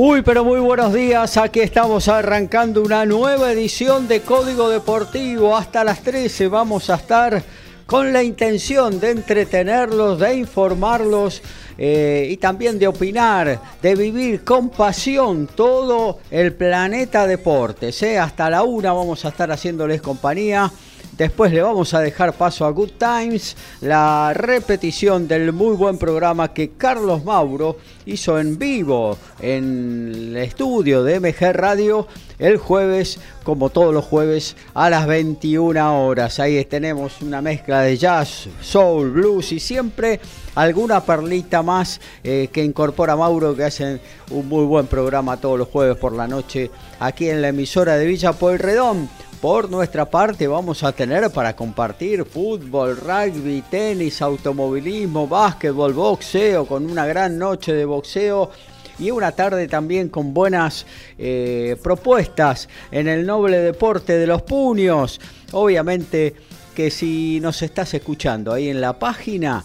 Muy pero muy buenos días, aquí estamos arrancando una nueva edición de Código Deportivo. Hasta las 13 vamos a estar con la intención de entretenerlos, de informarlos eh, y también de opinar, de vivir con pasión todo el planeta deportes. ¿eh? Hasta la una vamos a estar haciéndoles compañía. Después le vamos a dejar paso a Good Times, la repetición del muy buen programa que Carlos Mauro hizo en vivo en el estudio de MG Radio el jueves, como todos los jueves, a las 21 horas. Ahí tenemos una mezcla de jazz, soul, blues y siempre alguna perlita más eh, que incorpora Mauro, que hacen un muy buen programa todos los jueves por la noche aquí en la emisora de Villa Pueyrredón. Por nuestra parte vamos a tener para compartir fútbol, rugby, tenis, automovilismo, básquetbol, boxeo, con una gran noche de boxeo y una tarde también con buenas eh, propuestas en el noble deporte de los puños. Obviamente que si nos estás escuchando ahí en la página,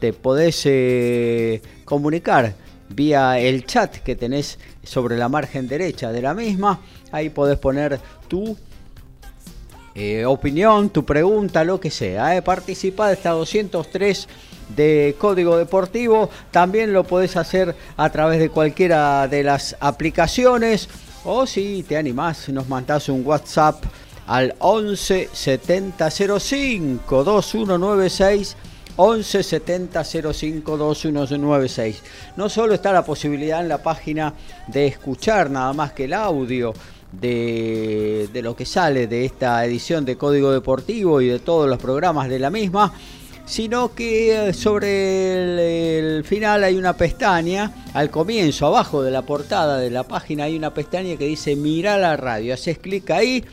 te podés eh, comunicar vía el chat que tenés sobre la margen derecha de la misma. Ahí podés poner tu eh, opinión, tu pregunta, lo que sea. Eh. Participa de esta 203 de Código Deportivo. También lo podés hacer a través de cualquiera de las aplicaciones. O si te animás, nos mandás un WhatsApp al 11 70 05 2196 11 70 05 2196. No solo está la posibilidad en la página de escuchar nada más que el audio de, lo que sale de esta edición de Código Deportivo y de todos los programas de la misma, sino que eh, sobre el, final hay una pestaña, al comienzo, abajo de la portada de la página hay una pestaña que dice Mira la radio, haces clic ahí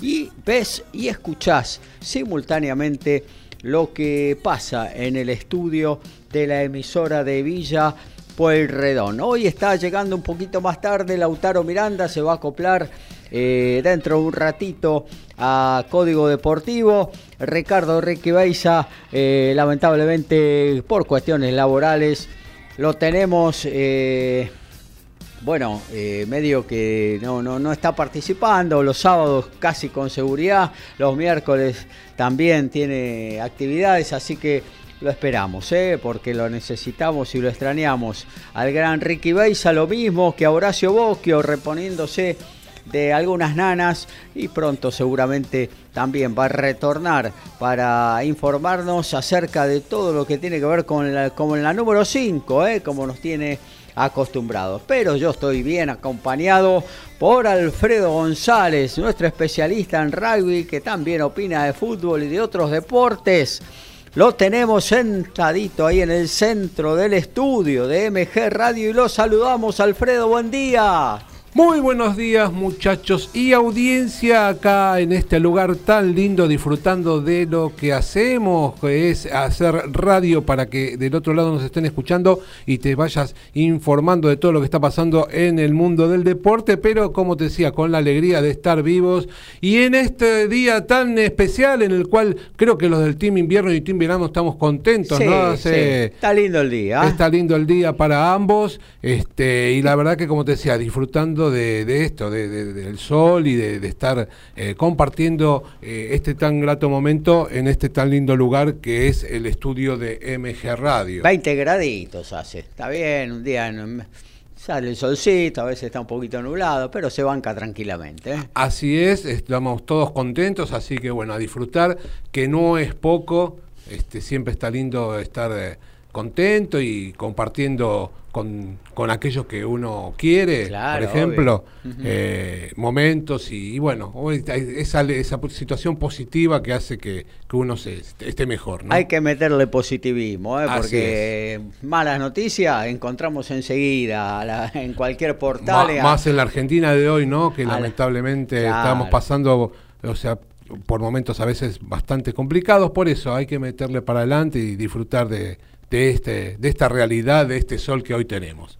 y ves y escuchás simultáneamente lo que pasa en el estudio de la emisora de Villa Pueyrredón. Hoy está llegando un poquito más tarde Lautaro Miranda, se va a acoplar eh, dentro de un ratito a Código Deportivo. Ricardo Ricky Beiza, eh, lamentablemente por cuestiones laborales, lo tenemos, eh, bueno, medio que no, no, no está participando, los sábados casi con seguridad, los miércoles también tiene actividades, así que lo esperamos, ¿eh? porque lo necesitamos y lo extrañamos. Al gran Ricky Beisa lo mismo que a Horacio Bosquio reponiéndose de algunas nanas y pronto seguramente también va a retornar para informarnos acerca de todo lo que tiene que ver con la, la número 5, ¿eh? como nos tiene acostumbrados. Pero yo estoy bien acompañado por Alfredo González, nuestro especialista en rugby que también opina de fútbol y de otros deportes. Lo tenemos sentadito ahí en el centro del estudio de MG Radio y lo saludamos. Alfredo, buen día. Muy buenos días muchachos y audiencia acá en este lugar tan lindo disfrutando de lo que hacemos, que es hacer radio para que del otro lado nos estén escuchando y te vayas informando de todo lo que está pasando en el mundo del deporte, pero como te decía, con la alegría de estar vivos y en este día tan especial en el cual creo que los del Team Invierno y Team Verano estamos contentos, ¿no? sí. Está lindo el día. Está lindo el día para ambos este, y la verdad que como te decía, disfrutando de, esto, del sol y de, estar eh, compartiendo eh, este tan grato momento en este tan lindo lugar que es el estudio de MG Radio. 20 graditos hace, está bien, un día sale el solcito, a veces está un poquito nublado, pero se banca tranquilamente. ¿eh? Así es, estamos todos contentos, así que bueno, a disfrutar, que no es poco, este, siempre está lindo estar contento y compartiendo con, con aquellos que uno quiere, por ejemplo, eh, momentos y, bueno, esa, esa situación positiva que hace que, que uno se, esté mejor. Hay que meterle positivismo, ¿eh? porque malas noticias encontramos enseguida en cualquier portal. más en la Argentina de hoy, ¿no? Que lamentablemente estamos pasando, o sea, por momentos a veces bastante complicados, por eso hay que meterle para adelante y disfrutar de, de, este, de esta realidad, de este sol que hoy tenemos.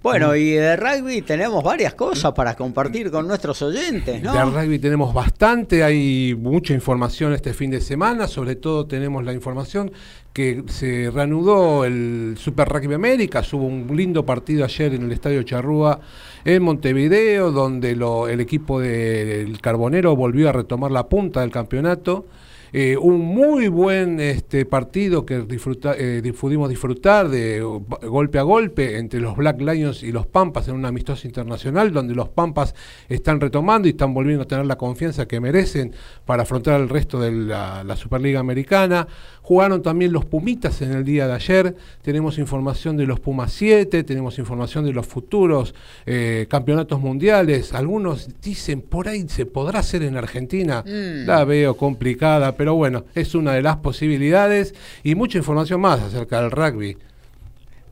Bueno, y de rugby tenemos varias cosas para compartir con nuestros oyentes, ¿no? De rugby tenemos bastante, hay mucha información este fin de semana, sobre todo tenemos la información que se reanudó el Super Rugby América, hubo un lindo partido ayer en el Estadio Charrúa en Montevideo, donde el equipo del Carbonero volvió a retomar la punta del campeonato. Eh, un muy buen este, partido que disfruta, eh, pudimos disfrutar de golpe a golpe entre los Black Lions y los Pampas en un amistoso internacional, donde los Pampas están retomando y están volviendo a tener la confianza que merecen para afrontar el resto de la Superliga Americana. Jugaron también los Pumitas en el día de ayer. Tenemos información de los Pumas 7, tenemos información de los futuros eh, campeonatos mundiales. Algunos dicen por ahí se podrá hacer en Argentina. Mm. La veo complicada, pero bueno, es una de las posibilidades y mucha información más acerca del rugby.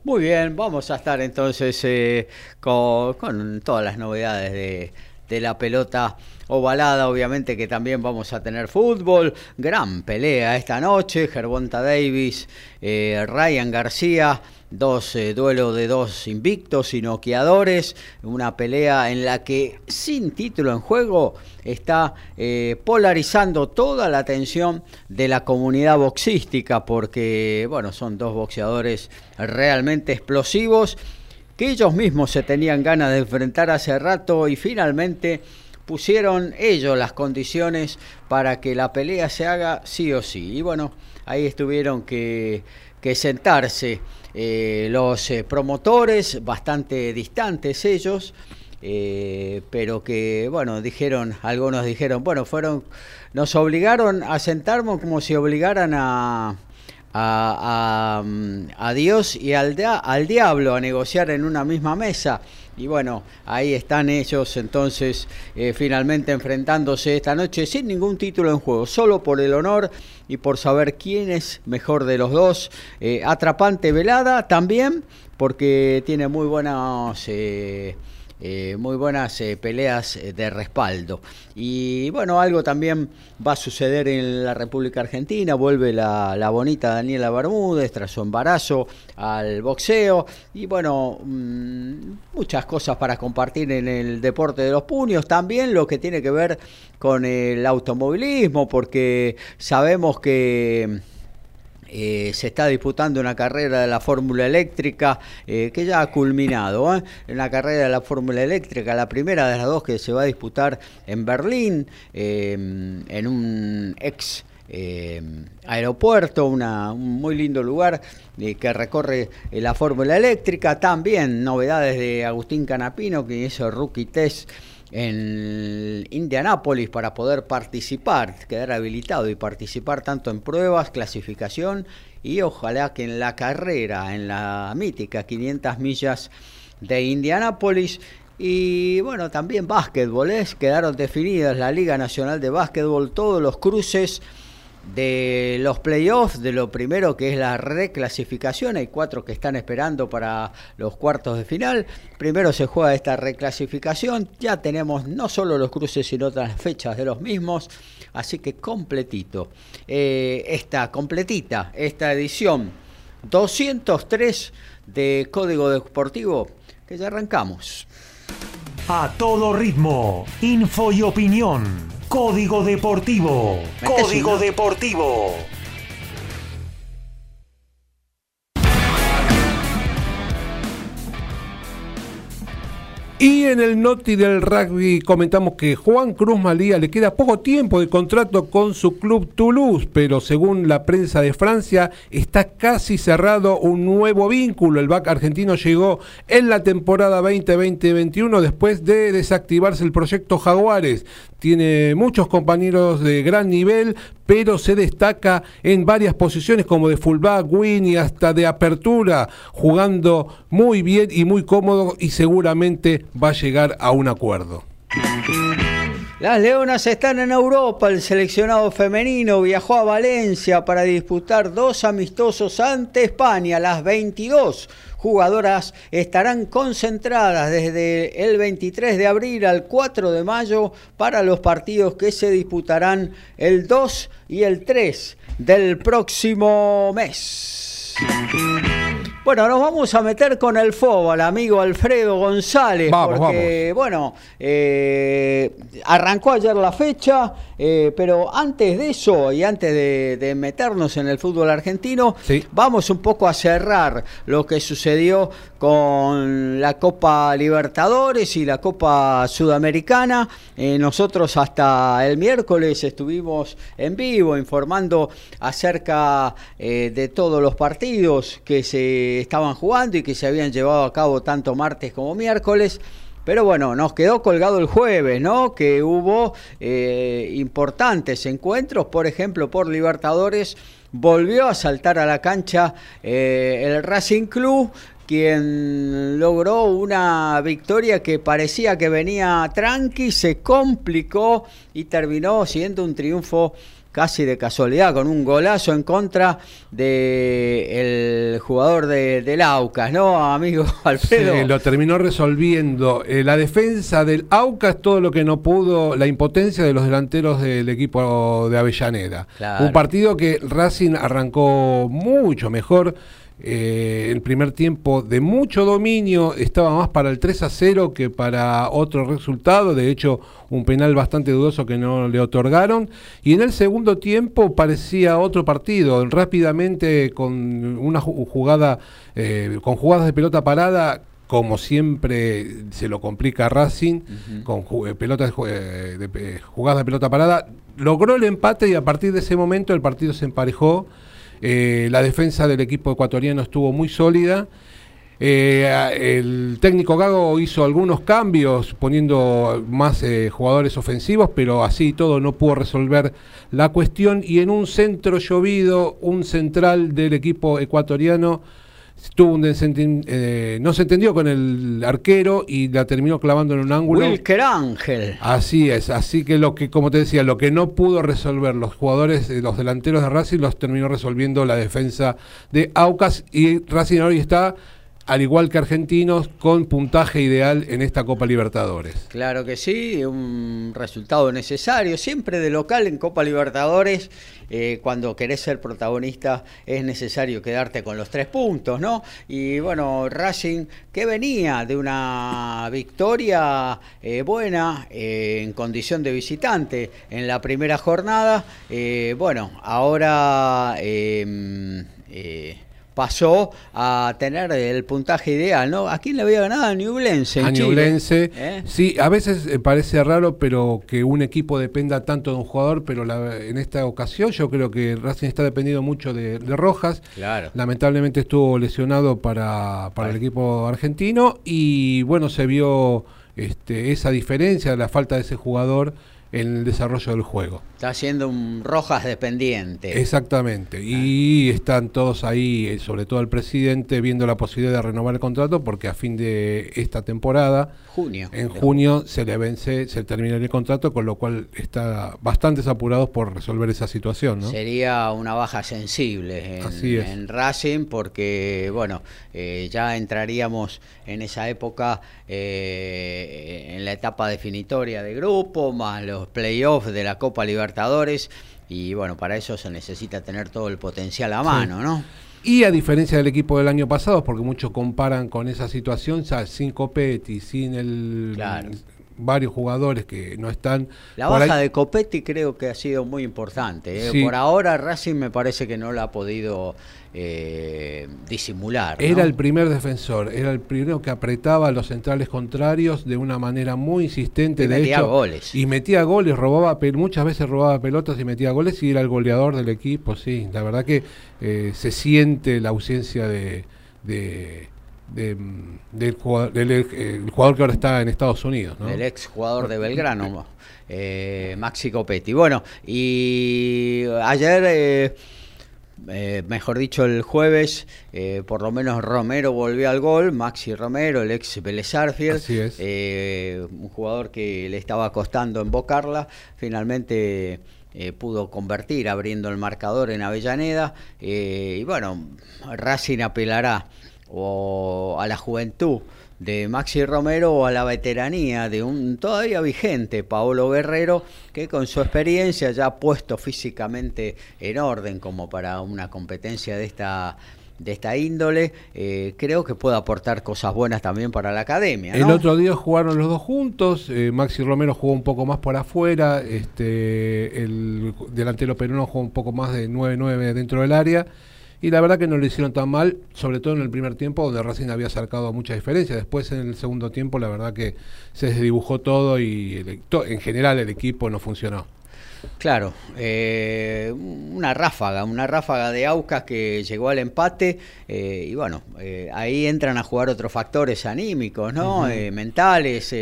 Muy bien, vamos a estar entonces eh, con, todas las novedades de, de la pelota ovalada, obviamente que también vamos a tener fútbol. Gran pelea esta noche, Gervonta Davis, eh, Ryan García. Dos eh, duelos de dos invictos y noqueadores, una pelea en la que sin título en juego está eh, polarizando toda la atención de la comunidad boxística porque bueno, son dos boxeadores realmente explosivos que ellos mismos se tenían ganas de enfrentar hace rato y finalmente pusieron ellos las condiciones para que la pelea se haga sí o sí. Y bueno, ahí estuvieron que, sentarse eh, los eh, promotores, bastante distantes ellos, eh, pero que, bueno, dijeron, algunos dijeron, bueno, fueron, nos obligaron a sentarnos como si obligaran a, a, a, Dios y al, diablo a negociar en una misma mesa. Y bueno, ahí están ellos entonces eh, finalmente enfrentándose esta noche sin ningún título en juego, solo por el honor y por saber quién es mejor de los dos. Eh, atrapante velada también, porque tiene muy buenas... Eh, eh, muy buenas eh, peleas eh, de respaldo. Y bueno, algo también va a suceder en la República Argentina, vuelve la, bonita Daniela Bermúdez tras su embarazo al boxeo. Y bueno, mm, muchas cosas para compartir en el deporte de los puños, también lo que tiene que ver con el automovilismo, porque sabemos que eh, se está disputando una carrera de la Fórmula Eléctrica eh, que ya ha culminado. ¿eh? la carrera de la Fórmula Eléctrica, la primera de las dos que se va a disputar en Berlín, en un ex aeropuerto, una, un muy lindo lugar que recorre la Fórmula Eléctrica. También novedades de Agustín Canapino, que hizo rookie test en Indianápolis para poder participar, quedar habilitado y participar tanto en pruebas, clasificación y ojalá que en la carrera, en la mítica 500 millas de Indianápolis. Y bueno, también básquetbol, ¿eh? quedaron definidas la Liga Nacional de Básquetbol, todos los cruces de los playoffs, de lo primero que es la reclasificación. Hay cuatro que están esperando para los cuartos de final. Primero se juega esta reclasificación. Ya tenemos no solo los cruces, sino otras fechas de los mismos. Así que completito. Eh, esta completita, esta edición 203 de Código Deportivo, que ya arrancamos. A todo ritmo, info y opinión. Código Deportivo. Código Deportivo. Y en el Noti del rugby comentamos que Juan Cruz Malía le queda poco tiempo de contrato con su club Toulouse, pero según la prensa de Francia está casi cerrado un nuevo vínculo. El back argentino llegó en la temporada 2020-21 después de desactivarse el proyecto Jaguares. Tiene muchos compañeros de gran nivel, pero se destaca en varias posiciones como de fullback, win y hasta de apertura, jugando muy bien y muy cómodo y seguramente va a llegar a un acuerdo. Las Leonas están en Europa. El seleccionado femenino viajó a Valencia para disputar dos amistosos ante España. Las 22 jugadoras estarán concentradas desde el 23 de abril al 4 de mayo para los partidos que se disputarán el 2 y el 3 del próximo mes. Bueno, nos vamos a meter con el fútbol, amigo Alfredo González, porque, bueno, eh, arrancó ayer la fecha, eh, pero antes de eso y antes de, meternos en el fútbol argentino, vamos un poco a cerrar lo que sucedió con la Copa Libertadores y la Copa Sudamericana. Eh, nosotros hasta el miércoles estuvimos en vivo informando acerca de todos los partidos que se estaban jugando y que se habían llevado a cabo tanto martes como miércoles. Pero bueno, nos quedó colgado el jueves, ¿no? Que hubo eh, importantes encuentros, por ejemplo, por Libertadores, volvió a saltar a la cancha eh, el Racing Club, quien logró una victoria que parecía que venía tranqui, se complicó y terminó siendo un triunfo casi de casualidad, con un golazo en contra del el jugador de, del Aucas, ¿no, amigo Alfredo? Sí, lo terminó resolviendo. Eh, la defensa del Aucas, todo lo que no pudo, la impotencia de los delanteros del equipo de Avellaneda. Un partido que Racing arrancó mucho mejor eh, el primer tiempo de mucho dominio estaba más para el 3 a 0 que para otro resultado, de hecho un penal bastante dudoso que no le otorgaron, y en el segundo tiempo parecía otro partido, rápidamente con una jugada, eh, con jugadas de pelota parada como siempre se lo complica Racing, con eh, pelotas, de, jugadas de pelota parada, logró el empate y a partir de ese momento el partido se emparejó eh, la defensa del equipo ecuatoriano estuvo muy sólida. Eh, el técnico Gago hizo algunos cambios poniendo más eh, jugadores ofensivos, pero así todo no pudo resolver la cuestión. Y en un centro llovido, un central del equipo ecuatoriano tuvo un eh, no se entendió con el arquero y la terminó clavando en un ángulo. Wilker Ángel. Así es, así que lo que, como te decía, lo que no pudo resolver los jugadores, eh, los delanteros de Racing, los terminó resolviendo la defensa de Aucas y Racing hoy está al igual que argentinos, con puntaje ideal en esta Copa Libertadores. Claro que sí, un resultado necesario. Siempre de local en Copa Libertadores, eh, cuando querés ser protagonista, es necesario quedarte con los tres puntos, ¿no? Y bueno, Racing, que venía de una victoria eh, buena eh, en condición de visitante en la primera jornada, bueno, ahora pasó a tener el puntaje ideal, ¿no? ¿A quién le había ganado? A Newblense. A Newblense. ¿Eh? Sí, a veces eh, parece raro, pero que un equipo dependa tanto de un jugador, pero en esta ocasión yo creo que Racing está dependiendo mucho de, Rojas. Claro. Lamentablemente estuvo lesionado para, para el equipo argentino y bueno, se vio este, esa diferencia, la falta de ese jugador en el desarrollo del juego. Está haciendo un Rojas dependiente. Exactamente. Y están todos ahí, eh, sobre todo el presidente, viendo la posibilidad de renovar el contrato porque a fin de esta temporada, junio, en junio se le vence, se termina el contrato, con lo cual está bastante apurados por resolver esa situación. Sería una baja sensible en, Racing porque, bueno, eh, ya entraríamos en esa época eh, en la etapa definitoria de grupo, más los playoffs de la Copa Libertadores, y bueno, para eso se necesita tener todo el potencial a mano, ¿no? Y a diferencia del equipo del año pasado, porque muchos comparan con esa situación, ya sin Copetti, sin el varios jugadores que no están. La baja de Copetti creo que ha sido muy importante. ¿eh? Por ahora Racing me parece que no la ha podido eh, disimular. Era el primer defensor, era el primero que apretaba a los centrales contrarios de una manera muy insistente. Y de metía goles. Y metía goles, robaba muchas veces robaba pelotas y metía goles y era el goleador del equipo. Sí, la verdad que eh, se siente la ausencia de del, jugador, del jugador que ahora está en Estados Unidos. ¿no? El ex jugador de Belgrano, eh, Maxi Copetti. Bueno, y ayer... Eh, eh, mejor dicho, el jueves, eh, por lo menos Romero volvió al gol, Maxi Romero, el ex Vélez eh, un jugador que le estaba costando invocarla, finalmente pudo convertir abriendo el marcador en Avellaneda, y bueno, Racing apelará o a la juventud de Maxi Romero o a la veteranía de un todavía vigente Paolo Guerrero que con su experiencia ya ha puesto físicamente en orden como para una competencia de esta de esta índole, eh, creo que puede aportar cosas buenas también para la academia. El otro día jugaron los dos juntos, eh, Maxi Romero jugó un poco más por afuera, este, el delantero peruano jugó un poco más de 9-9 dentro del área y la verdad que no lo hicieron tan mal, sobre todo en el primer tiempo donde Racing había sacado mucha diferencia. Después en el segundo tiempo la verdad que se desdibujó todo y en general el equipo no funcionó. Claro, eh, una ráfaga, una ráfaga de Aucas que llegó al empate eh, y bueno, eh, ahí entran a jugar otros factores anímicos, ¿no? mentales,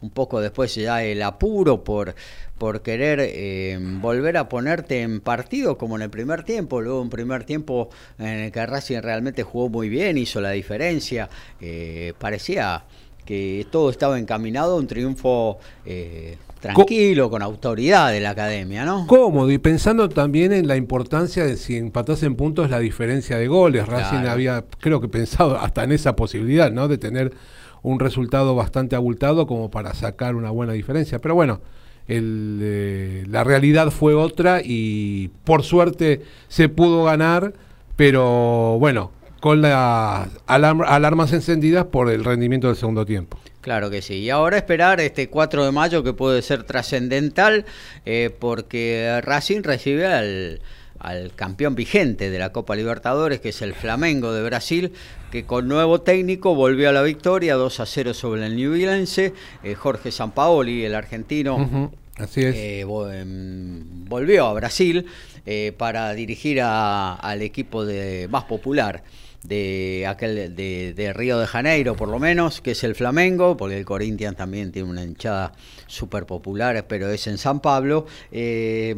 un poco después ya el apuro por por querer volver a ponerte en partido como en el primer tiempo, luego un primer tiempo en el que Racing realmente jugó muy bien, hizo la diferencia, parecía que todo estaba encaminado a un triunfo tranquilo, con autoridad de la academia, ¿no? Cómodo y pensando también en la importancia de si empatas en puntos la diferencia de goles. Racing había, creo que pensado hasta en esa posibilidad, ¿no? De tener un resultado bastante abultado como para sacar una buena diferencia. Pero bueno, el, eh, la realidad fue otra y por suerte se pudo ganar, pero bueno, con las alarmas encendidas por el rendimiento del segundo tiempo. Claro que sí. Y ahora esperar este 4 de mayo que puede ser trascendental eh, porque Racing recibe al, campeón vigente de la Copa Libertadores, que es el Flamengo de Brasil, que con nuevo técnico volvió a la victoria 2 a 0 sobre el New eh, Jorge Sampaoli, el argentino. Así es. Eh, em, volvió a Brasil eh, para dirigir al equipo de, más popular de aquel de, Río de Janeiro por lo menos, que es el Flamengo, porque el Corinthians también tiene una hinchada súper popular, pero es en San Pablo. Eh,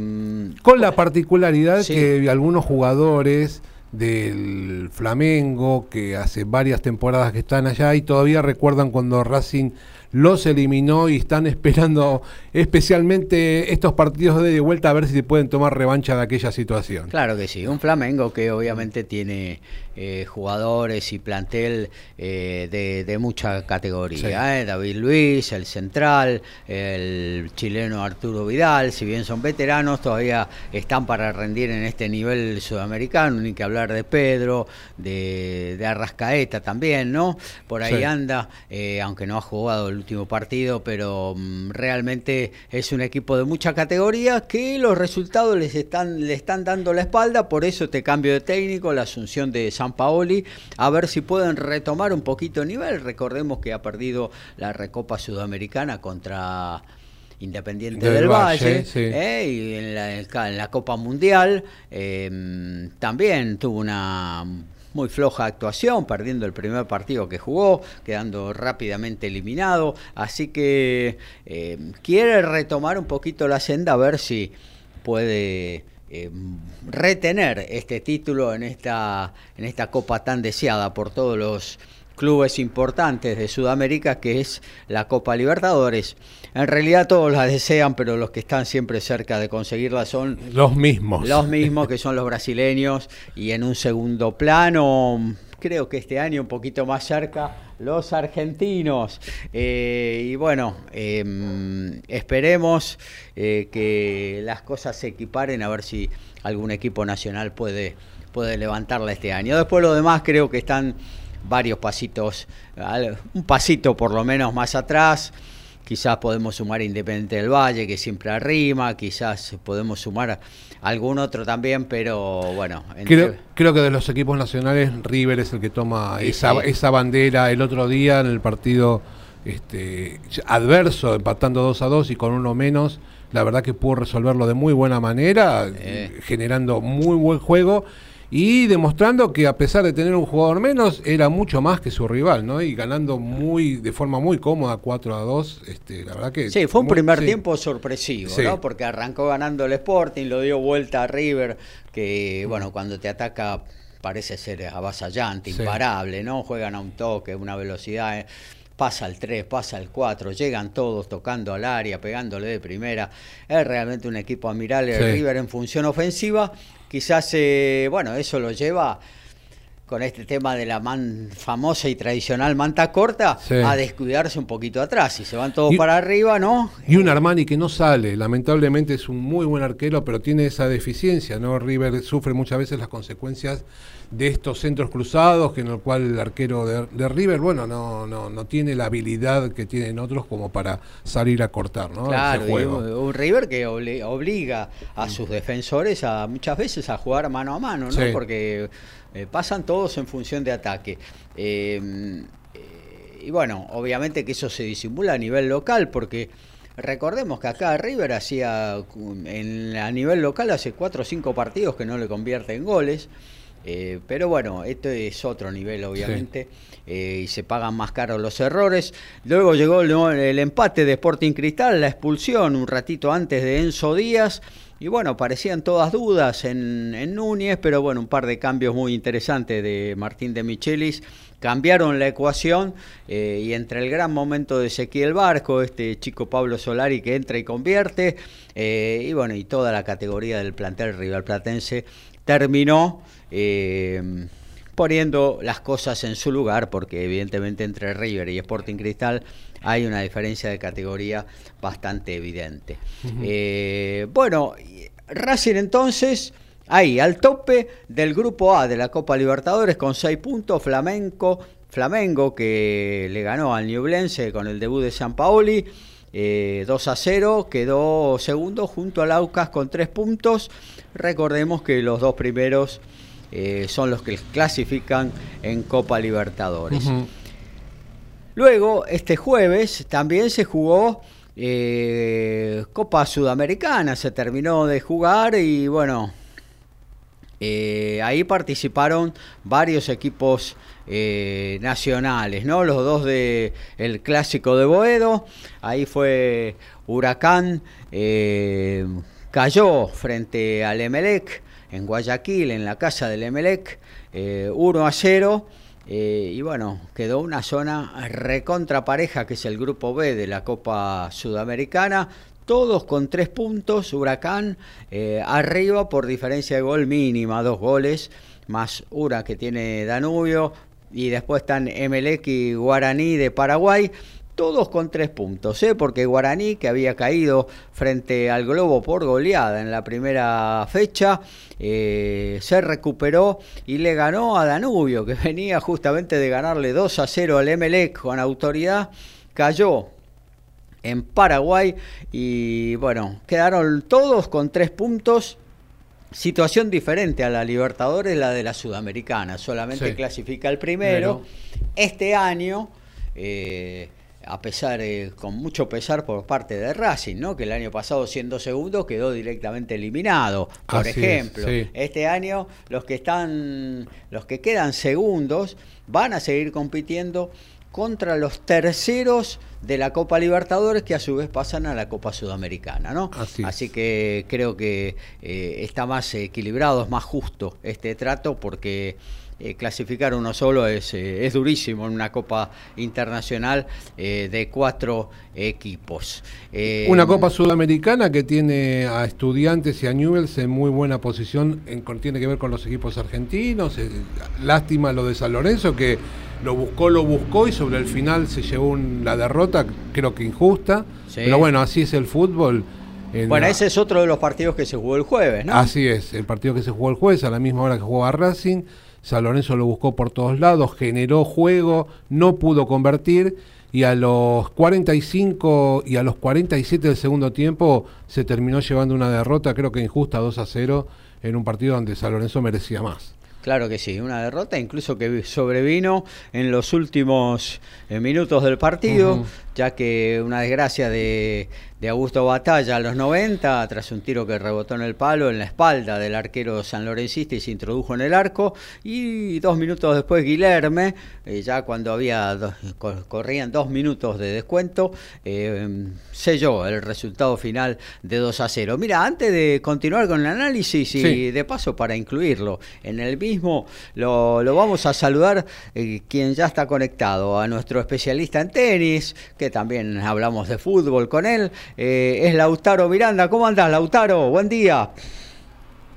Con la particularidad que algunos jugadores del Flamengo, que hace varias temporadas que están allá y todavía recuerdan cuando Racing los eliminó y están esperando especialmente estos partidos de vuelta a ver si se pueden tomar revancha de aquella situación. Claro que sí, un Flamengo que obviamente tiene eh, jugadores y plantel eh, de, mucha categoría. Eh, David Luis, el central, el chileno Arturo Vidal, si bien son veteranos, todavía están para rendir en este nivel sudamericano, ni que hablar de Pedro, de, Arrascaeta también, ¿no? Por ahí anda, aunque no ha jugado el último partido, pero mm, realmente es un equipo de mucha categoría que los resultados les están, le están dando la espalda, por eso este cambio de técnico, la asunción de San Paoli, a ver si pueden retomar un poquito el nivel. Recordemos que ha perdido la Recopa Sudamericana contra Independiente del, Valle, eh, y en la, en la, Copa Mundial eh, también tuvo una muy floja actuación, perdiendo el primer partido que jugó, quedando rápidamente eliminado. Así que eh, quiere retomar un poquito la senda a ver si puede eh, retener este título en esta, en esta copa tan deseada por todos los clubes importantes de Sudamérica, que es la Copa Libertadores. En realidad todos la desean, pero los que están siempre cerca de conseguirla son los mismos. Los mismos, que son los brasileños, y en un segundo plano, creo que este año un poquito más cerca, los argentinos. Eh, y bueno, em, esperemos eh, que las cosas se equiparen, a ver si algún equipo nacional puede, puede levantarla este año. Después lo demás creo que están varios pasitos, un pasito por lo menos más atrás. Quizás podemos sumar Independiente del Valle, que siempre arrima, quizás podemos sumar algún otro también, pero bueno. Creo, creo, que de los equipos nacionales, River es el que toma esa, esa bandera el otro día en el partido este, adverso, empatando 2 a 2 y con uno menos. La verdad que pudo resolverlo de muy buena manera, generando muy buen juego y demostrando que a pesar de tener un jugador menos, era mucho más que su rival, ¿no? Y ganando muy de forma muy cómoda 4 a 2, este, la verdad que... Sí, fue un muy- primer sí. tiempo sorpresivo, Sí. ¿no? Porque arrancó ganando el Sporting, lo dio vuelta a River, que, bueno, cuando te ataca parece ser avasallante, Sí. imparable, ¿no? Juegan a un toque, una velocidad... eh, Pasa el 3, pasa el 4, llegan todos tocando al área, pegándole de primera. Es realmente un equipo admirable Sí. River en función ofensiva. Quizás, eh, bueno, eso lo lleva con este tema de la man famosa y tradicional manta corta Sí. a descuidarse un poquito atrás. Y se van todos Y- para arriba, ¿no? Y un Armani que no sale, lamentablemente es un muy buen arquero, pero tiene esa deficiencia, ¿no? River sufre muchas veces las consecuencias de estos centros cruzados, que en el cual el arquero de, de River, bueno, no, no, no tiene la habilidad que tienen otros como para salir a cortar, ¿no? Claro, Ese y juego. un, un River que obli- obliga a sus defensores a muchas veces a jugar mano a mano, ¿no? Sí. Porque eh, pasan todos en función de ataque. Eh, eh, y bueno, obviamente que eso se disimula a nivel local, porque recordemos que acá River hacía, en, a nivel local, hace cuatro o cinco partidos que no le convierte en goles. Eh, pero bueno, esto es otro nivel, obviamente, eh, y se pagan más caros los errores. Luego llegó el, el empate de Sporting Cristal, la expulsión un ratito antes de Enzo Díaz. Y bueno, parecían todas dudas en, en Núñez, pero bueno, un par de cambios muy interesantes de Martín de Michelis. Cambiaron la ecuación eh, y entre el gran momento de Ezequiel Barco, este chico Pablo Solari que entra y convierte, eh, y bueno, y toda la categoría del plantel rival platense terminó eh, poniendo las cosas en su lugar, porque evidentemente entre River y Sporting Cristal hay una diferencia de categoría bastante evidente. Eh, bueno, Racing entonces, ahí al tope del grupo A de la Copa Libertadores con 6 puntos, Flamenco, Flamengo que le ganó al Ñublense con el debut de San Paoli. Eh, 2 a 0, quedó segundo junto al Aucas con 3 puntos. Recordemos que los dos primeros eh, son los que clasifican en Copa Libertadores. Ujú. Luego, este jueves también se jugó eh, Copa Sudamericana, se terminó de jugar y bueno, eh, ahí participaron varios equipos eh, nacionales, ¿no? Los dos de el clásico de Boedo, ahí fue Huracán, cayó frente al Emelec en Guayaquil, en la casa del Emelec, eh, 1 a 0. Eh, y bueno, quedó una zona recontra pareja, que es el grupo B de la Copa Sudamericana. Todos con tres puntos, Huracán eh, arriba por diferencia de gol mínima, dos goles, más Ura que tiene Danubio, y después están Emelec y Guaraní de Paraguay, todos con tres puntos, ¿eh? porque Guaraní, que había caído frente al Globo por goleada en la primera fecha, eh, se recuperó y le ganó a Danubio, que venía justamente de ganarle 2 a 0 al Emelec con autoridad, cayó en Paraguay y bueno, quedaron todos con tres puntos. Situación diferente a la Libertadores, la de la Sudamericana, solamente Sí. clasifica el primero. Pero- Este año, eh, a pesar, eh, con mucho pesar por parte de Racing, ¿no? que el año pasado siendo segundo quedó directamente eliminado, por Así es, ejemplo. sí. Este año los que están, los que quedan segundos van a seguir compitiendo contra los terceros de la Copa Libertadores que a su vez pasan a la Copa Sudamericana, ¿no? Así que creo que eh, está más equilibrado, es más justo este trato porque eh, clasificar uno solo es, eh, es durísimo en una Copa Internacional eh, de cuatro equipos. Una Copa Sudamericana que tiene a Estudiantes y a Newells en muy buena posición, en, tiene que ver con los equipos argentinos. lástima lo de San Lorenzo que lo buscó, lo buscó y sobre el final se llevó un- la derrota, creo que injusta. Sí. Pero bueno, así es el fútbol. En Bueno, la- ese es otro de los partidos que se jugó el jueves, ¿no? Así es, el partido que se jugó el jueves, a la misma hora que jugaba Racing, San Lorenzo lo buscó por todos lados, generó juego, no pudo convertir y a los 45 y a los 47 del segundo tiempo se terminó llevando una derrota, creo que injusta, 2 a 0, en un partido donde San Lorenzo merecía más. Claro que sí, una derrota incluso que sobrevino en los últimos eh, minutos del partido, ya que una desgracia de, de Augusto Batalla a los 90, tras un tiro que rebotó en el palo, en la espalda del arquero San Lorencista y se introdujo en el arco. Y dos minutos después, Guilherme, eh, ya cuando había corrían dos minutos de descuento, eh, selló el resultado final de 2 a 0. Mira, antes de continuar con el análisis y de paso para incluirlo en el mismo, lo, vamos a saludar eh, quien ya está conectado, a nuestro especialista en tenis, que también hablamos de fútbol con él. Eh, es Lautaro Miranda. ¿Cómo andás, Lautaro? Buen día.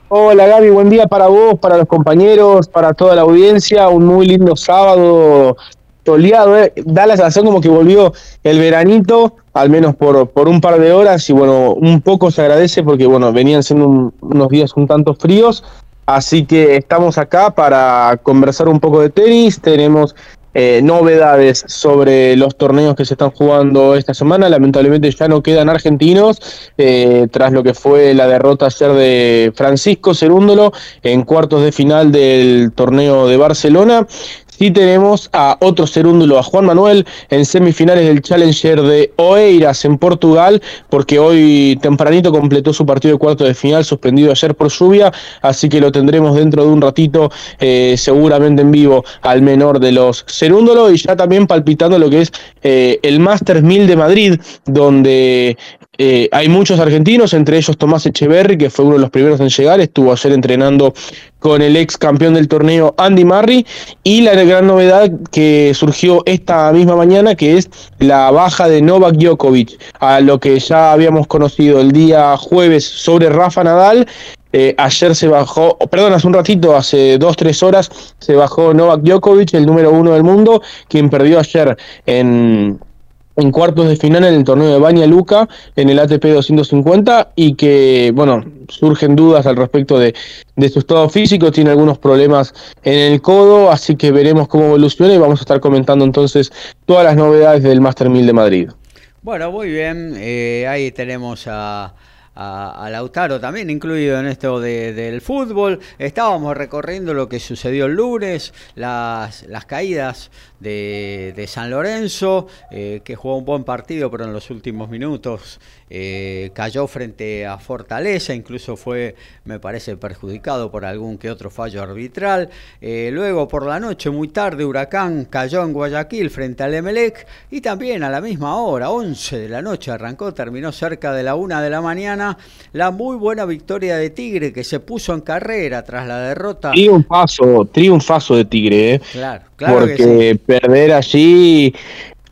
Hola Gaby, buen día para vos, para los compañeros, para toda la audiencia. Un muy lindo sábado toleado. Eh. Da la sensación como que volvió el veranito, al menos por, por un par de horas. Y bueno, un poco se agradece porque bueno, venían siendo unos días un tanto fríos. Así que estamos acá para conversar un poco de tenis. Tenemos eh, novedades sobre los torneos que se están jugando esta semana. Lamentablemente ya no quedan argentinos eh, tras lo que fue la derrota ayer de Francisco Cerúndolo en cuartos de final del torneo de Barcelona. Y tenemos a otro serúndulo, a Juan Manuel, en semifinales del Challenger de Oeiras en Portugal, porque hoy tempranito completó su partido de cuarto de final, suspendido ayer por lluvia, así que lo tendremos dentro de un ratito, eh, seguramente en vivo, al menor de los serúndulos, y ya también palpitando lo que es eh, el Masters 1000 de Madrid, donde eh, hay muchos argentinos, entre ellos Tomás Echeverri, que fue uno de los primeros en llegar, estuvo ayer entrenando con el ex campeón del torneo Andy Murray y la gran novedad que surgió esta misma mañana que es la baja de Novak Djokovic. A lo que ya habíamos conocido el día jueves sobre Rafa Nadal eh, ayer se bajó, perdón, hace un ratito, hace dos, tres horas, se bajó Novak Djokovic, el número uno del mundo, quien perdió ayer en, en cuartos de final en el torneo de Baña Luca en el ATP 250 y que, bueno, surgen dudas al respecto de, de, su estado físico, tiene algunos problemas en el codo, así que veremos cómo evoluciona y vamos a estar comentando entonces todas las novedades del Master 1000 de Madrid. Bueno, muy bien, eh, ahí tenemos a a, Lautaro también incluido en esto del fútbol. Estábamos recorriendo lo que sucedió el lunes, las, las caídas de, San Lorenzo, eh, que jugó un buen partido, pero en los últimos minutos eh, cayó frente a Fortaleza, incluso fue, me parece, perjudicado por algún que otro fallo arbitral. Eh, luego, por la noche, muy tarde, Huracán cayó en Guayaquil frente al Emelec y también a la misma hora, 11 de la noche, arrancó, terminó cerca de la 1 de la mañana, la muy buena victoria de Tigre que se puso en carrera tras la derrota. Triunfazo, triunfazo de Tigre, ¿eh? Claro, claro. Porque perder allí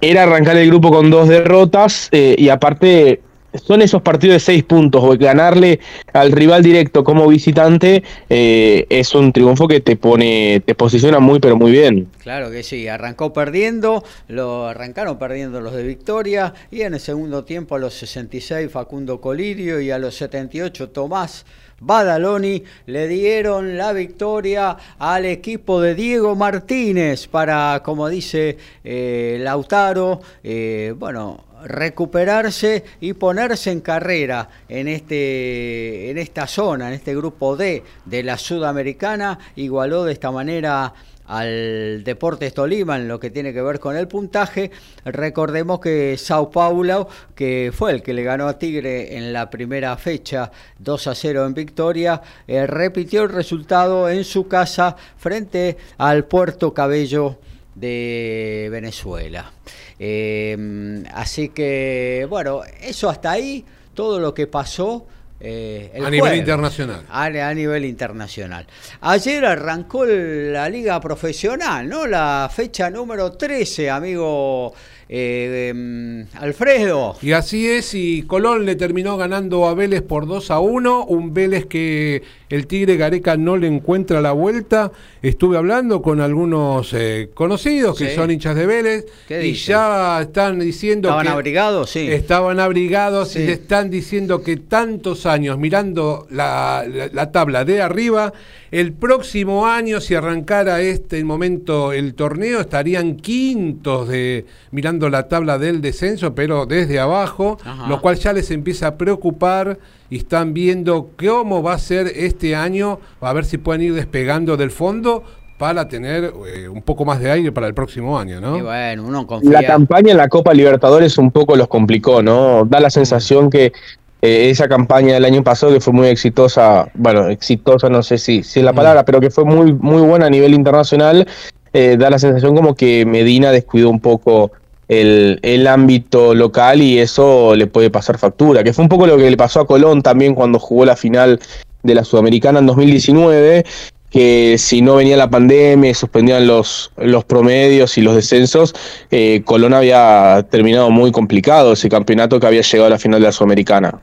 era arrancar el grupo con dos derrotas y aparte son esos partidos de seis puntos, o ganarle al rival directo como visitante eh, es un triunfo que te pone, te posiciona muy pero muy bien. Claro que sí, arrancó perdiendo, lo arrancaron perdiendo los de Victoria y en el segundo tiempo a los 66 Facundo Colirio y a los 78 Tomás Badaloni le dieron la victoria al equipo de Diego Martínez para, como dice eh, Lautaro, eh, bueno, recuperarse y ponerse en carrera en, este, en esta zona, en este grupo D de la Sudamericana, igualó de esta manera al Deportes Tolima en lo que tiene que ver con el puntaje. Recordemos que Sao Paulo, que fue el que le ganó a Tigre en la primera fecha 2 a 0 en victoria, eh, repitió el resultado en su casa frente al Puerto Cabello de Venezuela. Em, así que, bueno, eso hasta ahí, todo lo que pasó. Eh, a nivel internacional. A, nivel internacional. Ayer arrancó la liga profesional, ¿no? La fecha número 13, amigo eh, em, Alfredo. Y así es, y Colón le terminó ganando a Vélez por 2 a 1, un Vélez que el Tigre Gareca no le encuentra la vuelta. Estuve hablando con algunos eh, conocidos que son hinchas de Vélez y ya están diciendo ¿Estaban abrigados? Sí. Estaban abrigados y le están diciendo que tantos años mirando la, la tabla de arriba, el próximo año, si arrancara este momento el torneo, estarían quintos de mirando la tabla del descenso, pero desde abajo, lo cual ya les empieza a preocupar y están viendo cómo va a ser este año, a ver si pueden ir despegando del fondo para tener eh, un poco más de aire para el próximo año, ¿no? bueno, uno confía. La campaña en la Copa Libertadores un poco los complicó, ¿no? Da la sensación que eh, esa campaña del año pasado que fue muy exitosa, bueno, exitosa no sé si, si es la mm. palabra, pero que fue muy, muy buena a nivel internacional, eh, da la sensación como que Medina descuidó un poco el, el, ámbito local y eso le puede pasar factura, que fue un poco lo que le pasó a Colón también cuando jugó la final de la Sudamericana en 2019, que si no venía la pandemia y suspendían los, los promedios y los descensos, eh, Colón había terminado muy complicado ese campeonato que había llegado a la final de la Sudamericana.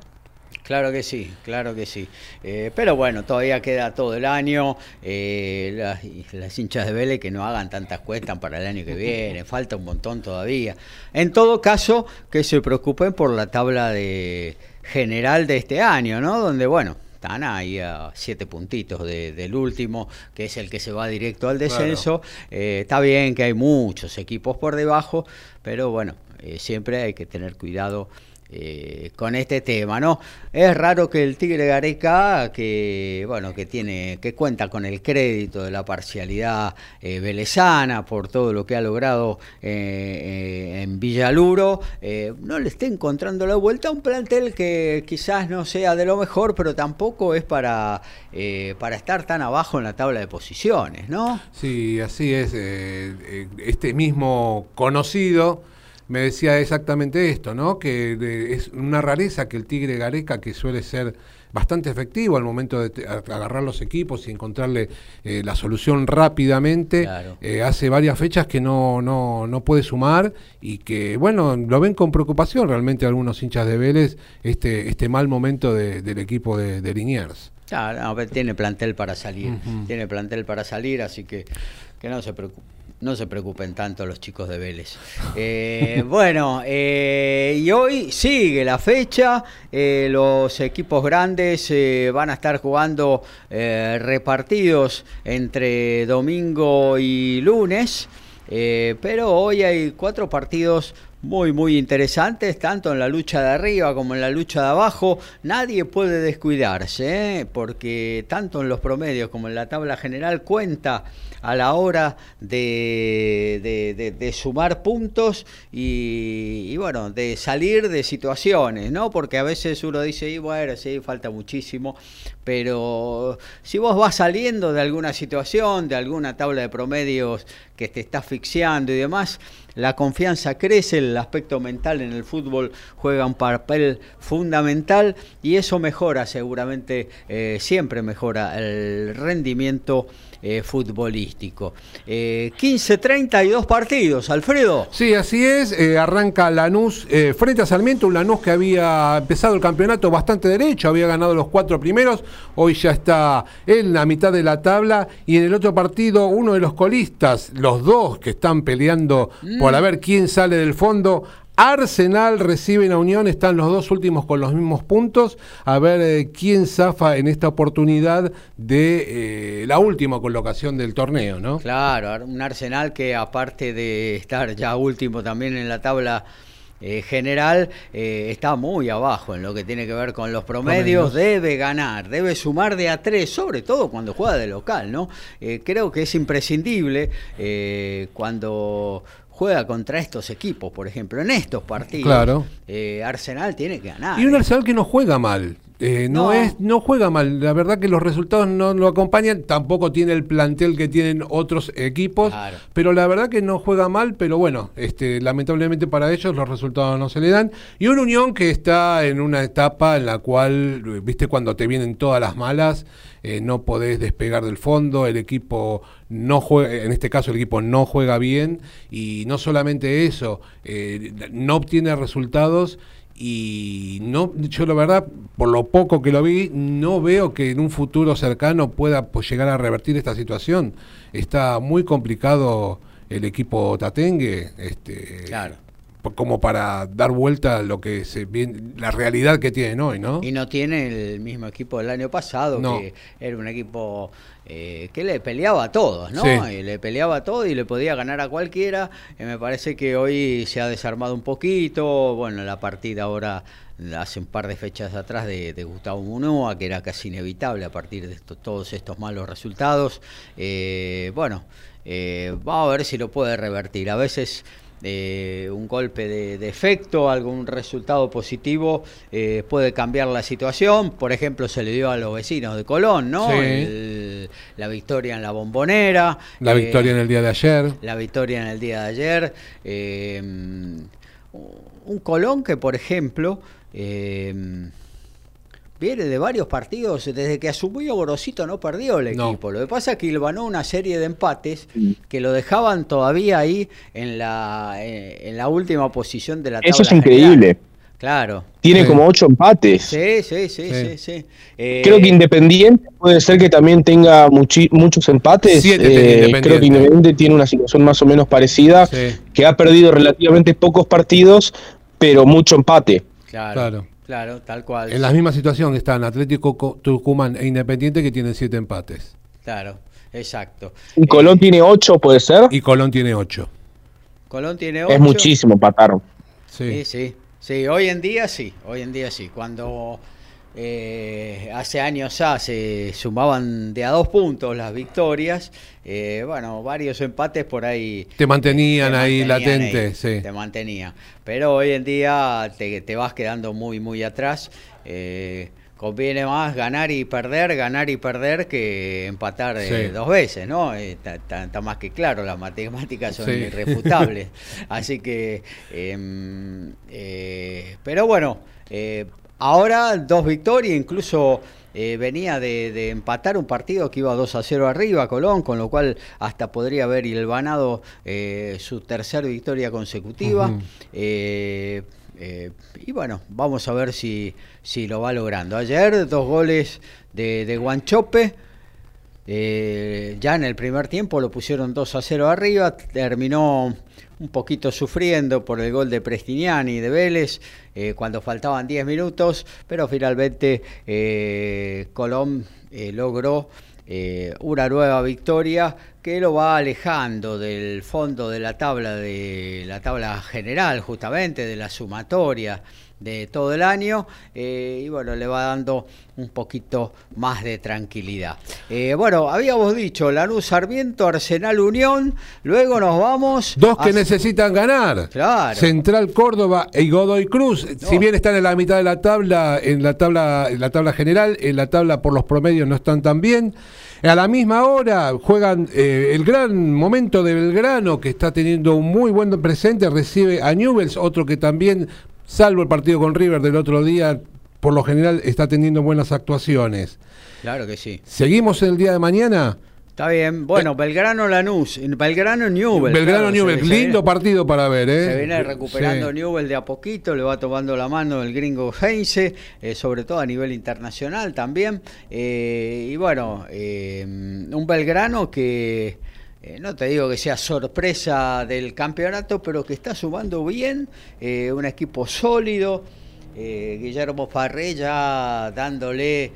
Claro que sí, claro que sí. Eh, pero bueno, todavía queda todo el año. Eh, las, las, hinchas de Vélez que no hagan tantas cuestas para el año que viene, falta un montón todavía. En todo caso, que se preocupen por la tabla de general de este año, ¿no? Donde, bueno, están ahí a siete puntitos del último, que es el que se va directo al descenso. Eh, está bien que hay muchos equipos por debajo, pero bueno, siempre hay que tener cuidado eh, con este tema, ¿no? Es raro que el Tigre Gareca, que bueno, que tiene, que cuenta con el crédito de la parcialidad eh, velezana por todo lo que ha logrado eh, en Villaluro, no le esté encontrando la vuelta a un plantel que quizás no sea de lo mejor, pero tampoco es para, para estar tan abajo en la tabla de posiciones, ¿no? Sí, así es. este mismo conocido me decía exactamente esto, ¿no? Que es una rareza que el Tigre Gareca, que suele ser bastante efectivo al momento de agarrar los equipos y encontrarle eh, la solución rápidamente, eh, hace varias fechas que no, no, no puede sumar y que, bueno, lo ven con preocupación realmente algunos hinchas de Vélez este, este mal momento del equipo de, de Liniers. Claro, tiene plantel para salir, tiene plantel para salir, así que que no se preocupe no se preocupen tanto los chicos de Vélez. Eh, bueno, eh, y hoy sigue la fecha. Eh, los equipos grandes van a estar jugando repartidos entre domingo y lunes. pero hoy hay cuatro partidos muy, muy interesantes, tanto en la lucha de arriba como en la lucha de abajo. Nadie puede descuidarse, porque tanto en los promedios como en la tabla general cuenta a la hora de, de, sumar puntos y, bueno, de salir de situaciones, ¿no? Porque a veces uno dice, y bueno, sí, falta muchísimo, pero si vos vas saliendo de alguna situación, de alguna tabla de promedios que te está asfixiando y demás, la confianza crece, el aspecto mental en el fútbol juega un papel fundamental y eso mejora seguramente, eh, siempre mejora el rendimiento eh, futbolístico. Eh, 15-32 partidos, Alfredo. Sí, así es. Eh, arranca Lanús eh, frente a Sarmiento, un Lanús que había empezado el campeonato bastante derecho, había ganado los cuatro primeros, hoy ya está en la mitad de la tabla y en el otro partido uno de los colistas, los dos que están peleando por a ver quién sale del fondo, Arsenal recibe a Unión, están los dos últimos con los mismos puntos. A ver eh, quién zafa en esta oportunidad de eh, la última colocación del torneo, ¿no? Claro, un Arsenal que aparte de estar ya último también en la tabla eh, general está muy abajo en lo que tiene que ver con los promedios, debe ganar, debe sumar de a tres, sobre todo cuando juega de local, ¿no? creo que es imprescindible cuando juega contra estos equipos, por ejemplo, en estos partidos, claro. Eh, Arsenal tiene que ganar. Y un ¿eh? Arsenal que no juega mal. Eh, no, es, no juega mal, la verdad que los resultados no lo acompañan, tampoco tiene el plantel que tienen otros equipos, pero la verdad que no juega mal, pero bueno, este, lamentablemente para ellos los resultados no se le dan. Y una Unión que está en una etapa en la cual, viste, cuando te vienen todas las malas, eh, no podés despegar del fondo, el equipo no juega, en este caso el equipo no juega bien, y no solamente eso, eh, no obtiene resultados y no yo la verdad por lo poco que lo vi no veo que en un futuro cercano pueda pues, llegar a revertir esta situación. Está muy complicado el equipo tatengue este claro. como para dar vuelta a lo que se la realidad que tienen hoy, ¿no? Y no tiene el mismo equipo del año pasado, que era un equipo eh, que le peleaba a todos, ¿no? Y le peleaba a todos y le podía ganar a cualquiera. Eh, me parece que hoy se ha desarmado un poquito. Bueno, la partida ahora hace un par de fechas atrás de, Gustavo Munúa, que era casi inevitable a partir de todos estos malos resultados. Eh, bueno, vamos a ver si lo puede revertir. A veces eh, un golpe de, efecto, algún resultado positivo eh, puede cambiar la situación. Por ejemplo, se le dio a los vecinos de Colón, ¿no? la victoria en la bombonera. La victoria en el día de ayer. La victoria en el día de ayer. Eh, un Colón que, por ejemplo, viene de varios partidos, desde que asumió Gorosito no perdió el equipo. Lo que pasa es que ganó una serie de empates que lo dejaban todavía ahí en la, eh, en la última posición de la tabla Eso es increíble. Claro. Tiene como ocho empates. Sí, sí, sí, sí. Eh, creo que Independiente puede ser que también tenga muchos empates. Eh, creo que Independiente tiene una situación más o menos parecida, que ha perdido relativamente pocos partidos, pero mucho empate. claro. Claro, tal cual. En la misma situación están Atlético Tucumán e Independiente que tienen siete empates. Claro, exacto. ¿Y Colón eh, tiene ocho, puede ser? Y Colón tiene ocho. Colón tiene ocho. Es muchísimo, Pataro. Sí. sí, sí. Sí, hoy en día sí, hoy en día sí. Cuando eh, hace años ya se sumaban de a dos puntos las victorias. Eh, bueno, varios empates por ahí. Te mantenían, ahí latente, sí. Te mantenía. Pero hoy en día te, te vas quedando muy, muy atrás. Eh, conviene más ganar y perder, ganar y perder que empatar dos veces, ¿no? Está, más que claro, las matemáticas son irrefutables. Así que, em, pero bueno, Ahora dos victorias, incluso eh, venía de, empatar un partido que iba 2 a 0 arriba Colón, con lo cual hasta podría haber hilvanado eh, su tercera victoria consecutiva. Eh, y bueno, vamos a ver si, si lo va logrando. Ayer dos goles de, de Guanchope. ya en el primer tiempo lo pusieron 2 a 0 arriba, terminó un poquito sufriendo por el gol de Prestiniani de Vélez eh, cuando faltaban 10 minutos, pero finalmente eh, Colón eh, logró una nueva victoria que lo va alejando del fondo de la tabla de la tabla general justamente de la sumatoria de todo el año eh, y bueno, le va dando un poquito más de tranquilidad. Eh, bueno, habíamos dicho Lanús Sarmiento, Arsenal Unión, luego nos vamos... Dos que necesitan ganar. Claro. Central Córdoba y Godoy Cruz, si bien están en la mitad de la tabla, en la tabla, en la tabla general, en la tabla por los promedios no están tan bien. A la misma hora juegan eh, el gran momento de Belgrano, que está teniendo un muy buen presente, recibe a Newells, otro que también salvo el partido con River del otro día, por lo general está teniendo buenas actuaciones. Claro que sí. ¿Seguimos el día de mañana? Está bien. Bueno, Belgrano Lanús, Belgrano Newell. Belgrano Newell, lindo partido para ver, ¿eh? Se viene recuperando Newell de a poquito, le va tomando la mano el gringo Heinze, eh, sobre todo a nivel internacional también. Eh, y bueno, eh, un Belgrano que eh, no te digo que sea sorpresa del campeonato, pero que está sumando bien, eh, un equipo sólido, eh, Guillermo Farré ya dándole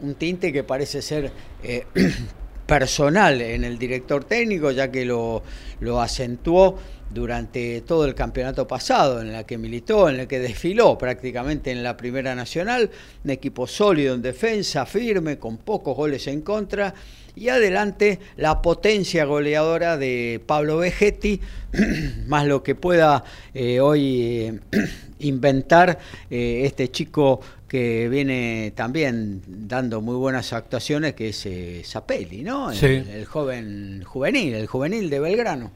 un tinte que parece ser personal en el director técnico, ya que lo, lo acentuó durante todo el campeonato pasado, en la que militó, en el que desfiló prácticamente en la Primera Nacional, un equipo sólido en defensa, firme, con pocos goles en contra y adelante la potencia goleadora de Pablo Vegetti, más lo que pueda eh, hoy eh, inventar eh, este chico que viene también dando muy buenas actuaciones, que es Zapelli, ¿no? El, joven juvenil, el juvenil de Belgrano.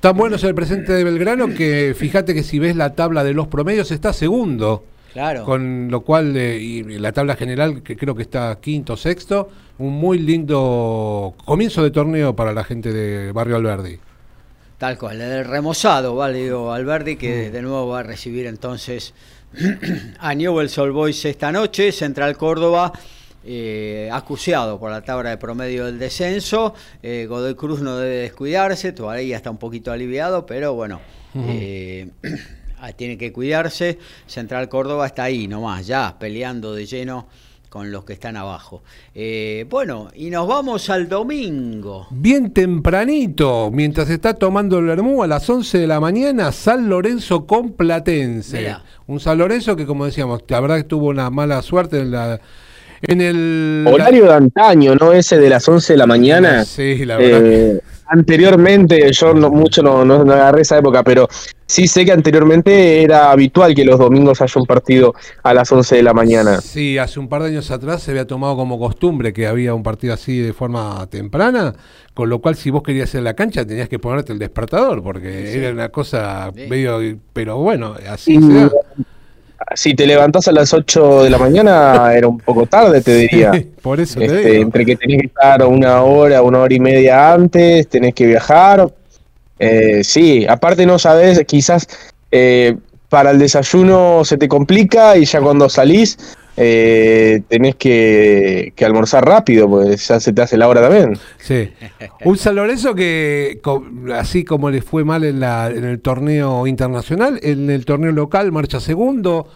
Tan bueno es el presente de Belgrano que fíjate que si ves la tabla de los promedios está segundo. Claro. Con lo cual, y la tabla general, que creo que está quinto, sexto, un muy lindo comienzo de torneo para la gente de Barrio Alberdi. Tal cual, el remozado Válido Alberdi, que mm. de nuevo va a recibir entonces a Newell's Old Boys esta noche, Central Córdoba eh, acuciado por la tabla de promedio del descenso. Eh, Godoy Cruz no debe descuidarse, todavía está un poquito aliviado, pero bueno, eh, tiene que cuidarse. Central Córdoba está ahí nomás, ya peleando de lleno con los que están abajo. Eh, bueno, y nos vamos al domingo. Bien tempranito, mientras está tomando el Bermú a las 11 de la mañana, San Lorenzo con Platense. Mirá. Un San Lorenzo que, como decíamos, la verdad que tuvo una mala suerte en la... En el Horario de antaño, ¿no? Ese de las 11 de la mañana. Sí, la verdad. Eh, anteriormente, yo no, mucho no, no, no agarré esa época, pero sí sé que anteriormente era habitual que los domingos haya un partido a las 11 de la mañana. Sí, hace un par de años atrás se había tomado como costumbre que había un partido así de forma temprana, con lo cual si vos querías ir a la cancha tenías que ponerte el despertador, porque era una cosa medio... Pero bueno, así Y se da. Si te levantás a las 8 de la mañana, era un poco tarde, te diría. Por eso te Este, digo. entre que tenés que estar una hora, una hora y media antes, tenés que viajar. Eh, sí, aparte no sabes, quizás eh, para el desayuno se te complica y ya cuando salís eh, tenés que, que almorzar rápido, pues ya se te hace la hora también. Sí. Un San Lorenzo que, así como le fue mal en, la, en el torneo internacional, en el torneo local marcha segundo.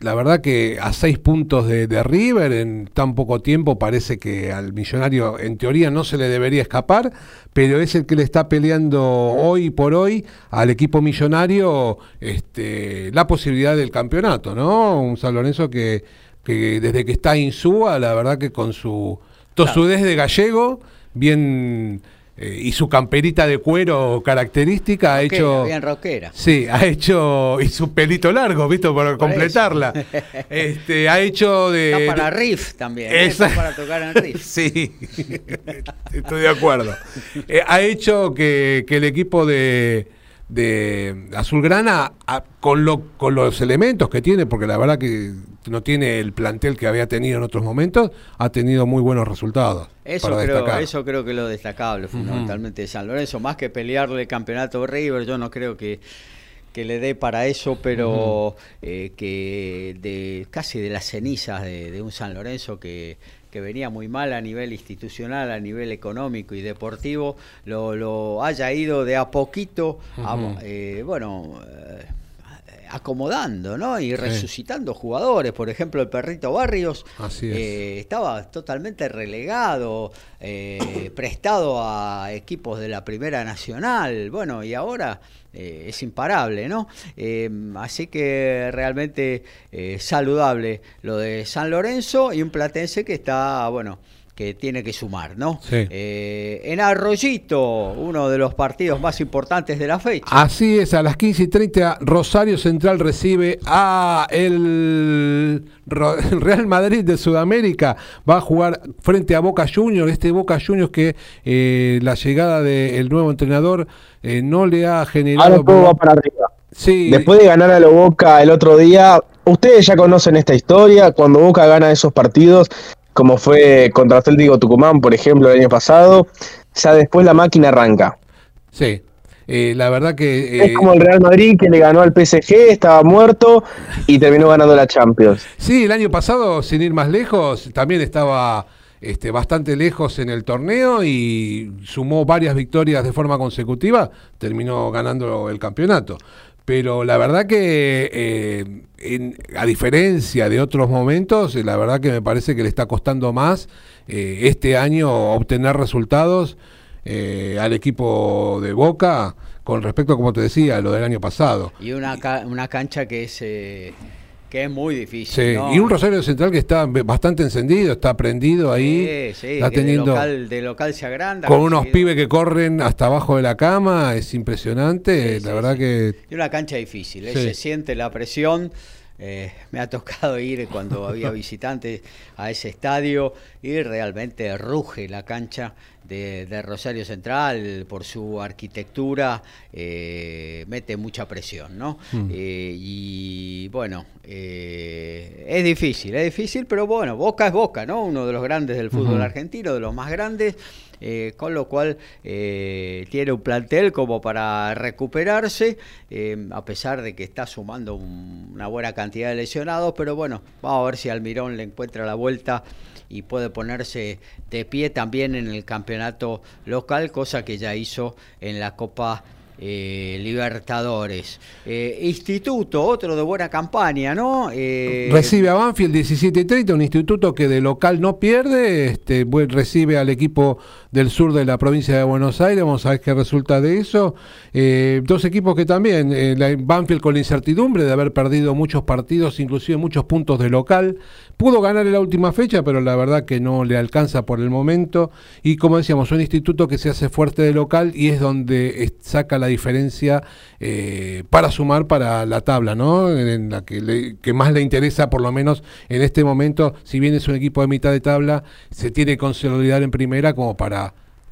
La verdad que a seis puntos de, de River en tan poco tiempo parece que al millonario en teoría no se le debería escapar, pero es el que le está peleando hoy por hoy al equipo millonario este, la posibilidad del campeonato, ¿no? Un San Lorenzo que, que desde que está Insúa, la verdad que con su tosudez de gallego, bien eh, y su camperita de cuero característica ha Rockera, hecho Bien rockera. Sí, ha hecho y su pelito largo, ¿viste? Para completarla. Este, ha hecho de Está para de- riff también, ¿eh? Esa- está para tocar en riff. Sí, estoy de acuerdo. Eh, ha hecho que, que el equipo de, de Azulgrana, a- con, lo, con los elementos que tiene, porque la verdad que no tiene el plantel que había tenido en otros momentos, ha tenido muy buenos resultados. Eso para creo, destacar. eso creo que es lo destacable fundamentalmente de San Lorenzo, más que pelearle el campeonato River, yo no creo que, que le dé para eso, pero eh, que de casi de las cenizas de, de un San Lorenzo que, que venía muy mal a nivel institucional, a nivel económico y deportivo, lo, lo haya ido de a poquito, a- eh, bueno, eh, acomodando, ¿no? Y resucitando jugadores, por ejemplo, el perrito Barrios Así es. eh, estaba totalmente relegado, eh, prestado a equipos de la Primera Nacional, bueno, y ahora eh, es imparable, ¿no? Así que realmente saludable lo de San Lorenzo y un platense que está, bueno, que tiene que sumar, ¿no? Sí. Eh, en Arroyito, uno de los partidos más importantes de la fecha. Así es, a las 15 y 30 Rosario Central recibe a el Real Madrid de Sudamérica. Va a jugar frente a Boca Juniors. Este Boca Juniors que eh, la llegada del nuevo entrenador eh, no le ha generado... Ahora todo va para arriba. Sí, Después de ganar a lo Boca el otro día, ustedes ya conocen esta historia, cuando Boca gana esos partidos, como fue contra Atlético Tucumán, por ejemplo, el año pasado, ya después la máquina arranca. sí. Eh, la verdad que... eh, es como el Real Madrid que le ganó al PSG, estaba muerto y terminó ganando la Champions. Sí, el año pasado, sin ir más lejos, también estaba este, bastante lejos en el torneo y sumó varias victorias de forma consecutiva, terminó ganando el campeonato. Pero la verdad que, eh, en- a diferencia de otros momentos, eh, la verdad que me parece que le está costando más eh, este año obtener resultados eh, al equipo de Boca con respecto, como te decía, a lo del año pasado. Y una, ca- una cancha que es, eh, que es muy difícil. Sí, ¿no? y un Rosario Central que está bastante encendido, está prendido ahí, Sí, sí, está de teniendo local, de local se agranda. con unos pibes que corren hasta abajo de la cama, es impresionante, la verdad que Y una cancha difícil, ¿eh? Se siente la presión. eh, me ha tocado ir cuando había visitantes a ese estadio y realmente ruge la cancha de, Rosario Central, por su arquitectura, eh, mete mucha presión, ¿no? Mm. Eh, y bueno, eh, es difícil, es difícil, pero bueno, Boca es Boca, ¿no? Uno de los grandes del fútbol argentino, de los más grandes. con lo cual tiene un plantel como para recuperarse, a pesar de que está sumando una buena cantidad de lesionados, pero bueno, vamos a ver si Almirón le encuentra la vuelta y puede ponerse de pie también en el campeonato local, cosa que ya hizo en la Copa eh, Libertadores. Eh, instituto, otro de buena campaña, ¿no? Eh, recibe a Banfield 17-30, un instituto que de local no pierde, este, recibe al equipo del sur de la provincia de Buenos Aires, vamos a ver qué resulta de eso. dos equipos que también, Banfield con la incertidumbre de haber perdido muchos partidos, inclusive muchos puntos de local, pudo ganar en la última fecha, pero la verdad que no le alcanza por el momento. Y como decíamos, un instituto que se hace fuerte de local y es donde saca la diferencia eh, para sumar para la tabla, ¿no? En la que, que más le interesa, por lo menos en este momento, si bien es un equipo de mitad de tabla, se tiene que consolidar en primera como para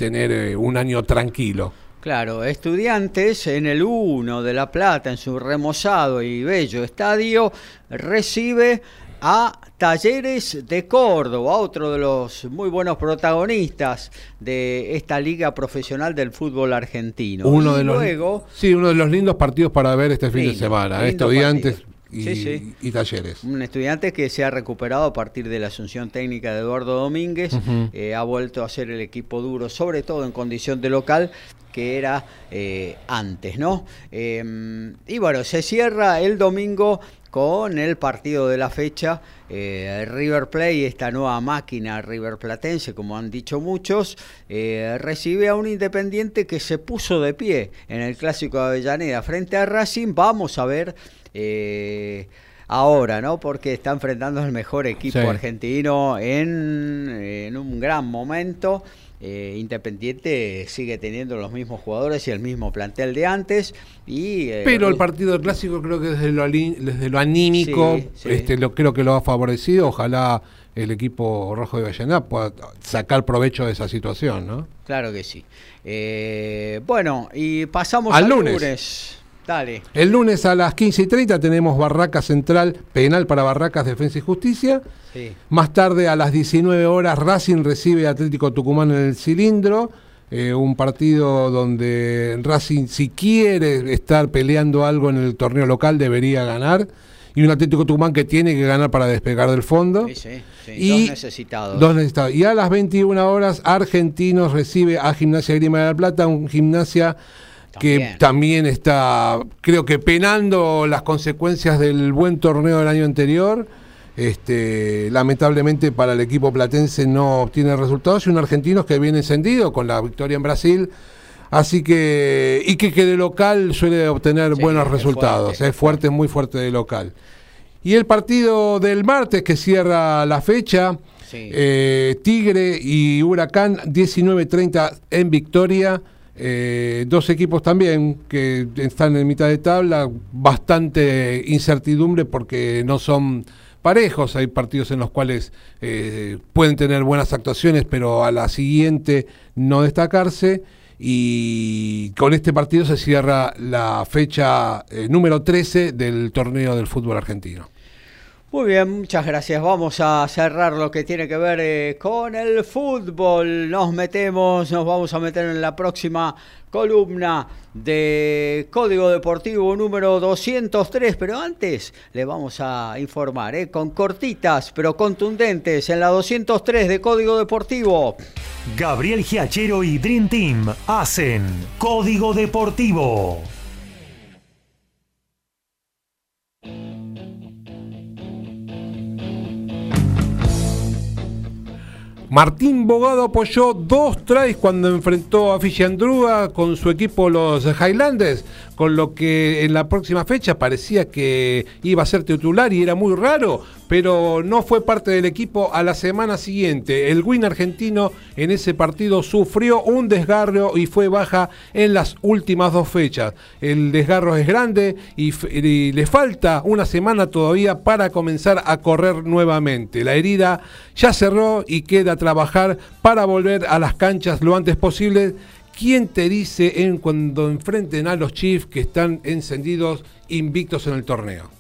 tener eh, un año tranquilo. Claro, estudiantes en el 1 de La Plata, en su remozado y bello estadio, recibe a Talleres de Córdoba, otro de los muy buenos protagonistas de esta liga profesional del fútbol argentino. Uno de los, sí, uno de los lindos partidos para ver este fin de semana. Estudiantes y, talleres. Un estudiante que se ha recuperado a partir de la asunción técnica de Eduardo Domínguez, eh, ha vuelto a ser el equipo duro, sobre todo en condición de local, que era eh, antes, ¿no? Em, y bueno, se cierra el domingo con el partido de la fecha. Eh, River Play, esta nueva máquina River Platense, como han dicho muchos, eh, recibe a un Independiente que se puso de pie en el Clásico de Avellaneda frente a Racing. Vamos a ver. Eh, ahora, ¿no? Porque está enfrentando al mejor equipo argentino en, en, un gran momento. Eh, Independiente sigue teniendo los mismos jugadores y el mismo plantel de antes. Y, eh, Pero el partido del clásico creo que desde lo, desde lo anímico Este, lo, creo que lo ha favorecido. Ojalá el equipo rojo de Vallenar pueda sacar provecho de esa situación, ¿no? Claro que sí. Eh, bueno, y pasamos al, lunes. Dale. El lunes a las 15 y 30 tenemos Barraca Central, penal para Barracas, Defensa y Justicia. Más tarde a las 19 horas Racing recibe Atlético Tucumán en el cilindro. Eh, un partido donde Racing si quiere estar peleando algo en el torneo local debería ganar. Y un Atlético Tucumán que tiene que ganar para despegar del fondo. y dos necesitados. Dos necesitados. Y a las 21 horas Argentinos recibe a Gimnasia Grima de la Plata, un gimnasia que también está, creo que penando las consecuencias del buen torneo del año anterior. Este, lamentablemente para el equipo platense no obtiene resultados y un argentino que viene encendido con la victoria en Brasil. Así que, y que, de local suele obtener buenos resultados, es fuerte, muy fuerte de local. Y el partido del martes que cierra la fecha, eh, Tigre y Huracán 19-30 en victoria. Eh, dos equipos también que están en mitad de tabla, bastante incertidumbre porque no son parejos, hay partidos en los cuales eh, pueden tener buenas actuaciones, pero a la siguiente no destacarse. Y con este partido se cierra la fecha eh, número 13 del torneo del fútbol argentino. Muy bien, muchas gracias. Vamos a cerrar lo que tiene que ver eh, con el fútbol. Nos metemos, nos vamos a meter en la próxima columna de Código Deportivo número 203. Pero antes le vamos a informar eh, con cortitas pero contundentes en la 203 de Código Deportivo. Gabriel Giachero y Dream Team hacen Código Deportivo. Martín Bogado apoyó dos tries cuando enfrentó a Fichandrúa con su equipo los Highlanders, con lo que en la próxima fecha parecía que iba a ser titular y era muy raro, pero no fue parte del equipo a la semana siguiente. El win argentino en ese partido sufrió un desgarro y fue baja en las últimas dos fechas. El desgarro es grande y, y le falta una semana todavía para comenzar a correr nuevamente. La herida ya cerró y queda trabajar para volver a las canchas lo antes posible ¿Quién te dice en cuando enfrenten a los Chiefs que están encendidos, invictos en el torneo?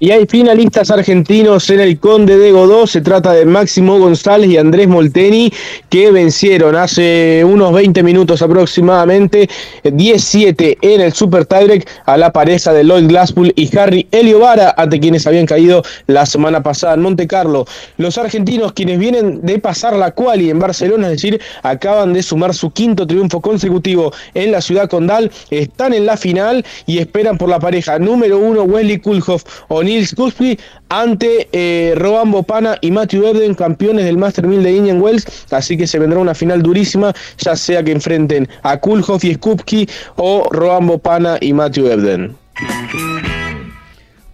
Y hay finalistas argentinos en el Conde de Godó. Se trata de Máximo González y Andrés Molteni, que vencieron hace unos 20 minutos aproximadamente 17 en el Super Tiebreak a la pareja de Lloyd Glasspool y Harry Eliovara, ante quienes habían caído la semana pasada en Monte Carlo. Los argentinos, quienes vienen de pasar la quali en Barcelona, es decir, acaban de sumar su quinto triunfo consecutivo en la ciudad condal, están en la final y esperan por la pareja número uno, Wesley Kulhoff Nils Kuspy ante eh, Roban Bopana y Matthew Ebden, campeones del Master 1000 de Indian Wells. Así que se vendrá una final durísima, ya sea que enfrenten a Kulhoff y Skupski o Roban Bopana y Matthew Ebden.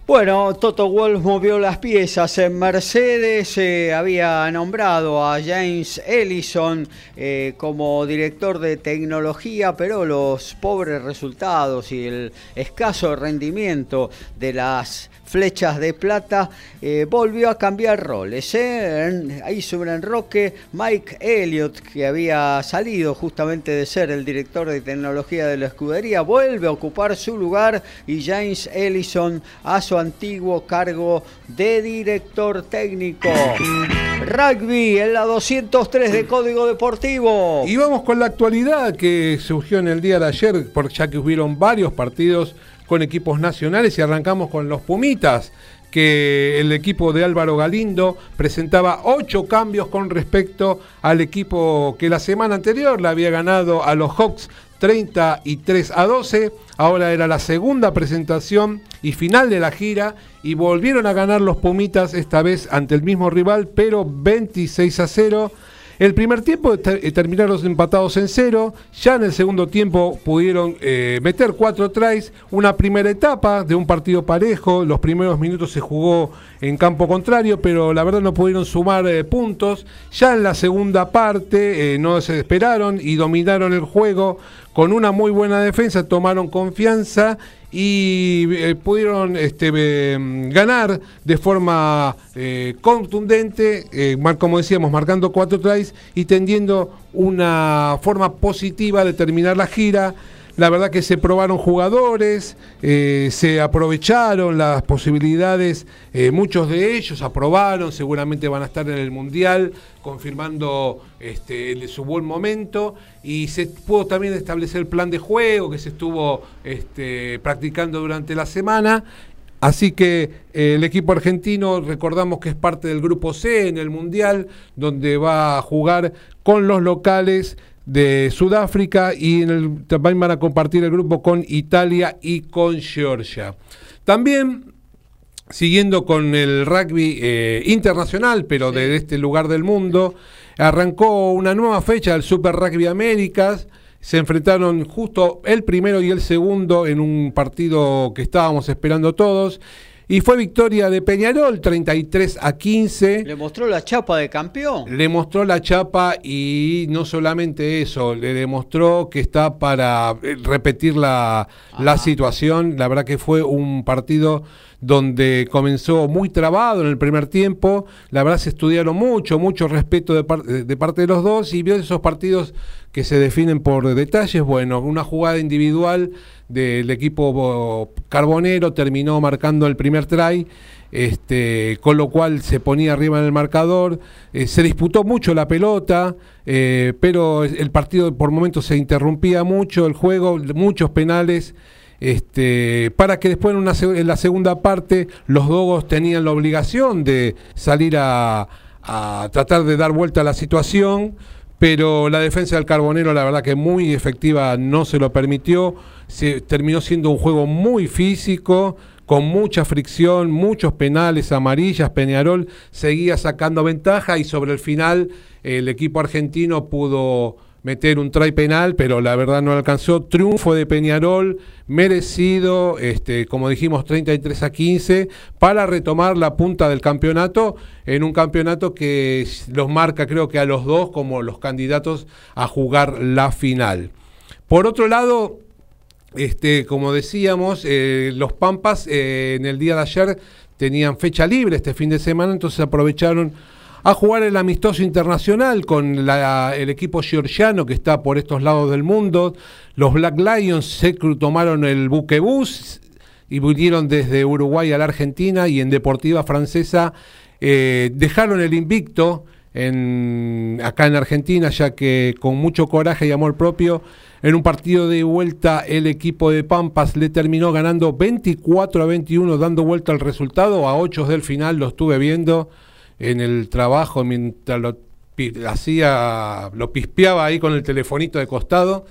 Bueno, Toto Wolf movió las piezas. En Mercedes se había nombrado a James Ellison eh, como director de tecnología, pero los pobres resultados y el escaso rendimiento de las flechas de plata, eh, volvió a cambiar roles. ¿eh? Hizo un enroque Mike Elliott, que había salido justamente de ser el director de tecnología de la escudería, vuelve a ocupar su lugar y James Ellison a su antiguo cargo de director técnico. Rugby en la 203 de Código Deportivo. Y vamos con la actualidad que surgió en el día de ayer, porque ya que hubieron varios partidos con equipos nacionales y arrancamos con los Pumitas que el equipo de Álvaro Galindo presentaba ocho cambios con respecto al equipo que la semana anterior le había ganado a los Hawks 33 a 12. Ahora era la segunda presentación y final de la gira y volvieron a ganar los Pumitas esta vez ante el mismo rival, pero 26 a 0. El primer tiempo eh, terminaron empatados en cero, ya en el segundo tiempo pudieron eh, meter cuatro tries, una primera etapa de un partido parejo, los primeros minutos se jugó en campo contrario, pero la verdad no pudieron sumar eh, puntos, ya en la segunda parte no se esperaron y dominaron el juego. Con una muy buena defensa, tomaron confianza y eh, pudieron este, ganar de forma eh, contundente, eh, como decíamos, marcando cuatro tries y tendiendo una forma positiva de terminar la gira. La verdad que se probaron jugadores, eh, se aprovecharon las posibilidades, eh, muchos de ellos aprobaron, seguramente van a estar en el Mundial, confirmando este, su buen momento, y se pudo también establecer el plan de juego que se estuvo este, practicando durante la semana. Así que eh, el equipo argentino, recordamos que es parte del grupo C en el Mundial, donde va a jugar con los locales de Sudáfrica y en el, también van a compartir el grupo con Italia y con Georgia. También siguiendo con el rugby eh, internacional, pero de este lugar del mundo, arrancó una nueva fecha del Super Rugby Américas. Se enfrentaron justo el primero y el segundo en un partido que estábamos esperando todos. Y fue victoria de Peñarol, 33 a 15. ¿Le mostró la chapa de campeón? Le mostró la chapa y no solamente eso, le demostró que está para eh, repetir la, la situación. La verdad que fue un partido donde comenzó muy trabado en el primer tiempo. La verdad se estudiaron mucho, mucho respeto de, de parte de los dos y vio esos partidos que se definen por detalles. Bueno, una jugada individual del equipo carbonero terminó marcando el primer try. Este, con lo cual se ponía arriba en el marcador. Eh, se disputó mucho la pelota, eh, pero el partido por momentos se interrumpía mucho, el juego, muchos penales. Este, para que después en, la segunda parte los Dogos tenían la obligación de salir a, a tratar de dar vuelta a la situación pero la defensa del Carbonero, la verdad que muy efectiva, no se lo permitió. Terminó siendo un juego muy físico, con mucha fricción, muchos penales, amarillas. Peñarol seguía sacando ventaja y sobre el final el equipo argentino pudo meter un try penal, pero la verdad no alcanzó. Triunfo de Peñarol, merecido, este, como dijimos, 33 a 15, para retomar la punta del campeonato, en un campeonato que los marca creo que a los dos como los candidatos a jugar la final. Por otro lado, este, como decíamos, eh, los Pampas eh, en el día de ayer tenían fecha libre este fin de semana, entonces aprovecharon a jugar el amistoso internacional con el equipo georgiano que está por estos lados del mundo. Los Black Lions se tomaron el buquebús y vinieron desde Uruguay a la Argentina y en Deportiva Francesa eh, dejaron el invicto en, acá en Argentina, ya que con mucho coraje y amor propio, en un partido de vuelta el equipo de Pampas le terminó ganando 24 a 21, dando vuelta al resultado, a 8 del final lo estuve viendo en el trabajo mientras lo hacía, lo pispeaba ahí con el telefonito de costado.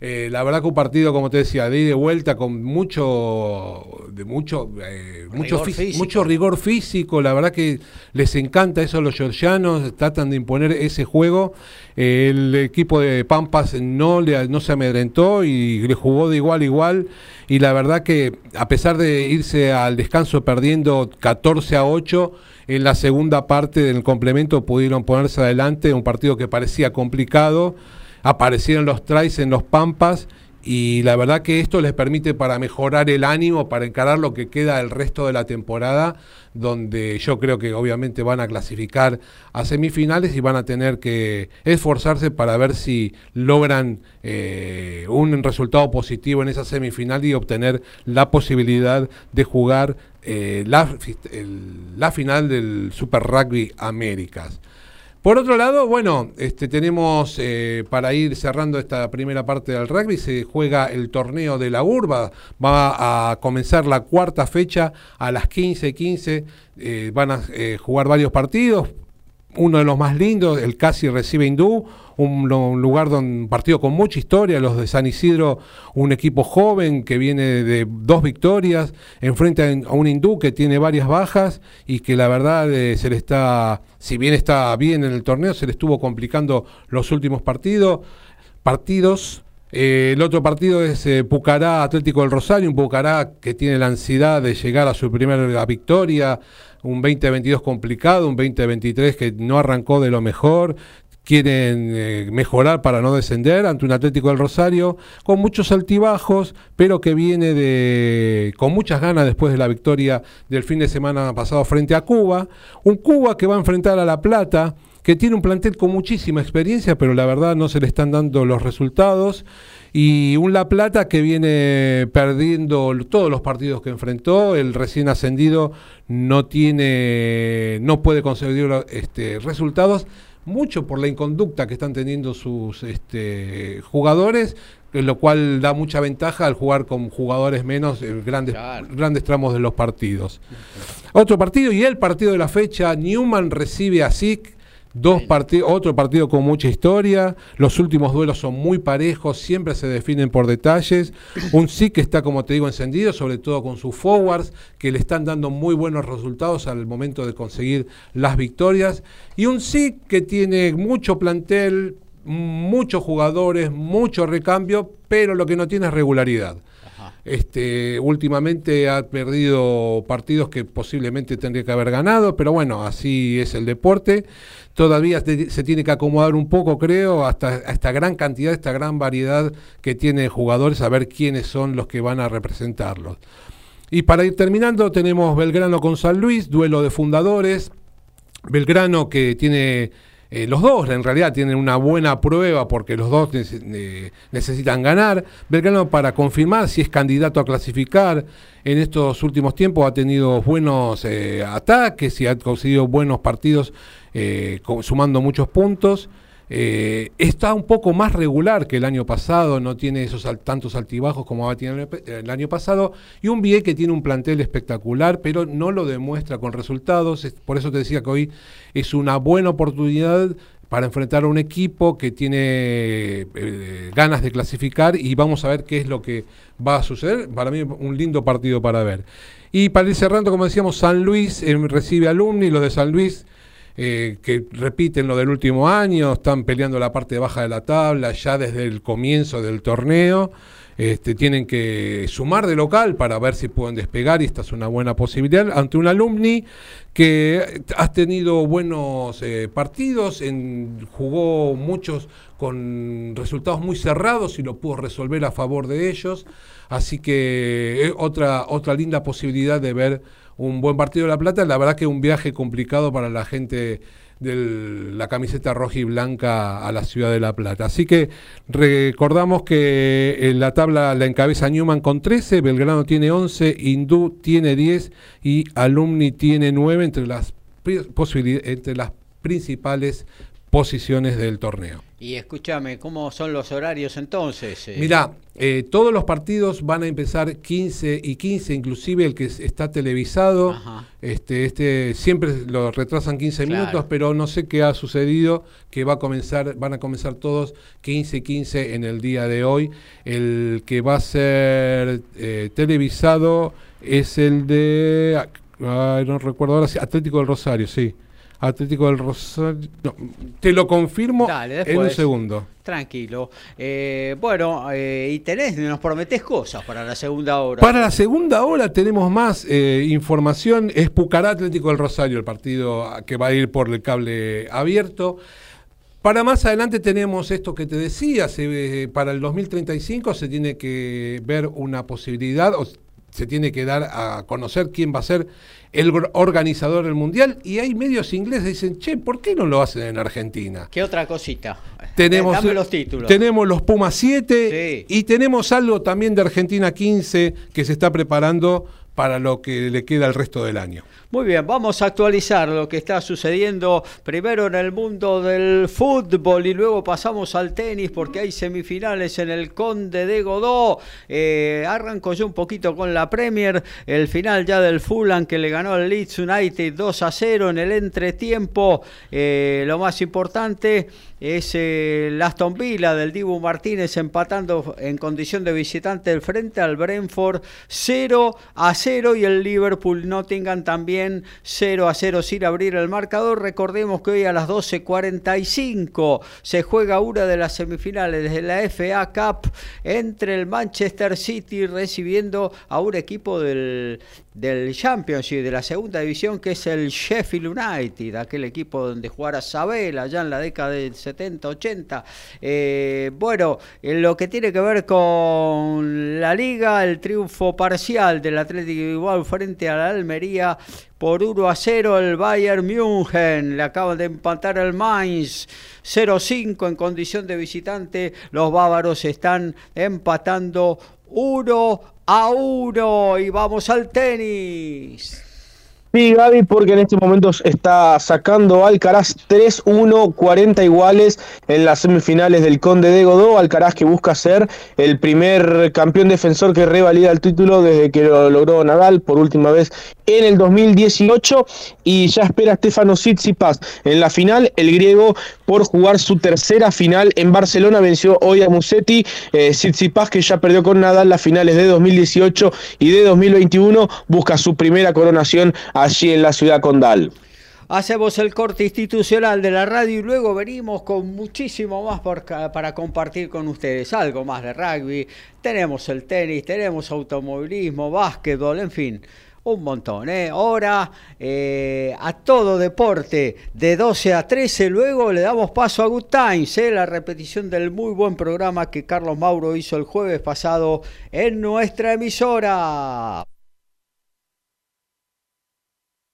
Eh, la verdad que un partido, como te decía, de ida y de vuelta con mucho, de mucho, eh, mucho, mucho rigor físico. La verdad que les encanta eso a los georgianos, tratan de imponer ese juego. Eh, el equipo de Pampas no, le, no se amedrentó y le jugó de igual a igual. Y la verdad que a pesar de irse al descanso perdiendo 14 a 8, en la segunda parte del complemento pudieron ponerse adelante, un partido que parecía complicado, aparecieron los tries en los Pampas y la verdad que esto les permite para mejorar el ánimo, para encarar lo que queda el resto de la temporada, donde yo creo que obviamente van a clasificar a semifinales y van a tener que esforzarse para ver si logran eh, un resultado positivo en esa semifinal y obtener la posibilidad de jugar eh, la, la final del Super Rugby Américas. Por otro lado, bueno, este, tenemos eh, para ir cerrando esta primera parte del rugby, se juega el torneo de la urba, va a comenzar la cuarta fecha a las 15:15, eh, van a eh, jugar varios partidos, uno de los más lindos, el Casi recibe Hindú, un, lugar donde un partido con mucha historia, los de San Isidro, un equipo joven que viene de dos victorias, enfrenta a un hindú que tiene varias bajas y que la verdad eh, se le está, si bien está bien en el torneo, se le estuvo complicando los últimos partidos. Partidos eh, el otro partido es eh, Pucará Atlético del Rosario, un Pucará que tiene la ansiedad de llegar a su primera victoria, un 2022 complicado, un 2023 que no arrancó de lo mejor, quieren eh, mejorar para no descender ante un Atlético del Rosario con muchos altibajos, pero que viene de con muchas ganas después de la victoria del fin de semana pasado frente a Cuba, un Cuba que va a enfrentar a La Plata, que tiene un plantel con muchísima experiencia, pero la verdad no se le están dando los resultados y un La Plata que viene perdiendo todos los partidos que enfrentó, el recién ascendido no tiene no puede conseguir este, resultados mucho por la inconducta que están teniendo sus este, jugadores, lo cual da mucha ventaja al jugar con jugadores menos en grandes, grandes tramos de los partidos. Otro partido y el partido de la fecha, Newman recibe a SIC Dos partidos, otro partido con mucha historia. Los últimos duelos son muy parejos, siempre se definen por detalles. Un sí que está, como te digo, encendido, sobre todo con sus forwards, que le están dando muy buenos resultados al momento de conseguir las victorias. Y un sí que tiene mucho plantel, muchos jugadores, mucho recambio, pero lo que no tiene es regularidad. Este, últimamente ha perdido partidos que posiblemente tendría que haber ganado, pero bueno, así es el deporte. Todavía se tiene que acomodar un poco, creo, hasta esta gran cantidad, esta gran variedad que tiene jugadores, a ver quiénes son los que van a representarlos. Y para ir terminando, tenemos Belgrano con San Luis, duelo de fundadores. Belgrano que tiene eh, los dos en realidad tienen una buena prueba porque los dos eh, necesitan ganar. Belgrano para confirmar si es candidato a clasificar en estos últimos tiempos ha tenido buenos eh, ataques y ha conseguido buenos partidos sumando muchos puntos. Eh, está un poco más regular que el año pasado, no tiene esos tantos altibajos como va a tener el año pasado, y un BIE que tiene un plantel espectacular, pero no lo demuestra con resultados. Por eso te decía que hoy es una buena oportunidad para enfrentar a un equipo que tiene eh, ganas de clasificar y vamos a ver qué es lo que va a suceder. Para mí un lindo partido para ver. Y para ir cerrando, como decíamos, San Luis eh, recibe alumni, los de San Luis eh, que repiten lo del último año, están peleando la parte baja de la tabla ya desde el comienzo del torneo. Este, tienen que sumar de local para ver si pueden despegar y esta es una buena posibilidad ante un alumni que ha tenido buenos eh, partidos, en, jugó muchos con resultados muy cerrados y lo pudo resolver a favor de ellos, así que es otra, otra linda posibilidad de ver un buen partido de La Plata, la verdad que un viaje complicado para la gente de la camiseta roja y blanca a la ciudad de La Plata. Así que recordamos que en la tabla la encabeza Newman con 13, Belgrano tiene 11, Hindú tiene 10 y Alumni tiene 9 entre las, entre las principales posiciones del torneo. Y escúchame, ¿cómo son los horarios entonces? Eh, Mira, eh, todos los partidos van a empezar 15 y 15, inclusive el que está televisado, este, este, siempre lo retrasan 15 minutos, pero no sé qué ha sucedido, que va a comenzar, van a comenzar todos 15 y 15 en el día de hoy. El que va a ser eh, televisado es el de, no recuerdo ahora, Atlético del Rosario, sí. Atlético del Rosario. te lo confirmo en un segundo. Tranquilo. Eh, bueno, eh, y tenés, nos prometés cosas para la segunda hora. Para la segunda hora tenemos más eh, información. Es Pucará Atlético del Rosario, el partido que va a ir por el cable abierto. Para más adelante tenemos esto que te decía, para el 2035 se tiene que ver una posibilidad, o se tiene que dar a conocer quién va a ser el organizador del mundial y hay medios ingleses que dicen, che, ¿por qué no lo hacen en Argentina? ¿Qué otra cosita? Tenemos, Dame los títulos. Tenemos los Pumas 7 y tenemos algo también de Argentina 15 que se está preparando para lo que le queda el resto del año. Muy bien, vamos a actualizar lo que está sucediendo primero en el mundo del fútbol y luego pasamos al tenis porque hay semifinales en el Conde de Godó. Eh, yo un poquito con la Premier, el final ya del Fulham que le ganó al Leeds United 2 a 0 en el entretiempo. Eh, lo más importante es el Aston Villa del Dibu Martínez empatando en condición de visitante frente al Brentford 0 a 0 y el Liverpool Nottingham también 0 a 0 sin abrir el marcador. Recordemos que hoy a las 12.45 se juega una de las semifinales de la FA Cup entre el Manchester City recibiendo a un equipo del, del Championship, de la segunda división, que es el Sheffield United, aquel equipo donde jugara Sabela allá en la década del 70-80. Eh, bueno, en lo que tiene que ver con la liga, el triunfo parcial del Atlético igual frente a la Almería por 1 a 0 el Bayern München. Le acaban de empatar el Mainz 0-5 en condición de visitante. Los bávaros están empatando 1 a 1 y vamos al tenis. Sí, Gaby, porque en este momento está sacando Alcaraz 3-1, 40 iguales en las semifinales del Conde de Godó. Alcaraz que busca ser el primer campeón defensor que revalida el título desde que lo logró Nadal por última vez en el 2018 y ya espera Stefano Tsitsipas en la final. El griego por jugar su tercera final en Barcelona venció hoy a Musetti. Eh, Tsitsipas que ya perdió con Nadal las finales de 2018 y de 2021 busca su primera coronación allí en la ciudad condal. Hacemos el corte institucional de la radio y luego venimos con muchísimo más para compartir con ustedes. Algo más de rugby, tenemos el tenis, tenemos automovilismo, básquetbol, en fin un montón, ¿eh? Hora eh, a todo deporte de 12 a 13. Luego le damos paso a Good Times, ¿eh? la repetición del muy buen programa que Carlos Mauro hizo el jueves pasado en nuestra emisora.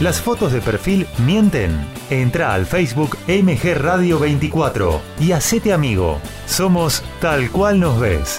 Las fotos de perfil mienten. Entra al Facebook MG Radio 24 y hacete amigo. Somos tal cual nos ves.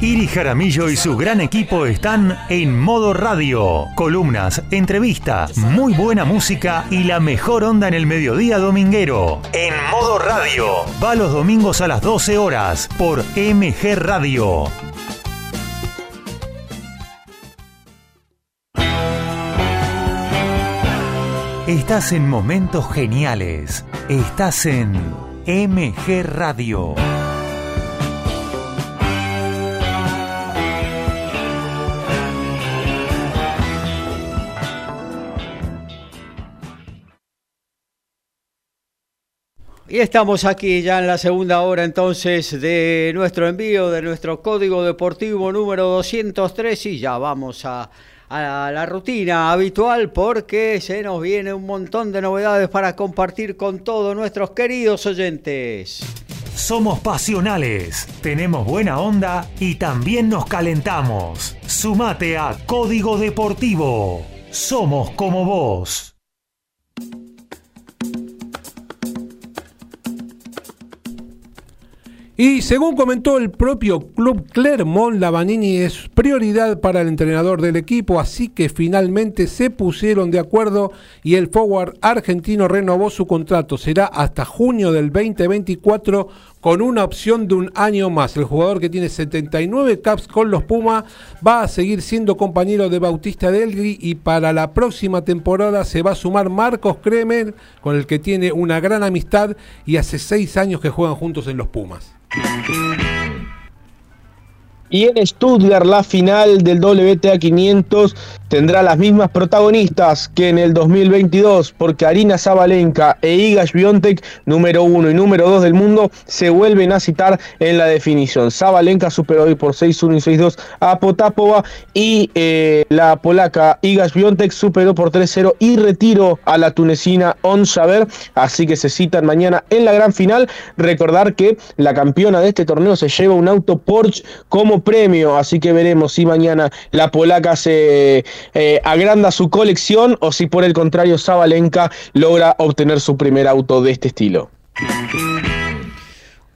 Iri Jaramillo y su gran equipo están en modo radio. Columnas, entrevistas, muy buena música y la mejor onda en el mediodía dominguero. En modo radio. Va los domingos a las 12 horas por MG Radio. Estás en momentos geniales. Estás en MG Radio. Y estamos aquí ya en la segunda hora entonces de nuestro envío, de nuestro código deportivo número 203 y ya vamos a, a, la rutina habitual porque se nos viene un montón de novedades para compartir con todos nuestros queridos oyentes. Somos pasionales, tenemos buena onda y también nos calentamos. Sumate a Código Deportivo. Somos como vos. Y según comentó el propio club Clermont, Lavanini es prioridad para el entrenador del equipo, así que finalmente se pusieron de acuerdo y el forward argentino renovó su contrato. Será hasta junio del 2024 con una opción de un año más. El jugador que tiene 79 caps con los Pumas va a seguir siendo compañero de Bautista Delgri y para la próxima temporada se va a sumar Marcos Kremer, con el que tiene una gran amistad y hace seis años que juegan juntos en los Pumas. Y en Stuttgart la final del WTA 500 tendrá las mismas protagonistas que en el 2022, porque Arina Zabalenka e Iga Swiatek, número uno y número dos del mundo, se vuelven a citar en la definición. Zabalenka superó hoy por 6-1 y 6-2 a Potapova y eh, la polaca Iga Swiatek superó por 3-0 y retiró a la tunecina On Saber, así que se citan mañana en la gran final. Recordar que la campeona de este torneo se lleva un auto Porsche como premio, así que veremos si mañana la polaca se eh, agranda su colección o si por el contrario Zabalenka logra obtener su primer auto de este estilo.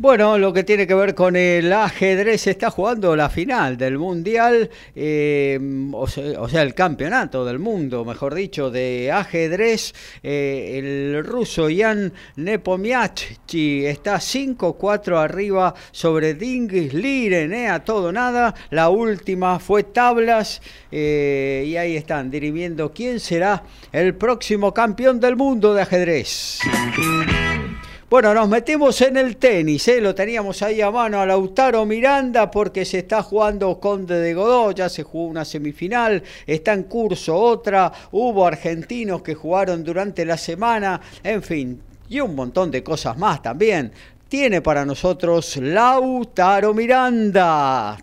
Bueno, lo que tiene que ver con el ajedrez, está jugando la final del Mundial, eh, o, sea, el campeonato del mundo, mejor dicho, de ajedrez. Eh, el ruso Jan Nepomniachtchi está 5-4 arriba sobre Dingis Liren, eh, a todo nada. La última fue tablas y ahí están dirimiendo quién será el próximo campeón del mundo de ajedrez. Bueno, nos metemos en el tenis, ¿eh? lo teníamos ahí a mano a Lautaro Miranda porque se está jugando Conde de Godó, ya se jugó una semifinal, está en curso otra, hubo argentinos que jugaron durante la semana, en fin, y un montón de cosas más también tiene para nosotros Lautaro Miranda.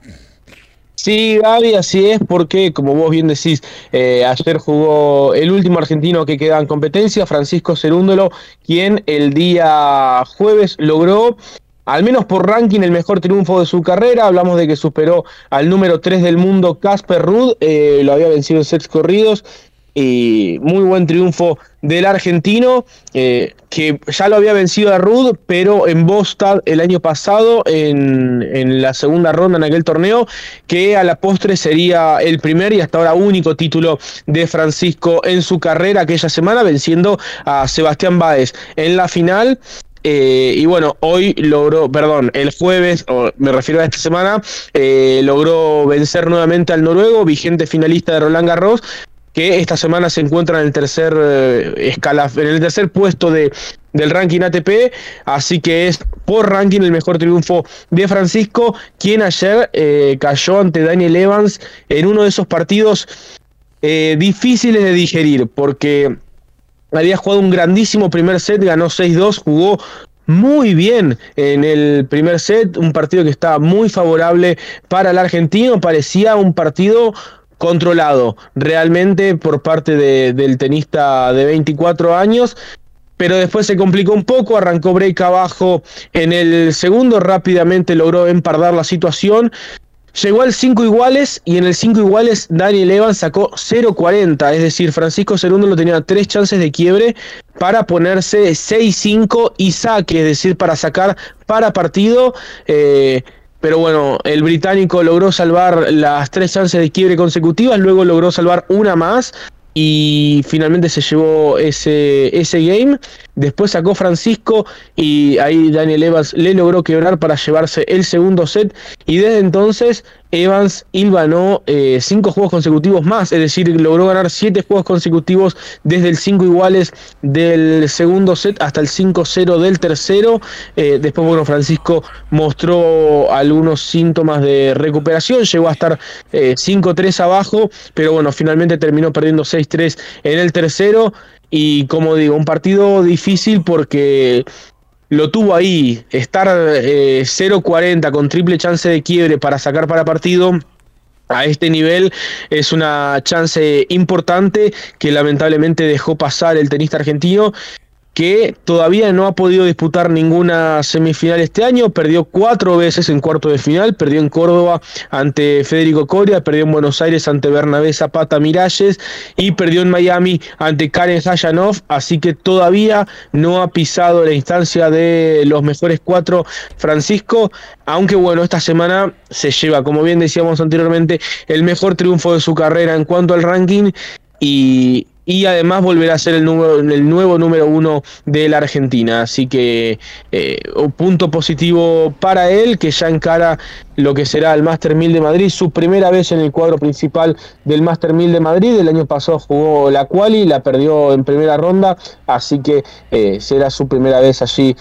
Sí, Gaby, así es, porque como vos bien decís, eh, ayer jugó el último argentino que queda en competencia, Francisco Cerúndolo, quien el día jueves logró al menos por ranking, el mejor triunfo de su carrera. Hablamos de que superó al número 3 del mundo, Casper Ruud, eh, lo había vencido en sets corridos. Y muy buen triunfo del argentino, eh, que ya lo había vencido a Rudd, pero en Bostad el año pasado, en, en, la segunda ronda en aquel torneo, que a la postre sería el primer y hasta ahora único título de Francisco en su carrera aquella semana, venciendo a Sebastián Báez en la final. Eh, y bueno, hoy logró, perdón, el jueves, o me refiero a esta semana, eh, logró vencer nuevamente al noruego, vigente finalista de Roland Garros, que esta semana se encuentra en el tercer eh, en el tercer puesto de, del ranking ATP, así que es por ranking el mejor triunfo de Francisco, quien ayer cayó ante Daniel Evans en uno de esos partidos difíciles de digerir, porque había jugado un grandísimo primer set, ganó 6-2, jugó muy bien en el primer set, un partido que estaba muy favorable para el argentino, parecía un partido controlado realmente por parte del tenista de 24 años. Pero después se complicó un poco, arrancó break abajo en el segundo, rápidamente logró empardar la situación, Llegó al 5 iguales y en el 5 iguales Daniel Evans sacó 0.40, es decir, Francisco Segundo lo tenía tres chances de quiebre para ponerse 6-5 y saque, es decir, para sacar para partido. Eh, pero bueno, el británico logró salvar las tres chances de quiebre consecutivas, luego logró salvar una más y finalmente se llevó ese, ese game. Después sacó Francisco y ahí Daniel Evans le logró quebrar para llevarse el segundo set y desde entonces Evans hilvanó eh, cinco juegos consecutivos más, es decir, logró ganar siete juegos consecutivos desde el 5 iguales del segundo set hasta el 5-0 del tercero. Eh, después, bueno, Francisco mostró algunos síntomas de recuperación, llegó a estar 5-3 eh, abajo, pero bueno, finalmente terminó perdiendo 6-3 en el tercero. Y como digo, un partido difícil porque lo tuvo ahí, estar 0-40 eh, con triple chance de quiebre para sacar para partido. A este nivel es una chance importante que lamentablemente dejó pasar el tenista argentino que todavía no ha podido disputar ninguna semifinal este año, perdió cuatro veces en cuarto de final, perdió en Córdoba ante Federico Coria, perdió en Buenos Aires ante Bernabé Zapata Miralles y perdió en Miami ante Karen Sayanov, así que todavía no ha pisado la instancia de los mejores cuatro Francisco, aunque bueno, esta semana se lleva, como bien decíamos anteriormente, el mejor triunfo de su carrera en cuanto al ranking. Y, y además volverá a ser el, número, el nuevo número uno de la Argentina. Así que eh, un punto positivo para él, que ya encara lo que será el Master 1000 de Madrid, su primera vez en el cuadro principal del Master 1000 de Madrid. El año pasado jugó la quali, la perdió en primera ronda, así que eh, será su primera vez allí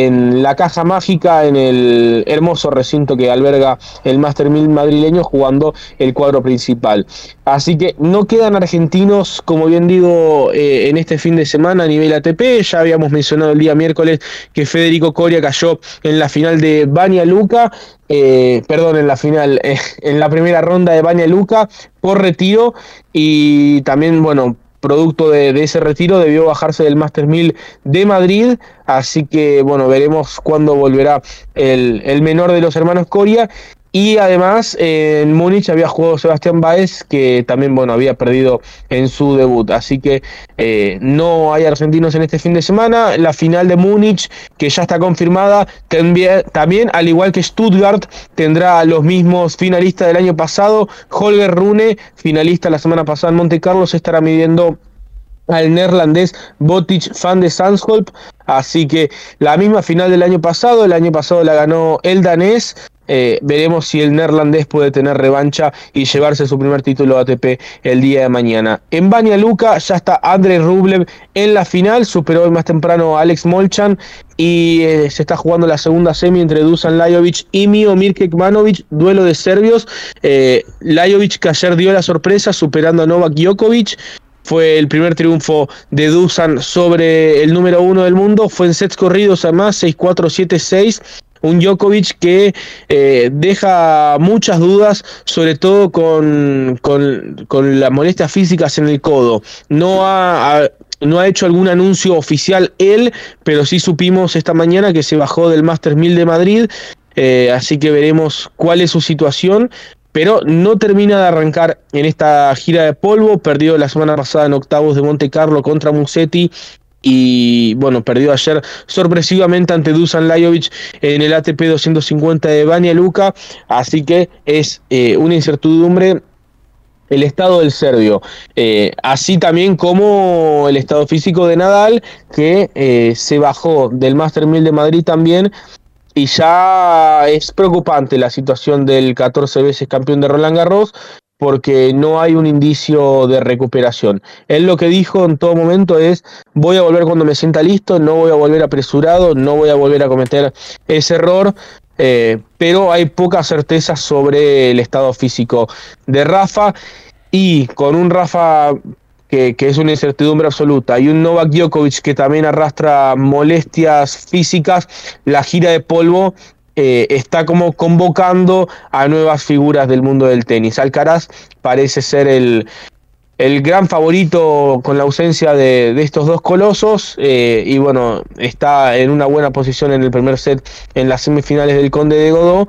en la caja mágica, en el hermoso recinto que alberga el Master 1000 madrileño, jugando el cuadro principal. Así que no quedan argentinos, como bien digo, eh, en este fin de semana a nivel ATP. Ya habíamos mencionado el día miércoles que Federico Coria cayó en la final de Bania Luca. Eh, perdón, en la final, en la primera ronda de Bania Luca por retiro y también, bueno, producto de, ese retiro debió bajarse del Master 1000 de Madrid, así que bueno, veremos cuándo volverá el, el menor de los hermanos Coria y además en Múnich había jugado Sebastián Baez, que también bueno, había perdido en su debut. Así que eh, no hay argentinos en este fin de semana. La final de Múnich, que ya está confirmada, también, al igual que Stuttgart, tendrá los mismos finalistas del año pasado. Holger Rune, finalista la semana pasada en Monte Carlo, se estará midiendo al neerlandés Botic fan de Sansholp. Así que la misma final del año pasado, el año pasado la ganó el danés. Eh, veremos si el neerlandés puede tener revancha y llevarse su primer título ATP el día de mañana. En Bania Luka ya está Andrei Rublev en la final, superó hoy más temprano a Alex Molchan y eh, se está jugando la segunda semi entre Dusan Lajovic y Mio Mirke Kmanovic, duelo de serbios. Eh, Lajovic que ayer dio la sorpresa superando a Novak Djokovic fue el primer triunfo de Dusan sobre el número uno del mundo, fue en sets corridos además, 6-4, 7-6 un Djokovic que eh, deja muchas dudas, sobre todo con, con, las molestias físicas en el codo. No ha, no ha hecho algún anuncio oficial él, pero sí supimos esta mañana que se bajó del Masters 1000 de Madrid, eh, así que veremos cuál es su situación. Pero no termina de arrancar en esta gira de polvo. Perdió la semana pasada en octavos de Monte Carlo contra Musetti y bueno, perdió ayer sorpresivamente ante Dusan Lajovic en el ATP 250 de Banja Luka, así que es eh, una incertidumbre el estado del serbio, eh, así también como el estado físico de Nadal, que eh, se bajó del Master 1000 de Madrid también, y ya es preocupante la situación del 14 veces campeón de Roland Garros, porque no hay un indicio de recuperación. Él lo que dijo en todo momento es, voy a volver cuando me sienta listo, no voy a volver apresurado, no voy a volver a cometer ese error, eh, pero hay poca certeza sobre el estado físico de Rafa y con un Rafa que, que, es una incertidumbre absoluta, y un Novak Djokovic que también arrastra molestias físicas, la gira de polvo eh, está como convocando a nuevas figuras del mundo del tenis. Alcaraz parece ser el, el gran favorito con la ausencia de, estos dos colosos eh, y bueno, está en una buena posición en el primer set en las semifinales del Conde de Godó.